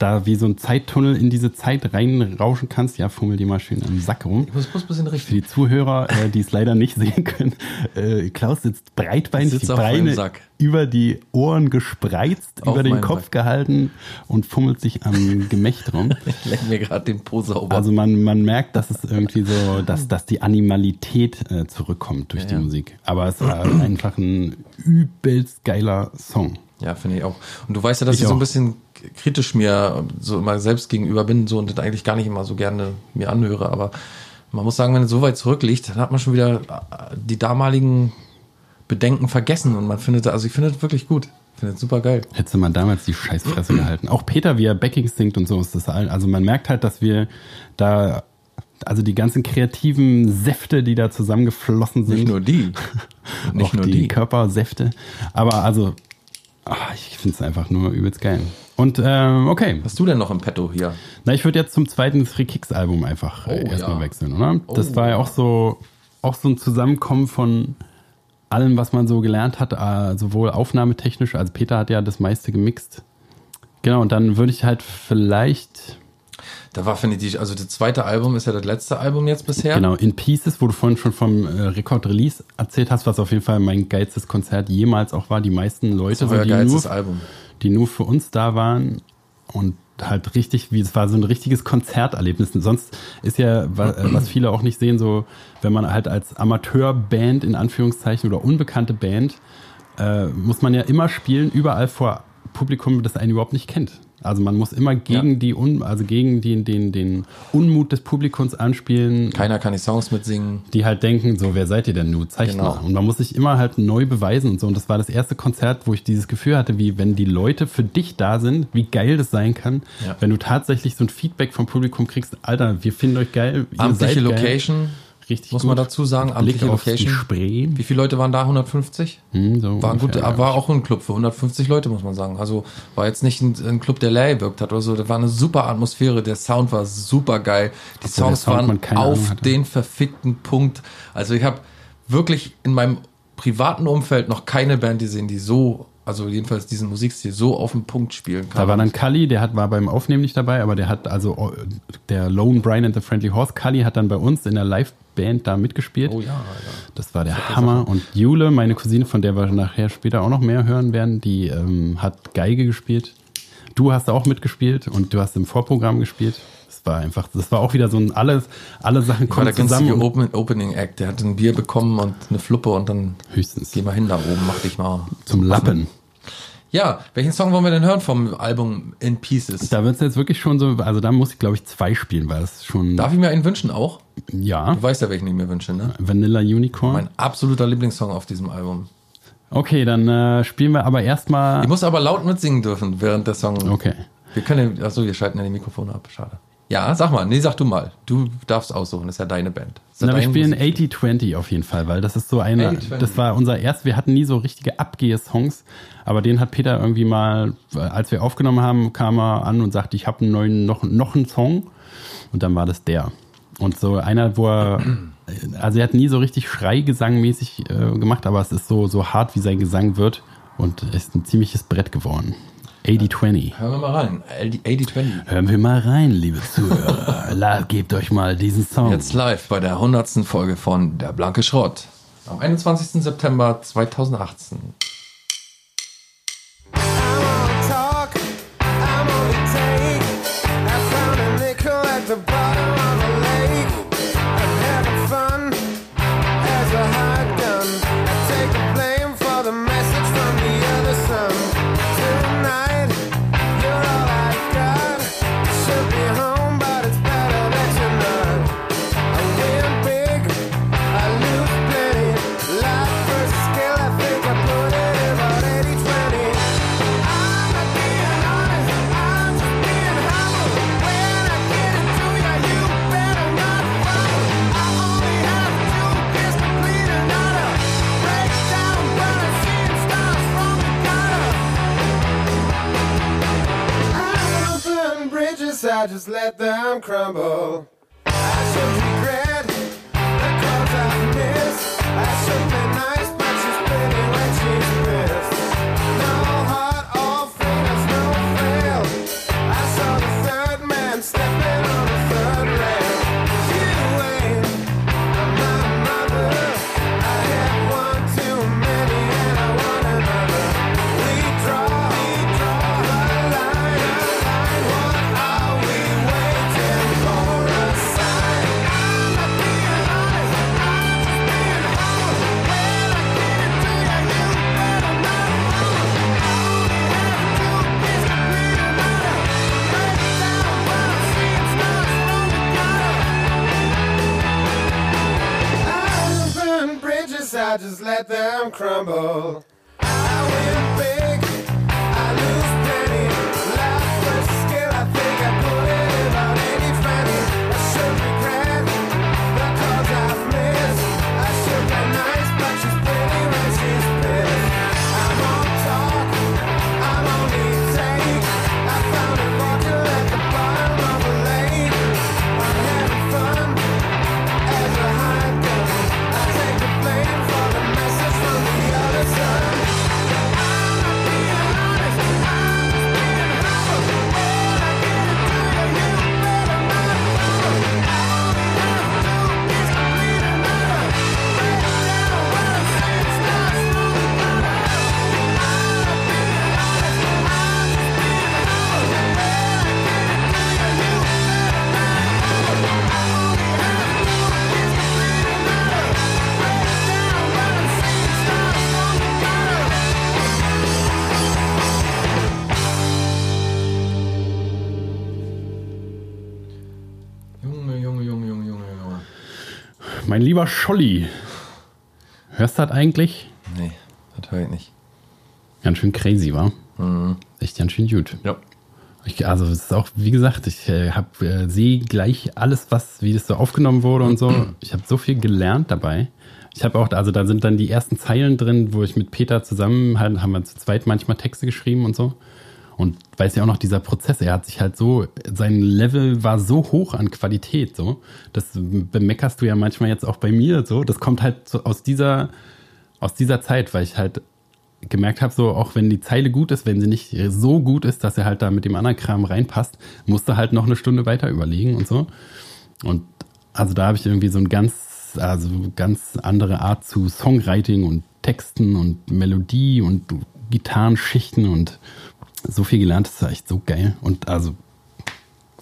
da wie so ein Zeittunnel in diese Zeit reinrauschen kannst. Ja, fummel die mal schön am Sack rum.
Ich muss bloß ein bisschen
Für
richtig.
die Zuhörer, äh, die es leider nicht sehen können, äh, Klaus sitzt breitbeinig,
Sitzt
die Beine über die Ohren gespreizt,
Auf
über den Kopf
Sack.
gehalten und fummelt sich am Gemächt rum.
Ich leck mir gerade den Po sauber.
Also man, man merkt, dass es irgendwie so, dass, dass die Animalität äh, zurückkommt durch
Ja,
die
ja.
Musik. Aber es war einfach ein übelst geiler Song.
Ja, finde ich auch. Und du weißt ja, dass ich,
Ich
so ein bisschen kritisch mir so immer selbst gegenüber bin so und das eigentlich gar nicht immer so gerne mir anhöre. Aber man muss sagen, wenn es so weit zurückliegt, dann hat man schon wieder äh, die damaligen Bedenken vergessen und man findet, also ich finde es wirklich gut. Ich finde es super geil.
Hätte man damals die Scheißfresse gehalten. Auch Peter, wie er Backing singt und so ist das all- Also man merkt halt, dass wir da, also die ganzen kreativen Säfte, die da zusammengeflossen sind.
Nicht nur die. Nicht
auch
nur
die,
die.
Körpersäfte. Aber also, ah, ich finde es einfach nur übelst geil. Und ähm, okay,
Was hast du denn noch im Petto hier?
na ich würde jetzt zum zweiten Three Kicks Album einfach äh,
Oh,
erstmal
ja.
wechseln, oder? Das
Oh,
war ja auch so, auch so ein Zusammenkommen von allem, was man so gelernt hat, äh, sowohl aufnahmetechnisch, also Peter hat ja das meiste gemixt. Genau, und dann würde ich halt vielleicht,
Da war, finde ich, also das zweite Album ist ja das letzte Album jetzt bisher.
genau, In Pieces, wo du vorhin schon vom äh, Record-Release erzählt hast, was auf jeden Fall mein geilstes Konzert jemals auch war. Die meisten Leute,
Das ist euer
die, nur,
geilstes Album.
Die nur für uns da waren und halt richtig, wie es war so ein richtiges Konzerterlebnis. Sonst ist ja, äh, was viele auch nicht sehen, so, wenn man halt als Amateurband in Anführungszeichen oder unbekannte Band, äh, muss man ja immer spielen, überall vor Publikum, das einen überhaupt nicht kennt. Also man muss immer gegen
Ja.
die Un also gegen den, den, den Unmut des Publikums anspielen,
Keiner kann die Songs mitsingen.
die halt denken, so, wer seid ihr denn nun? Zeigt
Genau.
mal. Und man muss sich immer halt neu beweisen und so. Und das war das erste Konzert, wo ich dieses Gefühl hatte, wie wenn die Leute für dich da sind, wie geil das sein kann,
Ja.
wenn du tatsächlich so ein Feedback vom Publikum kriegst, Alter, wir finden euch geil. ihr
Amtliche
seid geil. Richtig
muss
gut.
man dazu sagen.
Blick
Amtliche
auf die
Location.
Spree.
Wie viele Leute waren da? 150?
Hm, so
War,
ungefähr,
gut, war auch ein Club für 150 Leute, muss man sagen. Also war jetzt nicht ein, ein Club, der leer gewirkt hat oder so. Das war eine super Atmosphäre. Der Sound war super geil. Die
der
Songs
Sound
waren auf den verfickten Punkt. Also ich habe wirklich in meinem privaten Umfeld noch keine Band gesehen, die so, also jedenfalls diesen Musikstil so auf den Punkt spielen kann.
Da war dann Cully, der hat, war beim Aufnehmen nicht dabei, aber der hat also der Lone Brian and the Friendly Horse, Cully hat dann bei uns in der Liveband da mitgespielt.
oh ja, Alter.
Das war der Hammer. Und Jule, meine Cousine, von der wir nachher später auch noch mehr hören werden, die ähm, hat Geige gespielt. Du hast auch mitgespielt und du hast im Vorprogramm gespielt. Das war einfach, das war auch wieder so ein alles, alle Sachen
Ich war der
kommen zusammen.
Open, Opening Act. Der hat ein Bier bekommen und eine Fluppe und dann
höchstens
geh mal hin da oben, mach dich mal.
zum Lappen.
Ja, welchen Song wollen wir denn hören vom Album In Pieces?
Da wird es jetzt wirklich schon so, also da muss ich glaube ich zwei spielen, weil es schon,
Darf ich mir einen wünschen auch?
ja,
Du weißt ja, welchen ich mir wünsche, ne?
Vanilla Unicorn.
Mein absoluter Lieblingssong auf diesem Album.
Okay, dann äh, spielen wir aber erstmal.
Ich muss aber laut mitsingen dürfen, während der Song.
Okay.
Wir können, achso, wir schalten ja die Mikrofone ab. Schade. Ja, sag mal. Nee, sag du mal. Du darfst aussuchen. Das ist ja deine Band. Ja
Na, wir spielen
Musik-
80-20 auf jeden Fall, weil das ist so eine,
80-20.
das war unser erst, wir hatten nie so richtige Abgehe-Songs, aber den hat Peter irgendwie mal, äh, als wir aufgenommen haben, kam er an und sagte, ich habe einen neuen, noch, noch einen Song und dann war das der. Und so einer, wo er, also er hat nie so richtig Schreigesangmäßig äh, gemacht, aber es ist so, so hart, wie sein Gesang wird und ist ein ziemliches Brett geworden. 80-20.
Hören wir mal rein. 80-20.
Hören wir mal rein, liebe Zuhörer. La, gebt euch mal diesen Song.
Jetzt live bei der 100. Folge von Der Blanke Schrott. Am 21. September 2018.
I just let them crumble. I should regret the calls I've missed. I should crumble.
Lieber Scholli, hörst du das eigentlich?
Nee, das höre ich nicht.
Ganz schön crazy, war. Echt ganz schön gut.
Ja.
Ich, also es ist auch, wie gesagt, ich äh, hab, äh, sehe gleich alles, was, wie das so aufgenommen wurde und so. Ich habe so viel gelernt dabei. Ich habe auch, also da sind dann die ersten Zeilen drin, wo ich mit Peter zusammen, halt, haben wir zu zweit manchmal Texte geschrieben und so. Und weiß ja auch noch, dieser Prozess, er hat sich halt so, sein Level war so hoch an Qualität, so. Das bemeckerst du ja manchmal jetzt auch bei mir, so. Das kommt halt so aus dieser, aus dieser Zeit, weil ich halt gemerkt habe, so auch wenn die Zeile gut ist, wenn sie nicht so gut ist, dass er halt da mit dem anderen Kram reinpasst, musst du halt noch eine Stunde weiter überlegen und so. Und also da habe ich irgendwie so ein ganz, also ganz andere Art zu Songwriting und Texten und Melodie und Gitarrenschichten und so viel gelernt, das war echt so geil. Und also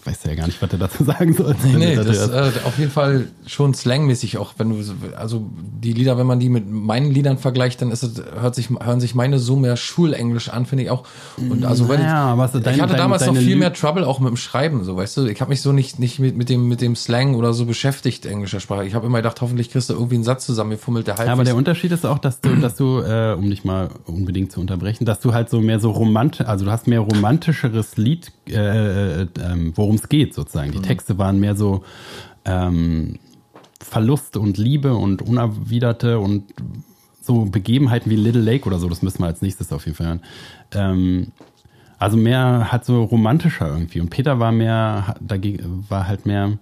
weiß ja gar nicht, was er dazu sagen soll.
Nee, das äh, auf jeden Fall schon slangmäßig auch, wenn du so- also die Lieder, wenn man die mit meinen Liedern vergleicht, dann ist es hört sich hören sich meine so mehr Schulenglisch an, finde ich auch. Und also
Naja, so
ich,
deine-
ich hatte
deine-
damals noch viel mehr Trouble auch mit dem Schreiben, so weißt du. Ich habe mich so nicht nicht mit mit dem mit dem Slang oder so beschäftigt englischer Sprache. Ich habe immer gedacht, hoffentlich kriegst du irgendwie einen Satz zusammengefummelt, der halb
Ja, aber der Unterschied ist auch, dass du, dass du, äh, um dich mal unbedingt zu unterbrechen, dass du halt so mehr so romantisch, also du hast mehr romantischeres Lied, äh, äh, ähm, worum es geht sozusagen. Die Texte waren mehr so ähm, Verlust und Liebe und unerwiderte und so Begebenheiten wie Little Lake oder so. Das müssen wir als nächstes auf jeden Fall hören. Ähm, also mehr halt so romantischer irgendwie. Und Peter war mehr, dagegen, war halt mehr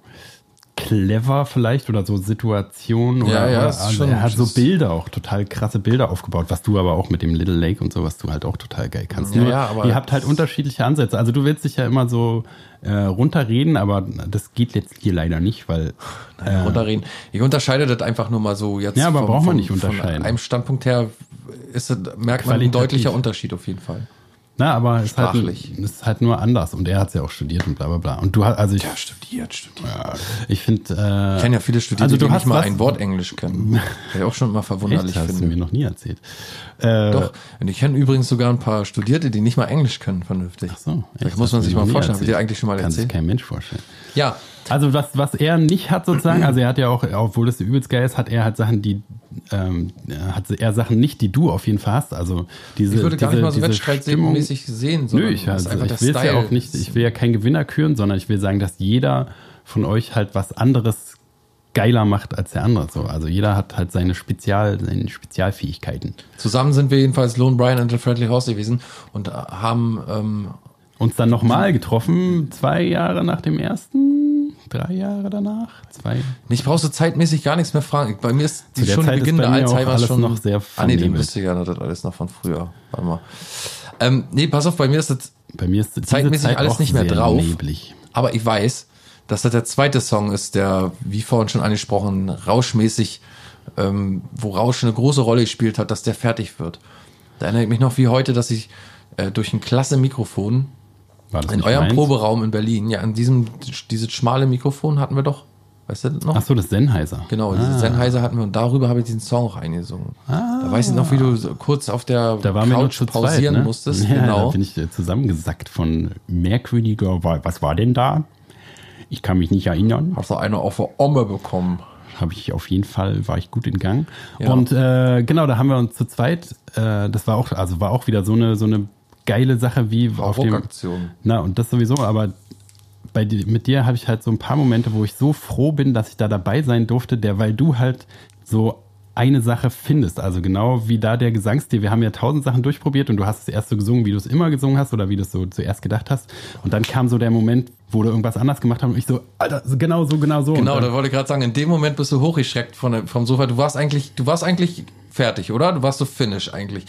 clever vielleicht oder so Situationen
Ja,
oder,
ja,
oder also
schon-
er hat so Bilder auch, total krasse Bilder aufgebaut, was du aber auch mit dem Little Lake und so, was du halt auch total geil kannst.
Ja,
Nur,
ja, aber
ihr habt halt unterschiedliche Ansätze. Also du willst dich ja immer so äh, runterreden, aber das geht jetzt hier leider nicht, weil
Naja, runterreden. Ich unterscheide das einfach nur mal so jetzt.
Ja, aber
vom-
braucht man nicht unterscheiden.
Von einem Standpunkt her ist das, merkt man ein deutlicher Unterschied auf jeden Fall.
Na, aber es ist halt, ist halt nur anders und er hat es ja auch studiert und bla bla bla. Und du hast, also ich,
studiert, studiert.
ich finde, äh,
Ich kenne ja viele Studierende,
Also du
die
hast
nicht mal
was-
ein Wort Englisch können. Was ich auch schon mal verwunderlich
echt, hast du
finde.
mir noch nie erzählt. Äh,
Doch, und ich kenne übrigens sogar ein paar Studierte, die nicht mal Englisch können, vernünftig.
Ach so,
Das
echt,
muss man sich
mir
mal vorstellen. Hab ich dir
erzählt.
eigentlich schon mal
Kann sich
erzählt?
kein Mensch vorstellen.
Ja,
Also was, was er nicht hat sozusagen, also er hat ja auch, obwohl das übelst geil ist, hat er halt Sachen, die, ähm, hat er Sachen nicht, die du auf jeden Fall hast. Also diese,
ich würde gar
diese,
nicht mal so wettstreitmäßig sehen,
Nö,
sondern
ich,
das ist
also,
einfach
ich will ja auch nicht, ich will ja kein Gewinner küren, sondern ich will sagen, dass jeder von euch halt was anderes geiler macht als der andere. So, also jeder hat halt seine Spezial, seine Spezialfähigkeiten.
Zusammen sind wir jedenfalls Lone Brian and the Friendly Horse gewesen und haben ähm,
Uns dann nochmal getroffen, zwei Jahre nach dem ersten, drei Jahre danach, zwei.
Ich brauchst du zeitmäßig gar nichts mehr fragen. Bei mir ist die schon
Zeit
beginnende Alzheimer schon
noch sehr
Ah nee, ich ja das alles noch von früher. Warte mal. Ähm, nee, pass auf, bei mir ist das,
Bei mir ist
Zeitmäßig
Zeit
alles nicht mehr drauf.
neblig.
aber ich weiß, dass das der zweite Song ist, der, wie vorhin schon angesprochen, rauschmäßig, ähm, wo Rausch eine große Rolle gespielt hat, dass der fertig wird. Da erinnere ich mich noch wie heute, dass ich äh, durch ein klasse Mikrofon
War das
in eurem
meins?
Proberaum in Berlin, ja, in diesem, dieses schmale Mikrofon hatten wir doch, weißt du das noch?
Ach so, das Sennheiser.
Genau,
ah,
Sennheiser hatten wir und darüber habe ich diesen Song auch eingesungen. Da weiß ich noch, wie du so kurz auf der
Da waren wir
Couch
zu
pausieren
zweit, ne?
musstest.
Ja,
genau.
Da bin ich äh, zusammengesackt von merkwürdiger, wa- was war denn da? Ich kann mich nicht erinnern.
Hast du eine auf der Omme bekommen?
Habe ich auf jeden Fall, war ich gut in Gang.
Ja.
Und äh, genau, da haben wir uns zu zweit, äh, das war auch, also war auch wieder so eine, so eine geile Sache wie auf dem. Na, und das sowieso, aber bei mit dir habe ich halt so ein paar Momente, wo ich so froh bin, dass ich da dabei sein durfte, der, weil du halt so eine Sache findest. Also genau wie da der Gesangsstil. Wir haben ja tausend Sachen durchprobiert und du hast es erst so gesungen, wie du es immer gesungen hast oder wie du es so zuerst gedacht hast. Und dann kam so der Moment, wo du irgendwas anders gemacht hast und ich so, Alter, genau so, genau so.
Genau, da wollte ich gerade sagen, in dem Moment bist du hochgeschreckt von, vom Sofa. Du warst eigentlich, du warst eigentlich fertig, oder? Du warst so finish eigentlich.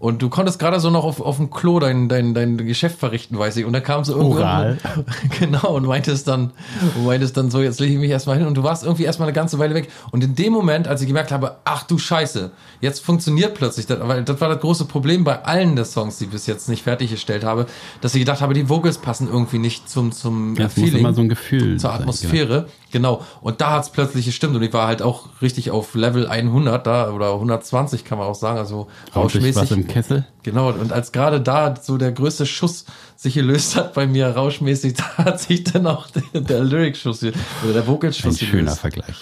Und du konntest gerade so noch auf, auf dem Klo dein, dein, dein Geschäft verrichten, weiß ich. Und da kam so irgendwo.
Oral.
genau, und meintest dann, und meintest dann so, jetzt lege ich mich erstmal hin. Und du warst irgendwie erstmal eine ganze Weile weg. Und in dem Moment, als ich gemerkt habe, ach du Scheiße, jetzt funktioniert plötzlich das, weil das war das große Problem bei allen der Songs, die ich bis jetzt nicht fertiggestellt habe, dass ich gedacht habe, die Vocals passen irgendwie nicht zum, zum
ja, es muss
Feeling
immer so ein Gefühl
zur
sein,
Atmosphäre, genau. Und da hat's plötzlich gestimmt und ich war halt auch richtig auf Level 100 da oder 120 kann man auch sagen, also
Genau.
Rauschmäßig.
Kessel.
Genau, und als gerade da so der größte Schuss sich gelöst hat bei mir rauschmäßig, da hat sich dann auch der, der Lyric-Schuss oder der
Ein
Vocalschuss
schöner
gelöst.
Vergleich.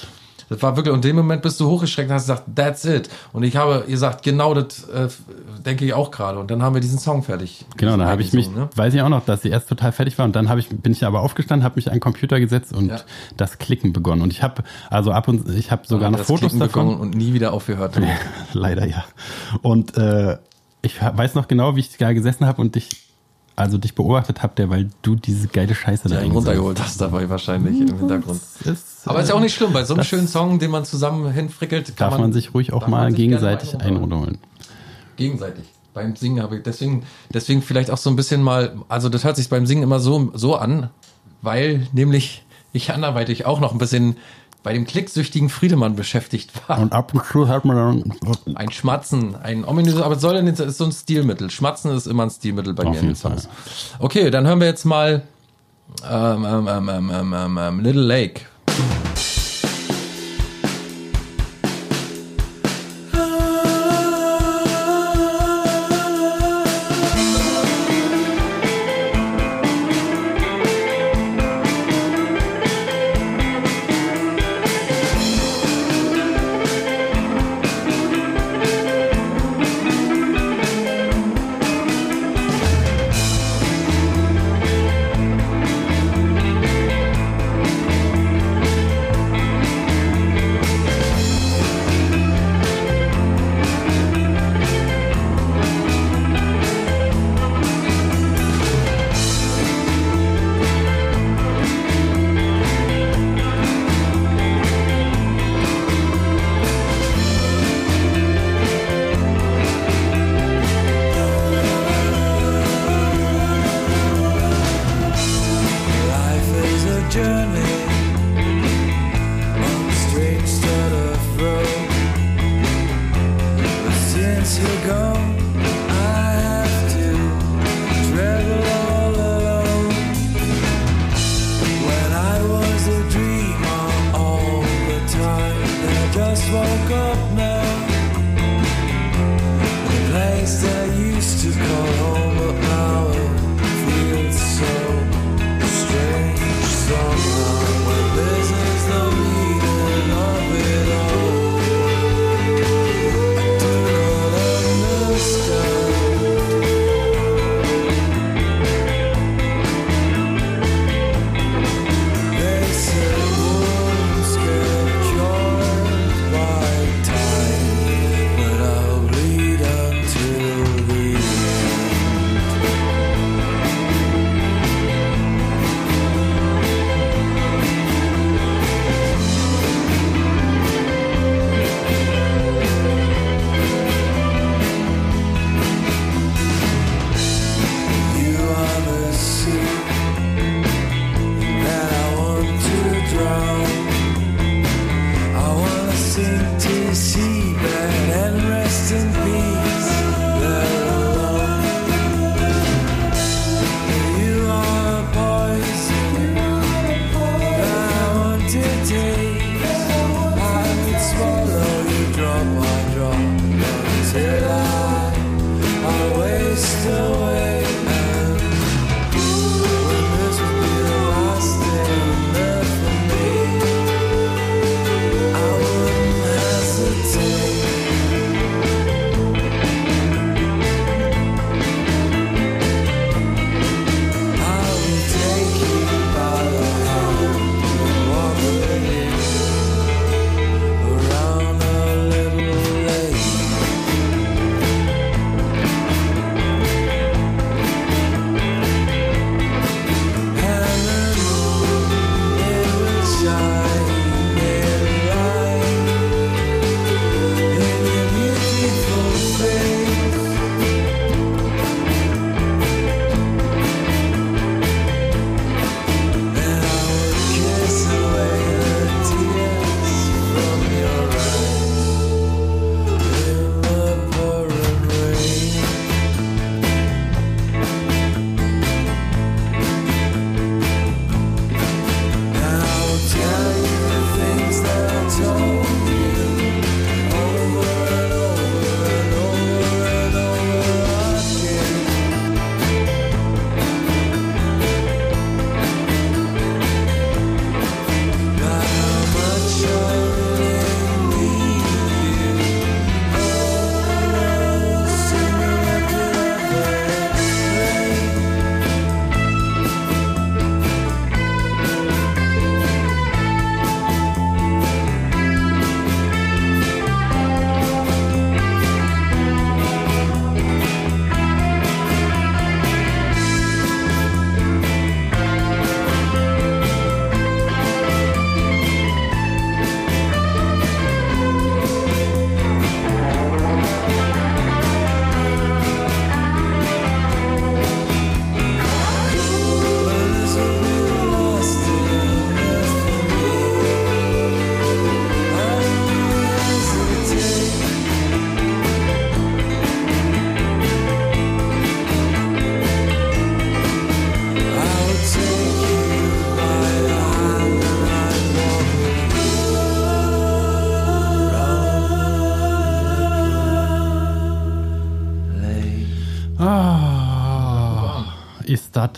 Das war wirklich, und in dem Moment bist du hochgeschreckt und hast gesagt, that's it. Und ich habe gesagt, genau das äh, denke ich auch gerade. Und dann haben wir diesen Song fertig.
Genau, da habe ich mich,
ne?
weiß ich auch noch, dass sie erst total fertig war und dann ich, bin ich aber aufgestanden, habe mich an den Computer gesetzt und
Ja.
das Klicken begonnen. Und ich habe, also ab und ich habe sogar
Hat
noch Fotos davon.
und nie wieder aufgehört.
Leider ja. Und äh, ich weiß noch genau, wie ich da gesessen habe und dich also dich beobachtet habe, der, weil du diese geile Scheiße da
Ja,
eingesetzt
runtergeholt hast dabei wahrscheinlich im Hintergrund.
hast. Ist,
Aber ist ja auch nicht schlimm, bei so einem schönen Song, den man zusammen hinfrickelt, kann
Darf man, sich ruhig auch
man
mal gegenseitig runterholen.
Gegenseitig. Beim Singen habe ich, deswegen, deswegen vielleicht auch so ein bisschen mal, also das hört sich beim Singen immer so, so an, weil nämlich ich anderweitig auch noch ein bisschen bei dem klicksüchtigen Friedemann beschäftigt war.
Und ab und zu hat man dann
Ein Schmatzen, ein ominöses, aber es soll denn, ist so ein Stilmittel. Schmatzen ist immer ein Stilmittel bei
Auf
mir in den
jeden Fall.
Songs. Okay, dann hören wir jetzt mal ähm, ähm, ähm, ähm, ähm, ähm, ähm, Little Lake.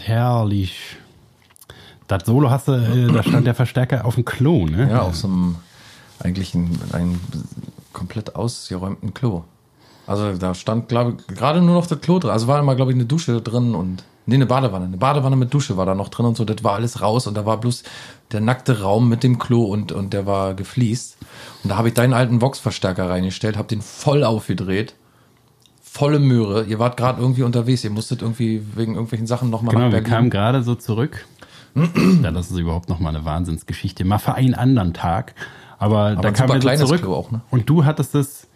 Herrlich. Das Solo hast du, äh, da stand der Verstärker auf dem Klo, ne?
Ja, auf so einem eigentlich ein, ein komplett ausgeräumten Klo. Also da stand, glaube ich, gerade nur noch das Klo drin. Also war immer, glaube ich, eine Dusche drin und. Nee, eine Badewanne. Eine Badewanne mit Dusche war da noch drin und so. Das war alles raus und da war bloß der nackte Raum mit dem Klo und, und der war gefliest. Und da habe ich deinen alten Vox-Verstärker reingestellt, habe den voll aufgedreht. Volle Möhre. Ihr wart gerade irgendwie unterwegs. Ihr musstet irgendwie wegen irgendwelchen Sachen nochmal
Genau, wir kamen gerade so zurück. ja, das ist überhaupt noch mal eine Wahnsinnsgeschichte. Mal für einen anderen Tag. Aber, da
ein
kamen wir so zurück.
Auch, ne?
Und du hattest es,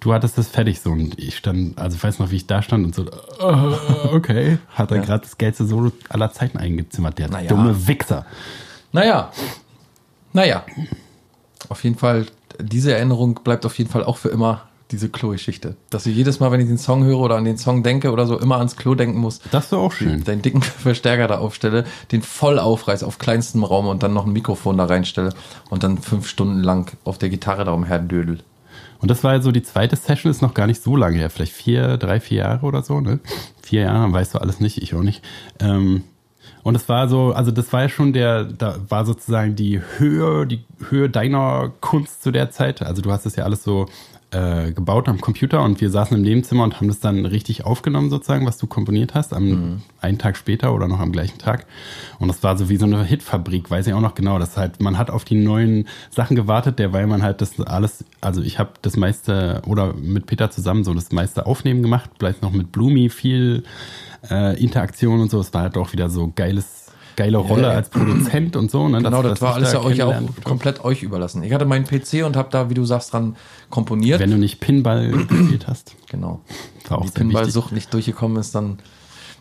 du hattest es fertig so. Und ich stand, also ich weiß noch, wie ich da stand und so, äh, okay, hat er
Ja.
gerade das geilste Solo aller Zeiten eingezimmert, der
Naja.
dumme Wichser.
Naja. Naja. Auf jeden Fall, diese Erinnerung bleibt auf jeden Fall auch für immer diese Klo-Geschichte. Dass ich jedes Mal, wenn ich den Song höre oder an den Song denke oder so, immer ans Klo denken muss,
Das war auch schön.
deinen dicken Verstärker da aufstelle, den voll aufreiß auf kleinstem Raum und dann noch ein Mikrofon da reinstelle und dann fünf Stunden lang auf der Gitarre da umherdödel.
Und das war so die zweite Session, ist noch gar nicht so lange her, vielleicht vier, drei, vier Jahre oder so, ne? Vier Jahre, weißt du alles nicht, ich auch nicht. Ähm, und es war so, also das war ja schon der, da war sozusagen die Höhe, die Höhe deiner Kunst zu der Zeit. Also du hast das ja alles so äh, gebaut am Computer und wir saßen im Nebenzimmer und haben das dann richtig aufgenommen sozusagen, was du komponiert hast, am einen Tag später oder noch am gleichen Tag. Und das war so wie so eine Hitfabrik, weiß ich auch noch genau. Das halt, man hat auf die neuen Sachen gewartet, derweil man halt das alles, also ich habe das meiste oder mit Peter zusammen so das meiste Aufnehmen gemacht, vielleicht noch mit Blumi viel äh, Interaktion und so. Es war halt auch wieder so geiles, geile Rolle
ja.
als Produzent und so. Ne?
Genau, das,
dass
war alles
da
ja euch auch komplett euch überlassen. Ich hatte meinen PC und habe da, wie du sagst, dran komponiert.
Wenn du nicht Pinball gespielt hast.
genau.
War auch
die
sehr wichtig.
Pinballsucht nicht durchgekommen ist, dann.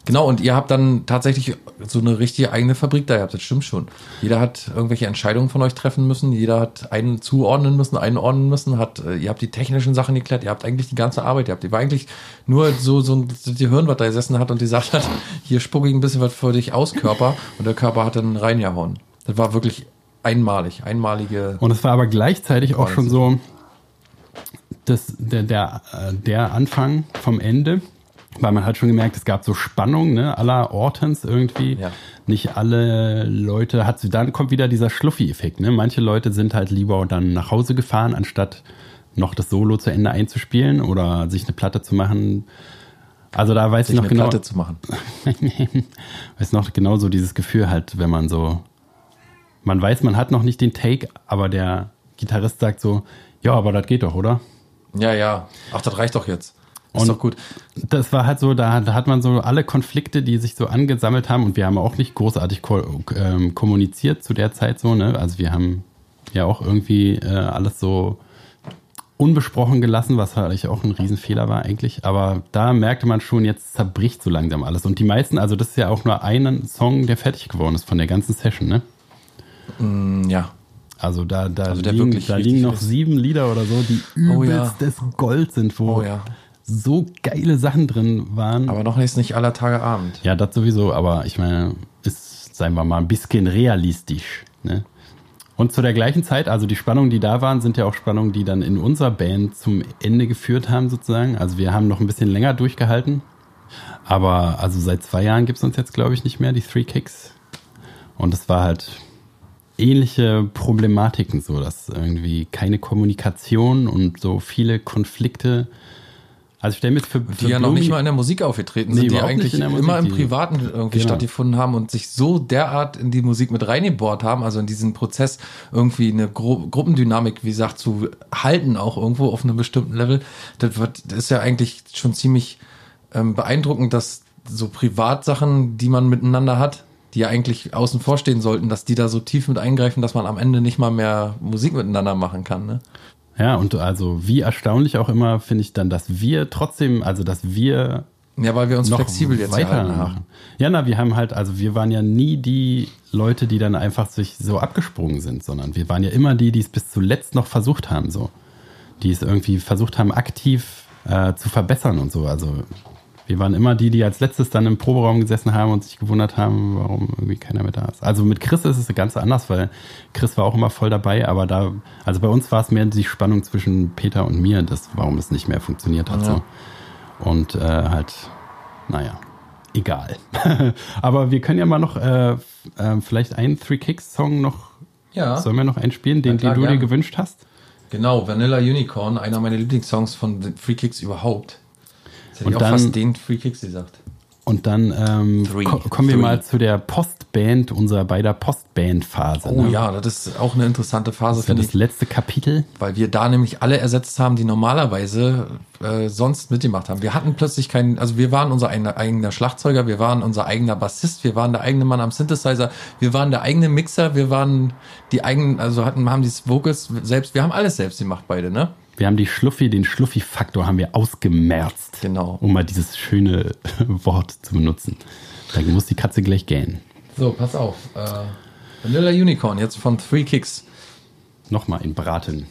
Genau, und ihr habt dann tatsächlich so eine richtige eigene Fabrik da gehabt, das stimmt schon. Jeder hat irgendwelche Entscheidungen von euch treffen müssen, jeder hat einen zuordnen müssen, einordnen müssen, hat, äh, ihr habt die technischen Sachen geklärt, ihr habt eigentlich die ganze Arbeit gehabt. Ihr war eigentlich nur so, so ein so die Hirn, was da gesessen hat und die gesagt hat, hier spucke ich ein bisschen was für dich aus, Körper, und der Körper hat dann reingehauen. Das war wirklich einmalig, einmalige.
Und es war aber gleichzeitig auch schon so das, der, der, äh, der Anfang vom Ende, weil man hat schon gemerkt, es gab so Spannung, ne, aller Ortens irgendwie.
Ja.
Nicht alle Leute hat dann kommt wieder dieser Schluffi-Effekt, ne? Manche Leute sind halt lieber dann nach Hause gefahren, anstatt noch das Solo zu Ende einzuspielen oder sich eine Platte zu machen. Also da weiß
sich
ich noch
eine
genau,
Platte zu machen.
weiß noch genau so dieses Gefühl halt, wenn man so, man weiß, man hat noch nicht den Take, aber der Gitarrist sagt so, ja, aber das geht doch, oder?
Ja, ja. Ach, das reicht doch jetzt. Ist
Und-
doch gut.
Das war halt so, da, da hat man so alle Konflikte, die sich so angesammelt haben und wir haben auch nicht großartig ko ähm, kommuniziert zu der Zeit so, ne? Also wir haben ja auch irgendwie äh, alles so unbesprochen gelassen, was halt auch ein Riesenfehler war eigentlich. Aber da merkte man schon, jetzt zerbricht so langsam alles. Und die meisten, also das ist ja auch nur ein Song, der fertig geworden ist von der ganzen Session, ne?
Mm, Ja.
Also da, da,
Also
liegen, da liegen noch
ist.
sieben Lieder oder so, die
Oh ja.
Gold sind, wo
Oh ja.
So geile Sachen drin waren.
Aber noch ist nicht aller Tage Abend.
ja, das sowieso, aber ich meine, ist, seien wir mal, ein bisschen realistisch. Ne? Und zu der gleichen Zeit, also die Spannungen, die da waren, sind ja auch Spannungen, die dann in unserer Band zum Ende geführt haben, sozusagen. Also wir haben noch ein bisschen länger durchgehalten. Aber also seit zwei Jahren gibt es uns jetzt, glaube ich, nicht mehr, die Three Kicks. Und es war halt ähnliche Problematiken, so dass irgendwie keine Kommunikation und so viele Konflikte. Also ich stelle mir für, für
Die ja noch
Blumi-
nicht mal in der Musik aufgetreten
Nee,
sind, die eigentlich immer im Privaten irgendwie
Genau.
stattgefunden haben und sich so derart in die Musik mit reingebohrt haben, also in diesen Prozess irgendwie eine Gru Gruppendynamik, wie gesagt, zu halten, auch irgendwo auf einem bestimmten Level. Das, wird, das ist ja eigentlich schon ziemlich ähm, beeindruckend, dass so Privatsachen, die man miteinander hat, die ja eigentlich außen vor stehen sollten, dass die da so tief mit eingreifen, dass man am Ende nicht mal mehr Musik miteinander machen kann. Ne?
Ja, und also wie erstaunlich auch immer finde ich dann, dass wir trotzdem, also dass wir
Ja, weil wir uns flexibel jetzt haben.
weitermachen. Ja, na, wir haben halt, also wir waren ja nie die Leute, die dann einfach sich so abgesprungen sind, sondern wir waren ja immer die, die es bis zuletzt noch versucht haben, so. Die es irgendwie versucht haben, aktiv äh, zu verbessern und so. Also wir waren immer die, die als letztes dann im Proberaum gesessen haben und sich gewundert haben, warum irgendwie keiner mehr da ist. Also mit Chris ist es ganz anders, weil Chris war auch immer voll dabei, aber da, also bei uns war es mehr die Spannung zwischen Peter und mir, das, warum es nicht mehr funktioniert hat.
Ja.
So. Und äh, halt, naja.
egal. Aber wir können ja mal noch äh, äh, vielleicht einen Three Kicks Song noch,
Ja.
sollen wir noch einspielen, den,
klar,
den du
gerne.
dir gewünscht hast?
Genau, Vanilla Unicorn, einer meiner Lieblingssongs von Free Kicks überhaupt.
Und dann-
fast den Free Kicks gesagt.
Und dann ähm,
Three.
ko kommen wir
Three.
mal zu der Postband, unserer beider Postband-Phase.
Oh
ne?
ja, das ist auch eine interessante Phase,
Das
finde
das
ich.
letzte Kapitel.
Weil wir da nämlich alle ersetzt haben, die normalerweise äh, sonst mitgemacht haben. Wir hatten plötzlich keinen, also wir waren unser eigener, eigener Schlagzeuger, wir waren unser eigener Bassist, wir waren der eigene Mann am Synthesizer, wir waren der eigene Mixer, wir waren die eigenen, also hatten, haben die Vocals selbst, wir haben alles selbst gemacht, beide, ne?
Wir haben die Schluffi, den Schluffi-Faktor haben wir ausgemerzt.
Genau.
Um mal dieses schöne Wort zu benutzen. Da muss die Katze gleich gähnen.
So, pass auf. Äh, Vanilla Unicorn, jetzt von Three Kicks.
Nochmal in Braten.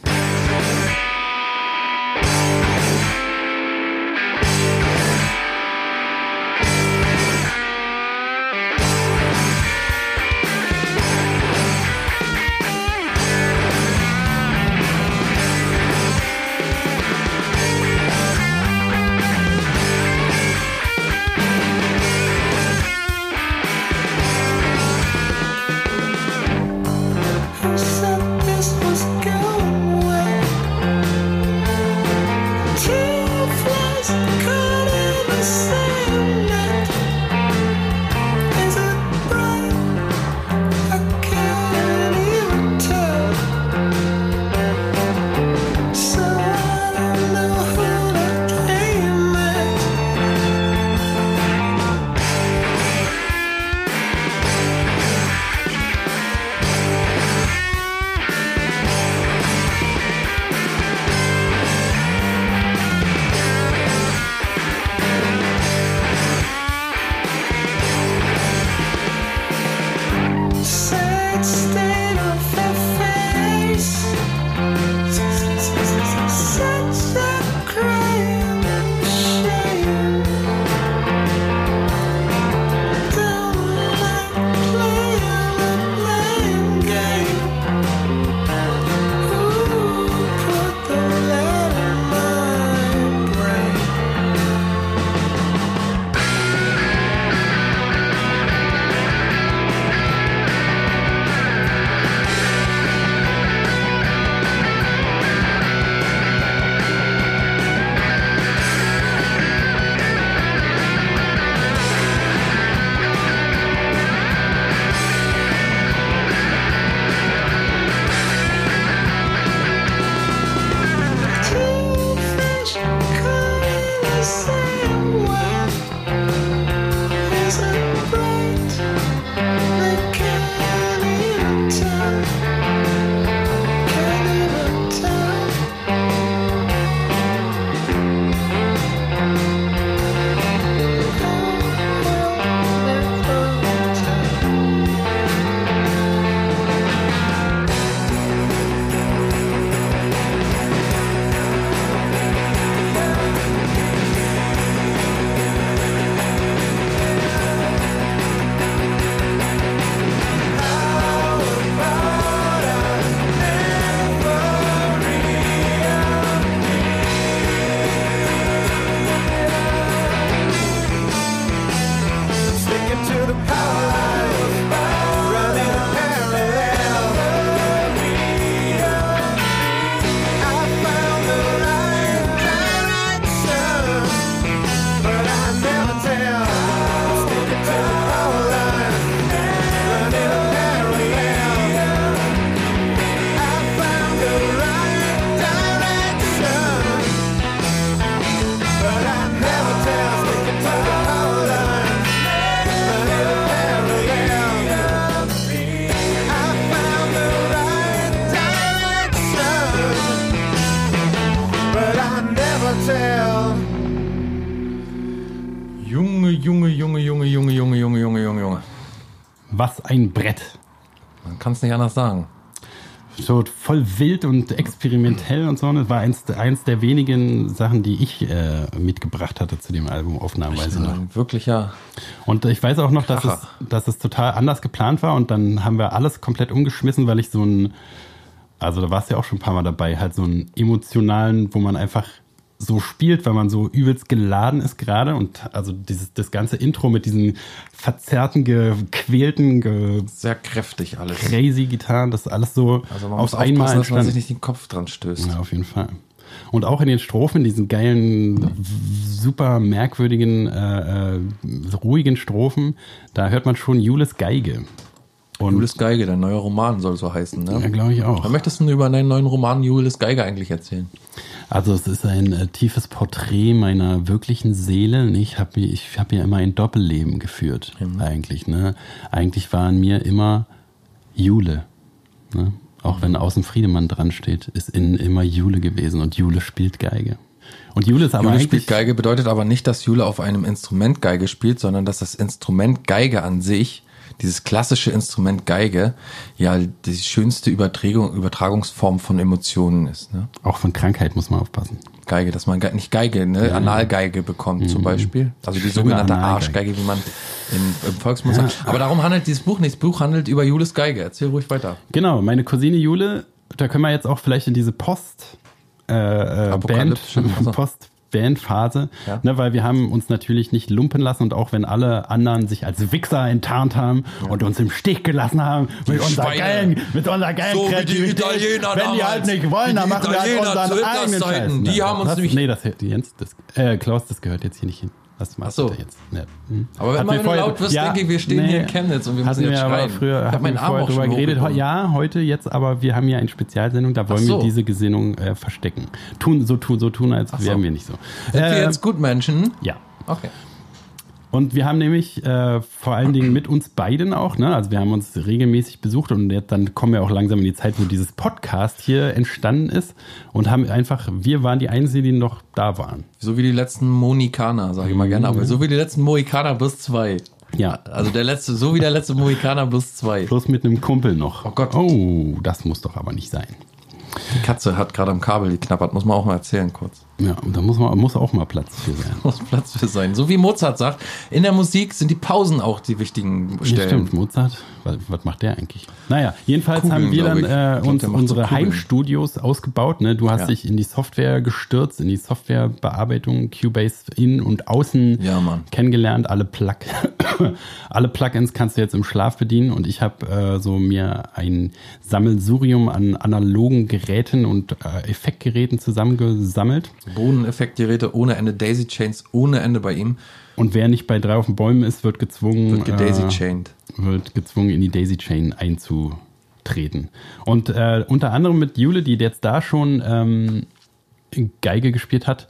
Ein Brett.
Man kann es nicht anders sagen.
So voll wild und experimentell und so. Das war eins, eins der wenigen Sachen, die ich äh, mitgebracht hatte zu dem Album Aufnahmeweise noch.
Ein wirklicher.
Und ich weiß auch noch, dass es, dass es total anders geplant war und dann haben wir alles komplett umgeschmissen, weil ich so einen, also da warst du ja auch schon ein paar Mal dabei, halt so einen emotionalen, wo man einfach
so spielt, weil man so übelst geladen ist gerade und also dieses das ganze Intro mit diesen verzerrten, gequälten, ge
Sehr kräftig alles.
crazy Gitarren, das ist alles so
Also man
auf einmal
dass man sich nicht den Kopf dran stößt.
Ja, auf jeden Fall. Und auch in den Strophen, diesen geilen, super merkwürdigen, äh, äh, ruhigen Strophen, da hört man schon Jules Geige. Und
Julius Geige, dein neuer Roman soll so heißen,
ja,
ne?
glaube ich auch.
Was möchtest du über deinen neuen Roman Julius Geige eigentlich erzählen?
Also es ist ein äh, tiefes Porträt meiner wirklichen Seele. Ich habe ich hab ja immer ein Doppelleben geführt, eigentlich. Ne? Eigentlich war in mir immer Jule. Ne? Auch wenn außen Friedemann dran steht, ist innen immer Jule gewesen und Jule spielt Geige. Und Jule ist aber
Jule spielt Geige bedeutet aber nicht, dass Jule auf einem Instrument Geige spielt, sondern dass das Instrument Geige an sich, dieses klassische Instrument Geige, ja die schönste Übertragung, Übertragungsform von Emotionen ist. Ne?
auch von Krankheit muss man aufpassen.
Geige, dass man nicht Geige, ne, Analgeige bekommt zum Beispiel. Also die sogenannte. Arschgeige, wie man im, im Volksmund sagt. Aber darum handelt dieses Buch nicht. Das Buch handelt über Jules Geige. Erzähl ruhig weiter.
Genau, meine Cousine Jule, da können wir jetzt auch vielleicht in diese Post äh, äh, Band. Post Bandphase,
Ja.
ne, weil wir haben uns natürlich nicht lumpen lassen und auch wenn alle anderen sich als Wichser enttarnt haben und uns im Stich gelassen haben mit unserer geilen, mit unserer geilen
So wie die
Kreativität,
Italiener
wenn die halt nicht wollen, dann machen wir halt unseren eigenen. Scheiß.
Die haben uns
das,
nämlich-
nee, das Jens, das, äh, Klaus, das gehört jetzt hier nicht hin. Was machst
Ach so.
du da jetzt? Ja. Hm.
Aber
wir
wenn du
vorher-
laut wirst, denke ich, wir stehen hier in Chemnitz und wir müssen jetzt
wir
schreien.
Früher,
Ich hab
hatten
meinen
wir
Arm auch
drüber geredet. Ja, heute jetzt, aber wir haben ja eine Spezialsendung, da wollen
so.
wir diese Gesinnung äh, verstecken. Tun, so tun, so tun, als
so.
wären wir nicht so.
Sind wir
Äh,
jetzt Gutmenschen?
ja.
Okay.
Und wir haben nämlich äh, vor allen Dingen mit uns beiden auch, ne? Also wir haben uns regelmäßig besucht und jetzt dann kommen wir auch langsam in die Zeit, wo dieses Podcast hier entstanden ist und haben einfach, wir waren die Einzigen, die noch da waren.
So wie die letzten Monikaner, sage ich mal gerne, aber so wie die letzten Mohikaner plus zwei.
Ja.
Also der letzte, so wie der letzte Mohikaner plus zwei.
Plus mit einem Kumpel noch.
Oh Gott.
Oh, das muss doch aber nicht sein.
Die Katze hat gerade am Kabel geknappert, muss man auch mal erzählen kurz.
Ja, da muss man muss auch mal Platz für sein.
Muss Platz für sein. So wie Mozart sagt, in der Musik sind die Pausen auch die wichtigen
Ja,
Stellen.
stimmt, Mozart, was, was macht der eigentlich? Naja, jedenfalls
Kugeln,
haben wir dann äh,
glaub,
uns unsere
Kugeln.
Heimstudios ausgebaut. Ne? Du hast
Ja.
dich in die Software gestürzt, in die Softwarebearbeitung, Cubase in und außen
Ja,
kennengelernt. Alle, Plug alle Plugins kannst du jetzt im Schlaf bedienen und ich habe äh, so mir ein Sammelsurium an analogen Geräten und äh, Effektgeräten zusammengesammelt.
Bodeneffektgeräte ohne Ende, Daisy Chains ohne Ende bei ihm.
Und wer nicht bei drei auf den Bäumen ist, wird gezwungen,
Wird gedaisy
äh,
chained.
wird gezwungen, in die Daisy Chain einzutreten. Und äh, unter anderem mit Jule, die jetzt da schon ähm, Geige gespielt hat,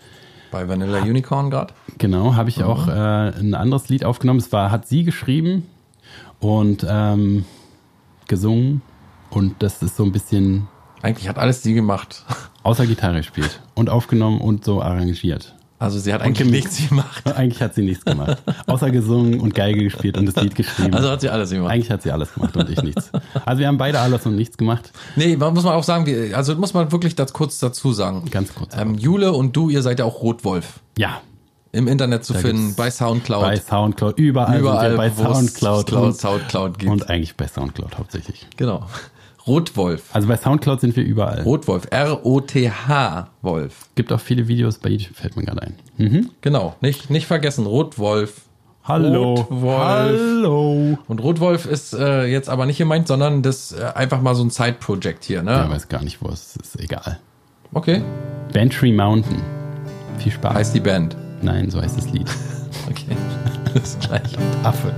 Bei Vanilla Unicorn gerade.
genau, habe ich auch äh, ein anderes Lied aufgenommen. Es war, hat sie geschrieben und ähm, gesungen. Und das ist so ein bisschen
Eigentlich hat alles sie gemacht.
außer Gitarre gespielt und aufgenommen und so arrangiert.
Also sie hat eigentlich nichts gemacht.
Eigentlich hat sie nichts gemacht. Außer gesungen und Geige gespielt und das Lied geschrieben.
Also hat sie alles gemacht.
Eigentlich hat sie alles gemacht und ich nichts. Also wir haben beide alles und nichts gemacht.
Nee, man muss man auch sagen, wir, also muss man wirklich das kurz dazu sagen.
Ganz kurz.
Ähm, Jule und du, ihr seid ja auch Rotwolf.
Ja,
Im Internet zu finden,
gibt's
bei Soundcloud.
bei Soundcloud, überall,
Überall,
bei Soundcloud
Cloud-
und,
Soundcloud gibt.
und eigentlich bei Soundcloud hauptsächlich.
Genau. Rotwolf.
Also bei Soundcloud sind wir überall.
Rotwolf. R-O-T-H Wolf.
Gibt auch viele Videos bei YouTube, fällt mir gerade ein. Mhm.
Genau. Nicht, nicht vergessen, Rotwolf.
Hallo.
Rotwolf.
Hallo.
Und Rotwolf ist äh, jetzt aber nicht gemeint, sondern das äh, einfach mal so ein Side-Project hier,
Ja,
ne?
weiß gar nicht, wo es ist. Egal.
Okay.
Bantry Mountain. Viel Spaß.
Heißt die Band.
Nein, so heißt das Lied.
Okay. Bis gleich.
Affe.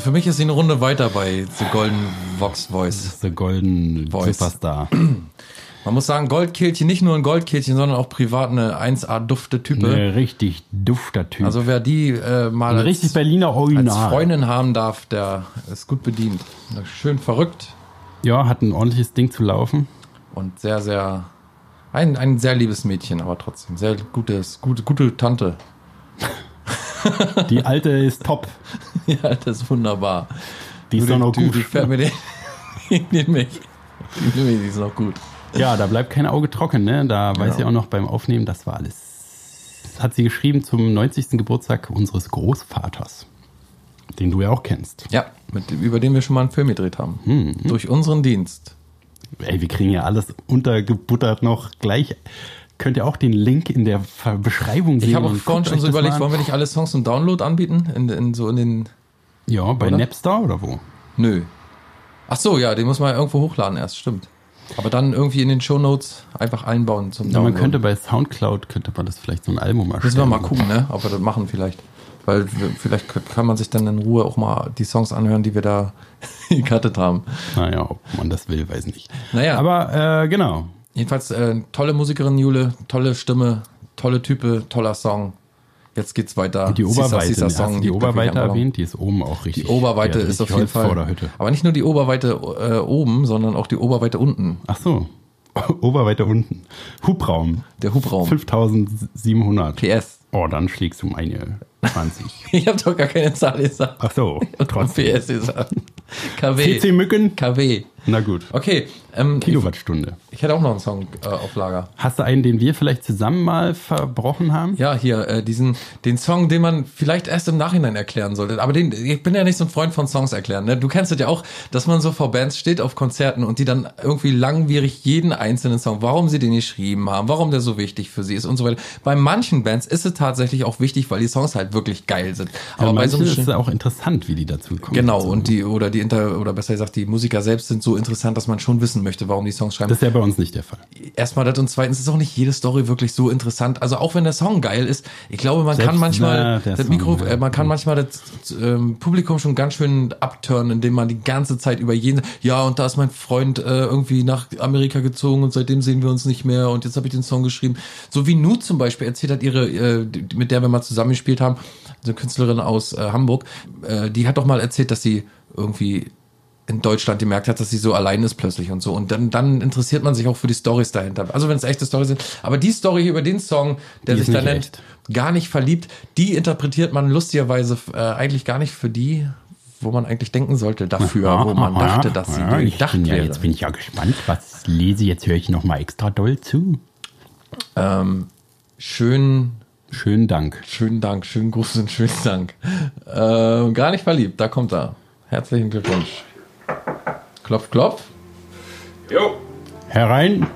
Also für mich ist sie eine Runde weiter bei The Golden Vox Voice.
The Golden
Voice.
Superstar.
Man muss sagen, Goldkehlchen, nicht nur ein Goldkehlchen, sondern auch privat eine 1A-dufte-Type.
Ein richtig dufter Typ.
Also wer die äh, mal als,
richtig Berliner
als. Freundin haben darf, der ist gut bedient. Schön verrückt
Ja, hat ein ordentliches Ding zu laufen.
und sehr, sehr, ein, ein sehr liebes Mädchen, aber trotzdem sehr gutes, gute, gute Tante.
Die alte ist top.
Ja, das ist wunderbar.
Die ist doch noch gut.
Du fährt mir den, mich. Die, die ist noch gut.
Ja, da bleibt kein Auge trocken, ne? Da weiß sie auch noch beim Aufnehmen, das war alles. Das hat sie geschrieben zum 90. Geburtstag unseres Großvaters. Den du ja auch kennst.
Ja, mit, über den wir schon mal einen Film gedreht haben.
Hm,
Durch unseren Dienst.
Ey, wir kriegen ja alles untergebuttert noch gleich. Könnt ihr auch den Link in der Beschreibung sehen.
Ich habe auch vorhin schon so überlegt, wollen wir nicht alle Songs zum Download anbieten? In, in, so in den.
Ja, bei
oder?
Napster oder wo?
Nö. Ach so, ja, den muss man ja irgendwo hochladen erst, stimmt. Aber dann irgendwie in den Shownotes einfach einbauen zum
Ja,
Download.
man könnte bei Soundcloud, könnte man das vielleicht so ein Album erstellen.
Müssen wir mal gucken, ne? Ob wir das machen vielleicht. Weil vielleicht kann man sich dann in Ruhe auch mal die Songs anhören, die wir da gecuttet haben.
Naja, ob man das will, weiß nicht.
Naja.
Aber äh, genau.
Jedenfalls äh, tolle Musikerin Jule, tolle Stimme, tolle Type, toller Song. Jetzt geht's weiter.
Die
Sisa,
Oberweite,
Sisa
hast du die
liegt wirklich
Oberweite erwähnt, die ist oben auch richtig.
Die Oberweite
die
ist auf jeden Fall. Aber nicht nur die Oberweite äh, oben, sondern auch die Oberweite unten.
Ach so. Oberweite unten. Hubraum.
Der Hubraum.
5700.
PS.
Oh, dann schlägst du um eine 20.
Ich habe doch gar keine Zahl gesagt.
Ach so, trotzdem.
PS gesagt. KW.
PC Mücken?
KW.
Na gut.
Okay. Ähm, ich,
Kilowattstunde.
ich hätte auch noch einen Song äh, auf Lager.
Hast du einen, den wir vielleicht zusammen mal verbrochen haben?
Ja, hier, äh, diesen, den Song, den man vielleicht erst im Nachhinein erklären sollte. Aber den, ich bin ja nicht so ein Freund von Songs erklären. Ne? Du kennst das ja auch, dass man so vor Bands steht auf Konzerten und die dann irgendwie langwierig jeden einzelnen Song, warum sie den geschrieben haben, warum der so wichtig für sie ist und so weiter. Bei manchen Bands ist es tatsächlich auch wichtig, weil die Songs halt wirklich geil sind.
Aber
Aber bei so einem
ist es auch interessant, wie die dazu kommen.
Genau,
So.
und die, oder die Inter, oder besser gesagt, die Musiker selbst sind so interessant, dass man schon wissen möchte, warum die Songs schreiben.
Das ist ja bei uns nicht der Fall.
Erstmal das und zweitens ist auch nicht jede Story wirklich so interessant. Also auch wenn der Song geil ist, ich glaube, man
Selbst,
kann manchmal
na,
das
Song,
Mikro,
ja.
äh, man kann manchmal das ähm, Publikum schon ganz schön abturnen, indem man die ganze Zeit über jeden, ja und da ist mein Freund äh, irgendwie nach Amerika gezogen und seitdem sehen wir uns nicht mehr und jetzt habe ich den Song geschrieben. So wie Nu zum Beispiel erzählt hat ihre, äh, mit der wir mal zusammengespielt haben, eine Künstlerin aus äh, Hamburg, äh, die hat doch mal erzählt, dass sie irgendwie in Deutschland gemerkt hat, dass sie so allein ist plötzlich und so. Und dann, dann interessiert man sich auch für die Stories dahinter. Also wenn es echte Stories sind. Aber die Story über den Song, der
Die
sich da nennt,
echt.
gar nicht verliebt, die interpretiert man lustigerweise äh, eigentlich gar nicht für die, wo man eigentlich denken sollte, dafür, wo man dachte, dass sie
ja, ich
gedacht
bin ja. Jetzt bin ich ja gespannt, was lese. Jetzt höre ich noch mal extra doll zu.
Ähm, schön,
Schönen Dank.
schönen Dank, schönen Gruß und schönen Dank. Ähm, gar nicht verliebt, da kommt er. Herzlichen Glückwunsch. Klopf, klopf.
Herein.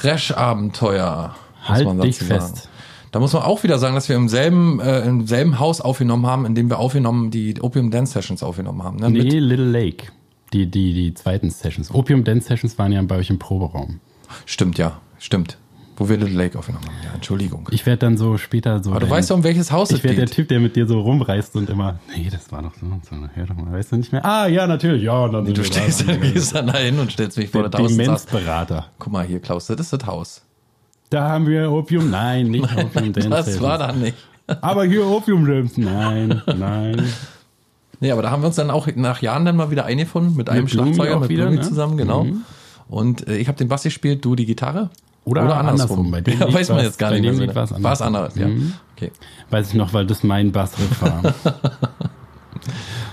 Trash-Abenteuer. muss
Halt
man
dich
sagen.
fest.
Da muss man auch wieder sagen, dass wir im selben, äh, im selben Haus aufgenommen haben, in dem wir aufgenommen, die Opium Dance Sessions aufgenommen haben. Ne?
Nee,
Mit,
Little Lake. Die, die, die zweiten Sessions. Opium Dance Sessions waren ja bei euch im Proberaum.
stimmt, ja, stimmt. Wo wir Little Lake aufgenommen haben. Ja, Entschuldigung.
Ich werde dann so später so.
Aber du weißt ja, um welches Haus es
Ich werde der
geht.
Typ, der mit dir so rumreißt und immer, nee, das war doch so so. Hör doch mal, weißt du nicht mehr? Ah, ja, natürlich, ja. Und dann sind
Du stehst
da.
dann, gehst dann da hin und stellst mich vor
der
Tausend
Demenzberater.
guck mal hier, Klaus, das ist das Haus.
Da haben wir Opium. Nein, nicht Opium Dance
Das war da nicht.
Aber hier Opium Dance. Nein, nein.
Nee, aber da haben wir uns dann auch nach Jahren dann mal wieder eingefunden mit einem
Blumi
Schlagzeuger,
auch
mit
wieder,
Blumi
ne?
zusammen, genau. Und äh, ich habe den Bass gespielt, du die Gitarre.
Oder andersrum, bei dem
ja, weiß man jetzt gar
bei
nicht
dem
mehr.
Lied
War es
andersrum.
anderes, ja.
Mhm.
Okay.
Weiß ich noch, weil das mein Bassriff war.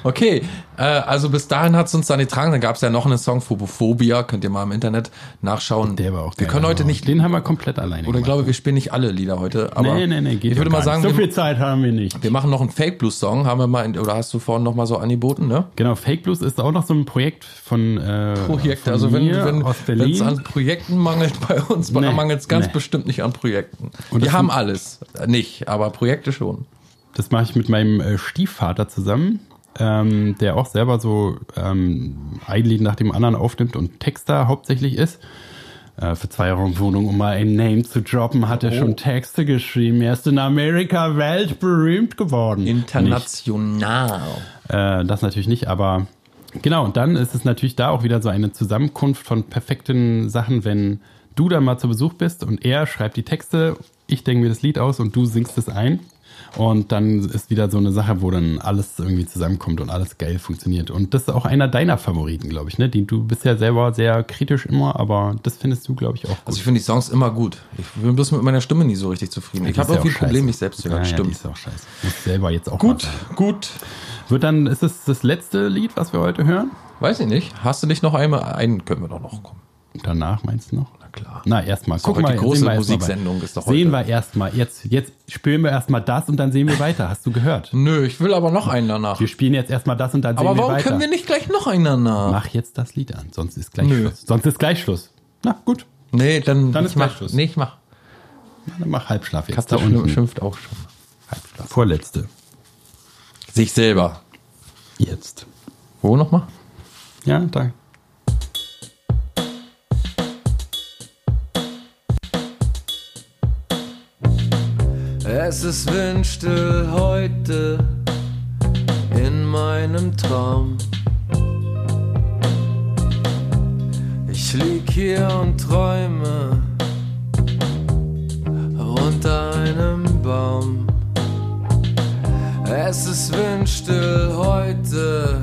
Okay, äh, also bis dahin hat's uns dann getragen. Dann gab's ja noch einen Song, Phobophobia, könnt ihr mal im Internet nachschauen.
Der war auch
Wir
geil,
können heute
aber
nicht,
Den haben wir komplett alleine
oder ich glaube, wir spielen nicht alle Lieder heute. Aber
nee, nee, nee, geht
ich würde mal sagen,
nicht. So
wir,
viel Zeit haben wir nicht.
wir machen noch einen Fake Blues Song, haben wir mal, in, oder hast du vorhin noch mal so angeboten, ne?
Genau, Fake Blues ist auch noch so ein Projekt von, äh,
Projekte.
von
Also wenn es an Projekten mangelt bei uns,
Nee,
mangelt es ganz
nee.
bestimmt nicht an Projekten.
Und
Wir haben alles, nicht, aber Projekte schon.
Das mache ich mit meinem äh, Stiefvater zusammen, ähm, der auch selber so ähm, ein Lied nach dem anderen aufnimmt und Texter hauptsächlich ist. Äh, für zwei Euro Wohnung, um mal ein Name zu droppen, hat er
Oh.
schon Texte geschrieben. Er ist in Amerika weltberühmt geworden.
International.
Äh, das natürlich nicht, aber genau. Und dann ist es natürlich da auch wieder so eine Zusammenkunft von perfekten Sachen, wenn du da mal zu Besuch bist und er schreibt die Texte, ich denke mir das Lied aus und du singst es ein. Und dann ist wieder so eine Sache, wo dann alles irgendwie zusammenkommt und alles geil funktioniert. Und das ist auch einer deiner Favoriten, glaube ich. Ne? Die, du bist ja selber sehr kritisch immer, aber das findest du, glaube ich, auch gut.
Also ich finde die Songs immer gut. Ich bin bloß mit meiner Stimme nie so richtig zufrieden. Ich
Die
habe
ja
irgendwie ein
auch
Problem, mich selbst zu
ja,
hören.
ja, die
Stimmt.
ist auch scheiße. Muss selber jetzt auch
Gut, gut.
Wird dann, ist es das letzte Lied, was wir heute hören?
Weiß ich nicht. Hast du nicht noch einmal? Einen können wir doch noch kommen.
Danach meinst du noch?
Na klar.
Na, erstmal. Guck mal,
die große
sehen
Musiksendung, ist doch
Sehen
heute.
wir erstmal. Jetzt, jetzt spielen wir erstmal das und dann sehen wir weiter. Hast du gehört?
Nö, ich will aber noch einen danach.
Wir spielen jetzt erstmal das und dann sehen
Aber
wir
warum
weiter.
können wir nicht gleich noch einen danach?
Mach jetzt das Lied an, sonst ist gleich
Nö.
Schluss. Sonst ist gleich Schluss. Na, gut.
Nee, dann,
Dann ist gleich
mach.
Schluss.
Nee, ich mach.
Dann mach Halbschlaf jetzt.
Katze
Da unten.
schimpft auch schon.
Halbschlaf. Vorletzte.
Sich selber.
Jetzt.
Wo nochmal?
Ja, da.
Es ist windstill heute in meinem Traum. Ich lieg hier und träume unter einem Baum. Es ist windstill heute,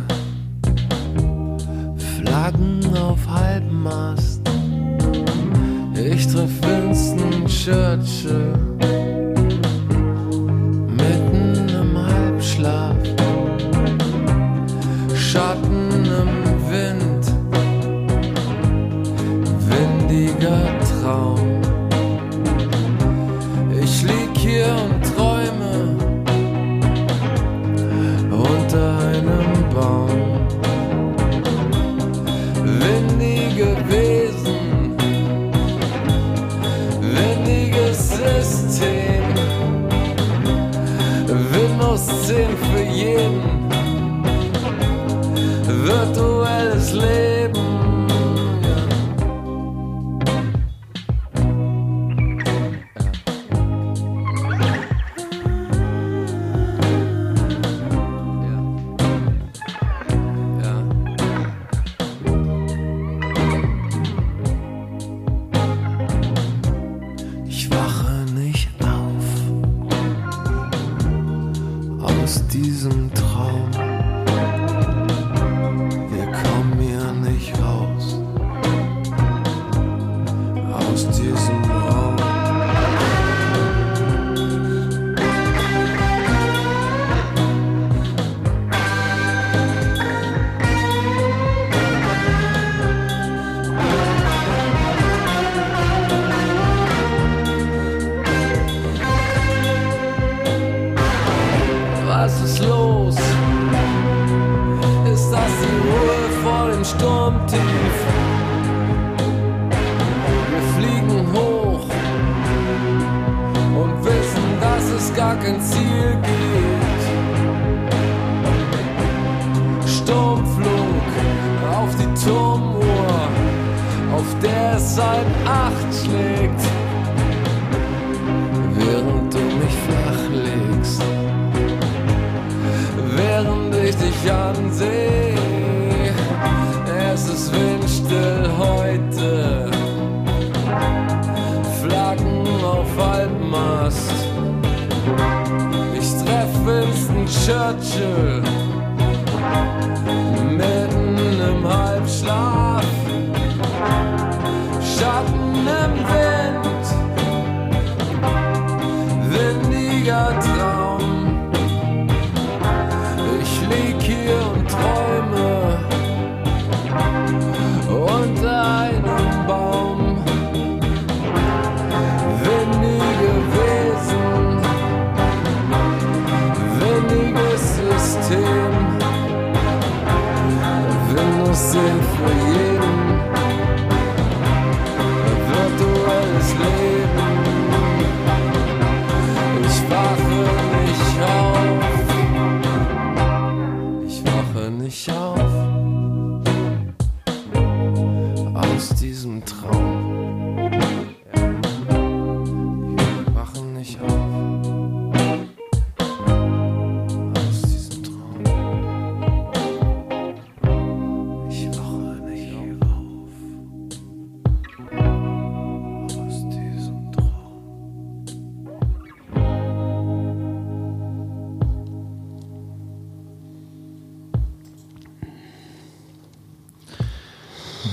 Flaggen auf halbem Mast. Ich triff Winston Churchill Halbschlaf, Schatten im Wind, windiger Traum.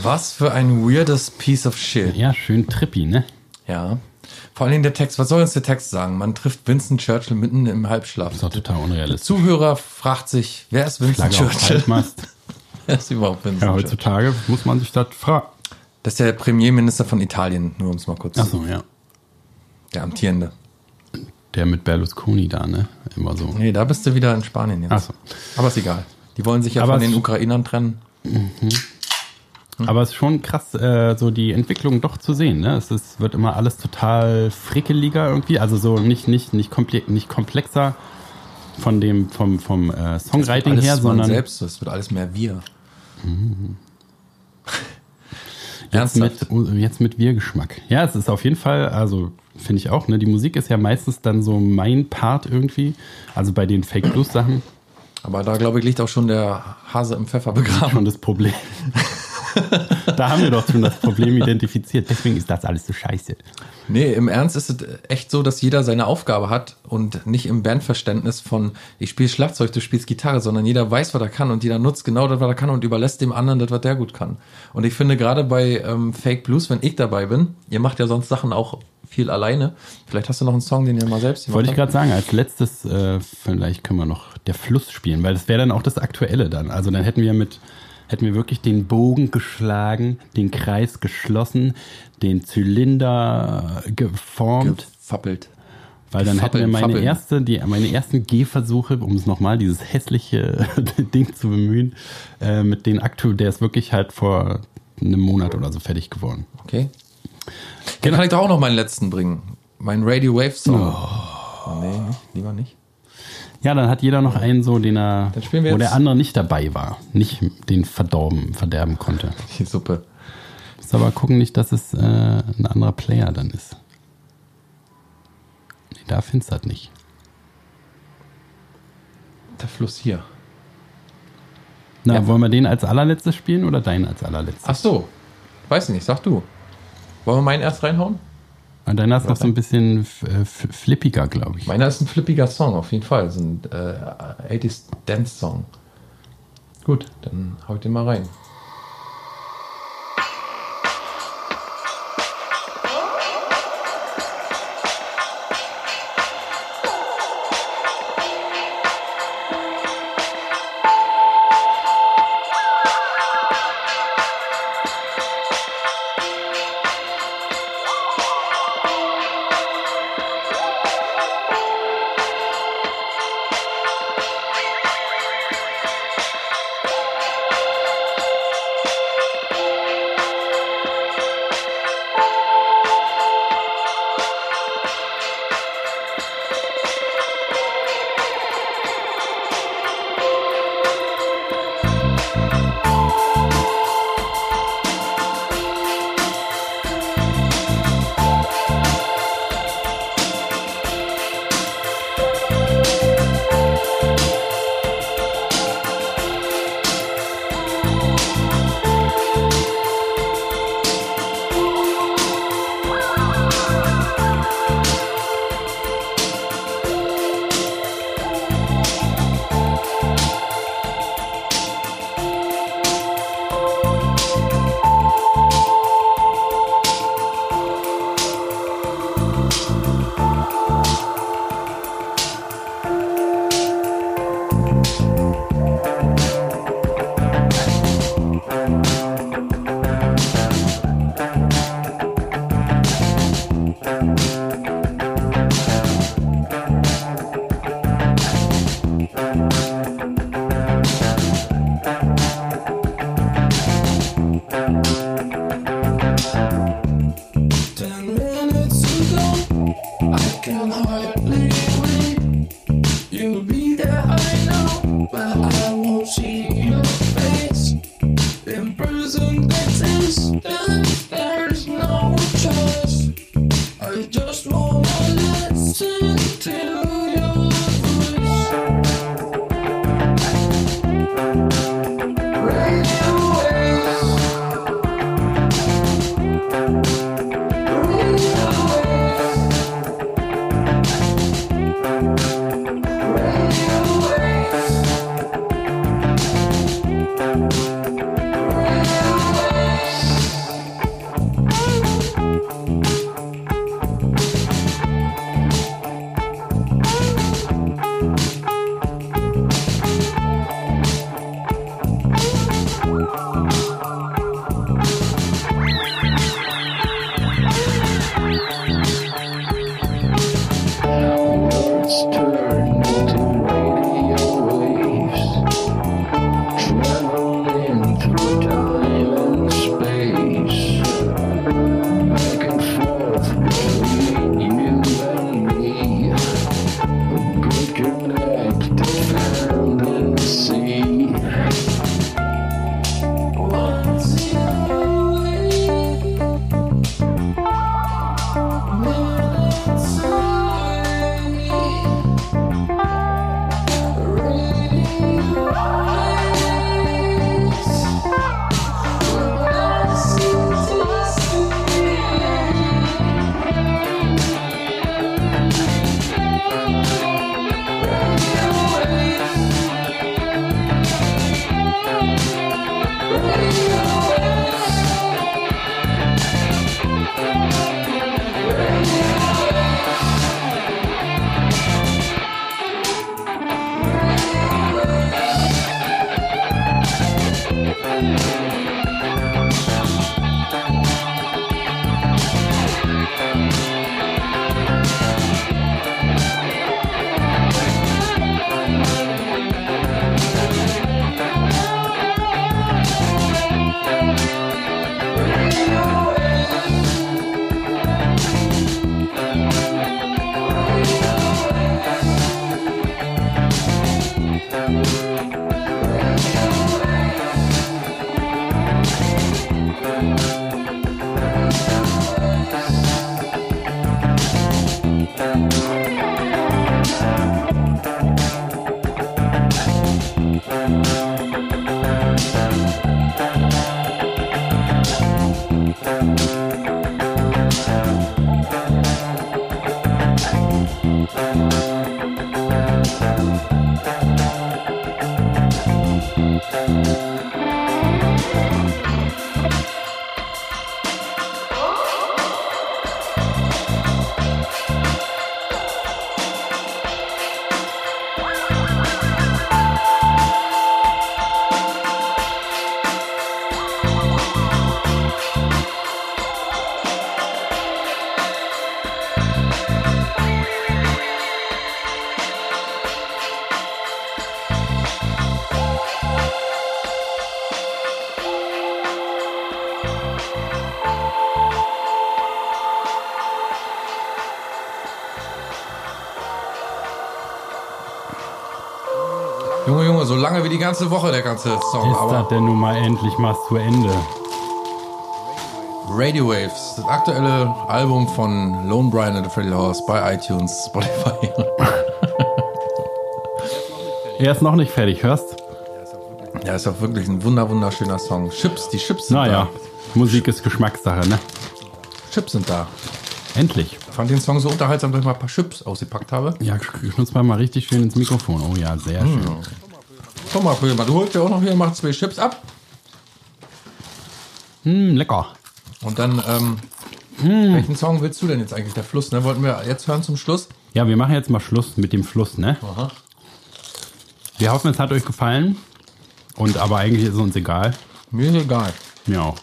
Was für
ein weirdes Piece of Shit.
Ja, schön trippy, ne?
Ja. Vor allem der Text, was soll uns der Text sagen? Man trifft Winston Churchill mitten im Halbschlaf.
Ist doch total
Der
unrealistisch.
Zuhörer fragt sich, wer ist Winston
Flagge
Churchill? Wer ist überhaupt Winston
Ja,
Churchill?
heutzutage muss man sich das fragen.
Das ist der Premierminister von Italien, nur um es mal kurz zu
Achso, ja.
Der amtierende.
Der mit Berlusconi da, ne? Immer so.
Nee, da bist du wieder in Spanien jetzt.
Ach so.
Aber ist egal. Die wollen sich ja
Aber
von den Ukrainern trennen.
Aber es ist schon krass, äh, so die Entwicklung doch zu sehen. Ne? Es ist, wird immer alles total frickeliger irgendwie. Also so nicht, nicht, nicht, komple nicht komplexer von dem, vom, vom äh, Songwriting her, sondern
selbst, es wird alles mehr wir.
jetzt
Ernsthaft?
mit, jetzt mit Wir-Geschmack. Ja, es ist auf jeden Fall, also finde ich auch, ne? Die Musik ist ja meistens dann so mein Part irgendwie. Also bei den Fake Blues Sachen
Aber da, glaube ich, liegt auch schon der Hase im Pfeffer begraben.
schon das Problem. da haben wir doch schon das Problem identifiziert. Deswegen ist das alles so scheiße.
Nee, im Ernst ist es echt so, dass jeder seine Aufgabe hat und nicht im Bandverständnis von ich spiele Schlagzeug, du spielst Gitarre, sondern jeder weiß, was er kann und jeder nutzt genau das, was er kann und überlässt dem anderen das, was der gut kann. Und ich finde gerade bei ähm, Fake Blues, wenn ich dabei bin, ihr macht ja sonst Sachen auch viel alleine. Vielleicht hast du noch einen Song, den ihr mal selbst gemacht
Wollte ich gerade sagen, als letztes, äh, vielleicht können wir noch der Fluss spielen, weil das wäre dann auch das Aktuelle dann. Also dann hätten wir mit, hätten wir wirklich den Bogen geschlagen, den Kreis geschlossen, den Zylinder geformt,
Gefappelt.
weil dann hätten wir
Fappeln,
meine
fappeln.
erste, die, meine ersten Gehversuche, um es nochmal, dieses hässliche Ding zu bemühen, äh, mit den aktuell, der ist wirklich halt vor einem Monat oder so fertig geworden.
Okay. Dann kann ich doch auch noch meinen letzten bringen. Mein Radio Wave Song. Oh. nee, nicht, lieber nicht.
Ja, dann hat jeder noch einen so, den er, wo der andere nicht dabei war, nicht den verdorben, verderben konnte.
Die Suppe.
Muss aber gucken nicht, dass es äh, ein anderer Player dann ist. Nee, da findest du das nicht.
Der Fluss hier.
Na,
Ja.
wollen wir den als allerletztes spielen oder deinen als allerletztes?
Ach so. Weiß nicht, sag du. Wollen wir meinen erst reinhauen?
Ah, Deiner ist noch so ein bisschen äh, flippiger, glaube ich.
Meiner ist ein flippiger Song, auf jeden Fall. So ein äh, 80s Dance Song. Gut, dann hau ich den mal rein. Junge, wie die ganze Woche der ganze Song.
Ist das denn nun mal endlich mal zu Ende?
Radio Waves, das aktuelle Album von Lone Brian and the Freddy Horse bei iTunes, Spotify.
Er ist noch nicht fertig, hörst?
Ja, ist auch wirklich ein wunder wunderschöner Song. Chips, die Chips sind
Naja,
da.
Musik ist Geschmackssache, ne?
Chips sind da.
Endlich.
Ich fand den Song so unterhaltsam, dass ich mal ein paar Chips ausgepackt habe.
Ja, knusper mal richtig schön ins Mikrofon. Oh ja, sehr schön.
Komm mal, Pilmer, du holst ja auch noch hier, machst zwei Chips ab.
Hm, lecker.
Und dann, ähm,
Hm.
welchen Song willst du denn jetzt eigentlich? Der Fluss, ne? Wollten wir jetzt hören zum Schluss?
Ja, wir machen jetzt mal Schluss mit dem Fluss, ne?
Aha.
Wir hoffen, es hat euch gefallen. Und aber eigentlich ist es uns egal.
Mir ist egal.
Mir auch.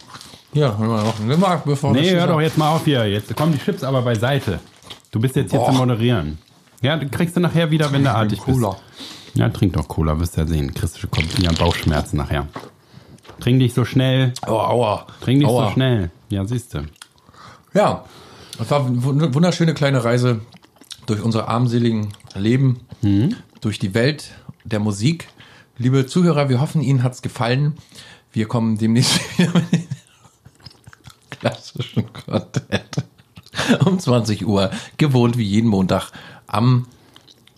Hier, hören wir noch einen Limmer, bevor
Nee, hör doch jetzt mal auf hier. Jetzt kommen die Chips aber beiseite. Du bist jetzt hier
Boah.
zu moderieren. Ja, du kriegst du nachher wieder, wenn du artig bist. Ja, trink doch Cola, wirst ja sehen. Du kommt wieder Bauchschmerzen nachher. Trink nicht so schnell.
Oh, aua.
Trink nicht
aua.
so schnell. Ja, siehst du.
Ja, es war eine wund- wunderschöne kleine Reise durch unser armseligen Leben,
Mhm.
durch die Welt der Musik, Liebe Zuhörer, wir hoffen, Ihnen hat's gefallen. Wir kommen demnächst wieder mit den klassischen Content. Um 20 Uhr, gewohnt wie jeden Montag am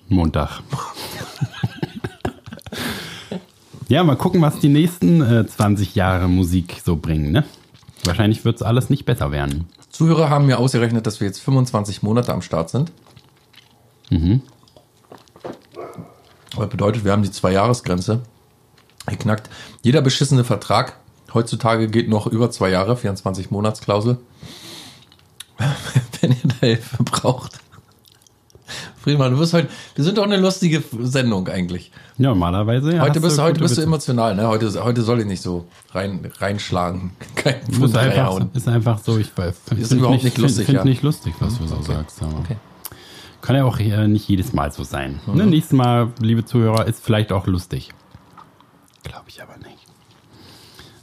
Montag. ja, mal gucken, was die nächsten äh, 20 Jahre Musik so bringen, ne? Wahrscheinlich wird es alles nicht besser werden.
Zuhörer haben mir ausgerechnet, dass wir jetzt 25 Monate am Start sind. Mhm. Das bedeutet, wir haben die Zwei-Jahres-Grenze geknackt. Jeder beschissene Vertrag heutzutage geht noch über zwei Jahre, 24 Monatsklausel. Wenn ihr da Hilfe braucht. Friedemann, du bist heute, wir sind doch eine lustige Sendung eigentlich.
Ja, normalerweise. Ja,
Heute bist du, heute bist du emotional, ne? Heute, heute soll ich nicht so rein, reinschlagen. Kein
Ist
Pfund
einfach,
reinhauen.
ist einfach so, ich weiß.
Ist überhaupt nicht lustig,
Finde
ja.
nicht lustig, was du so sagst. Aber
Okay.
Kann ja auch äh, nicht jedes Mal so sein.
Mhm.
Ne, nächstes Mal, liebe Zuhörer, ist vielleicht auch lustig. Glaube ich aber nicht.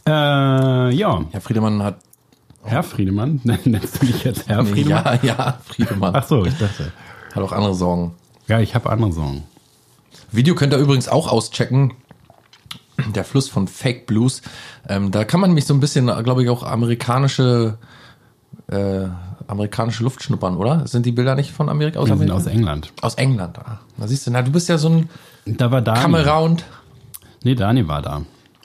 Äh, ja,
Herr Friedemann hat,
Herr Friedemann, nennst du dich jetzt Herr Friedemann?
ja, ja, Friedemann
Ach so, ich dachte.
hat auch andere Sorgen.
Ja, ich habe andere Sorgen.
Video könnt ihr übrigens auch auschecken. Der Fluss von Fake Blues. Ähm, da kann man mich so ein bisschen, glaube ich, auch amerikanische, äh, amerikanische Luft schnuppern, oder? Sind die Bilder nicht von Amerika? Aus Amerika?
aus England.
aus England. Ah, da siehst du, na, du bist ja so ein
Da war Daniel.
Kameraund.
Nee, Daniel war da.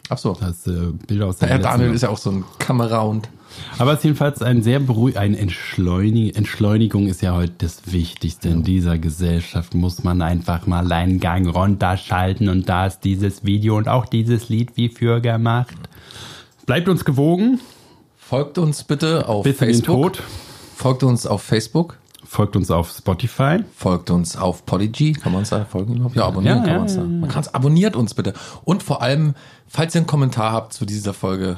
Ach so.
Das äh, Bilder aus der
Herr Daniel ist ja auch so ein Kameraund.
Aber es ist jedenfalls ein sehr beruhig, eine Entschleunig Entschleunigung ist ja heute das Wichtigste in dieser Gesellschaft. Muss man einfach mal einen Gang runterschalten und da ist dieses Video und auch dieses Lied wie für gemacht. Bleibt uns gewogen
Folgt uns bitte auf
bis
Facebook. Folgt uns auf Facebook.
Folgt uns auf Spotify.
Folgt uns auf Podigy. Kann man uns da folgen überhaupt? Ja, abonnieren
Ja,
kann
ja,
man uns da. Man kann es abonniert uns bitte. Und vor allem, falls ihr einen Kommentar habt zu dieser Folge,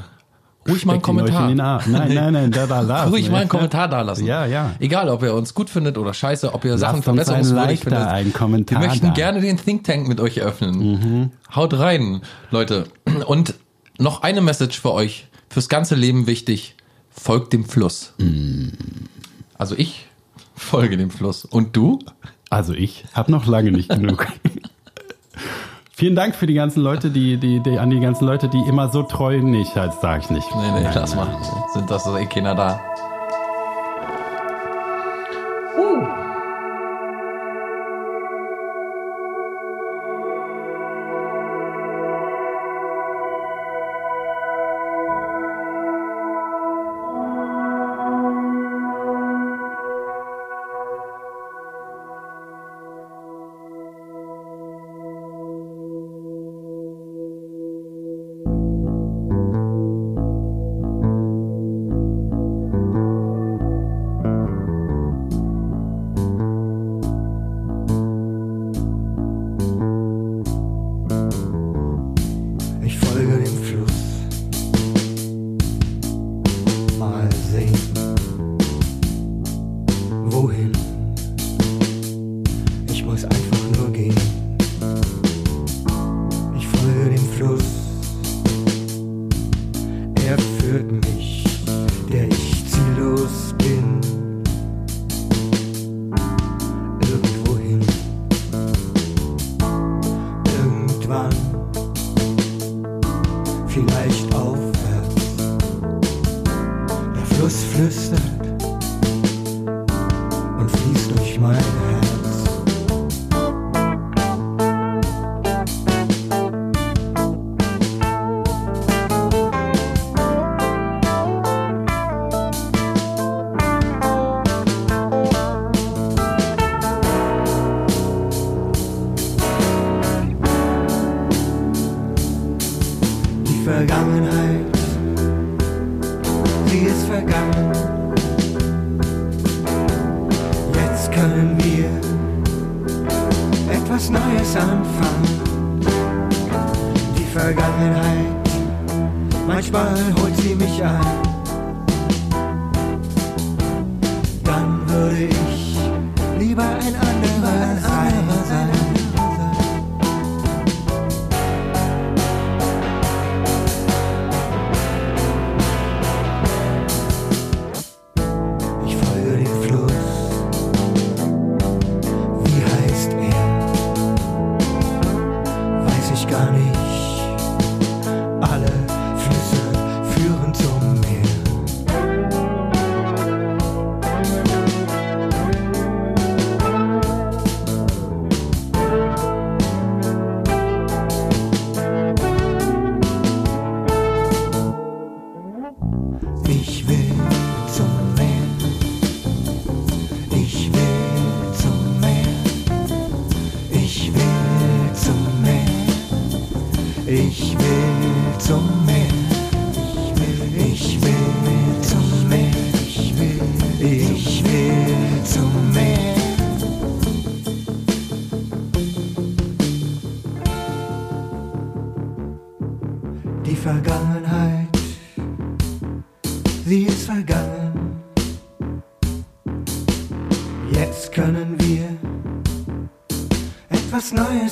ruhig mal einen Kommentar.
Nein, nein, nein, da, da, da.
Ruhig mal einen Kommentar da lassen.
Ja, ja.
Egal, ob ihr uns gut findet oder scheiße, ob ihr Sachen
ein
verbesserungswürdig findet.
einen Kommentar
Wir möchten
da.
gerne den Think Tank mit euch eröffnen.
Mhm.
Haut rein, Leute. Und noch eine Message für euch. Fürs ganze Leben wichtig. Folgt dem Fluss.
Mm.
Also ich folge dem Fluss. Und du?
Also ich habe noch lange nicht genug. Vielen Dank für die ganzen Leute, die, die, die, an die ganzen Leute, die immer so treu nicht, das sage ich nicht.
Nee, nee, lass mal. Sind das so eh keiner da?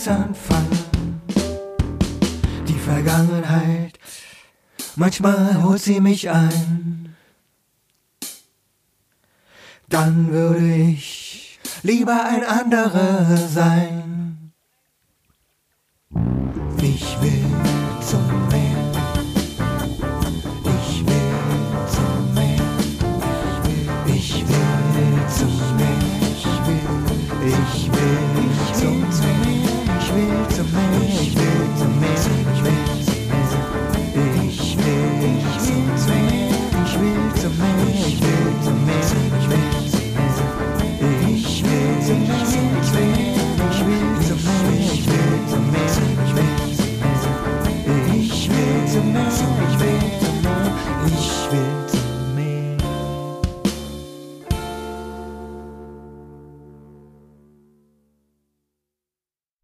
Anfangen. Die Vergangenheit, manchmal holt sie mich ein.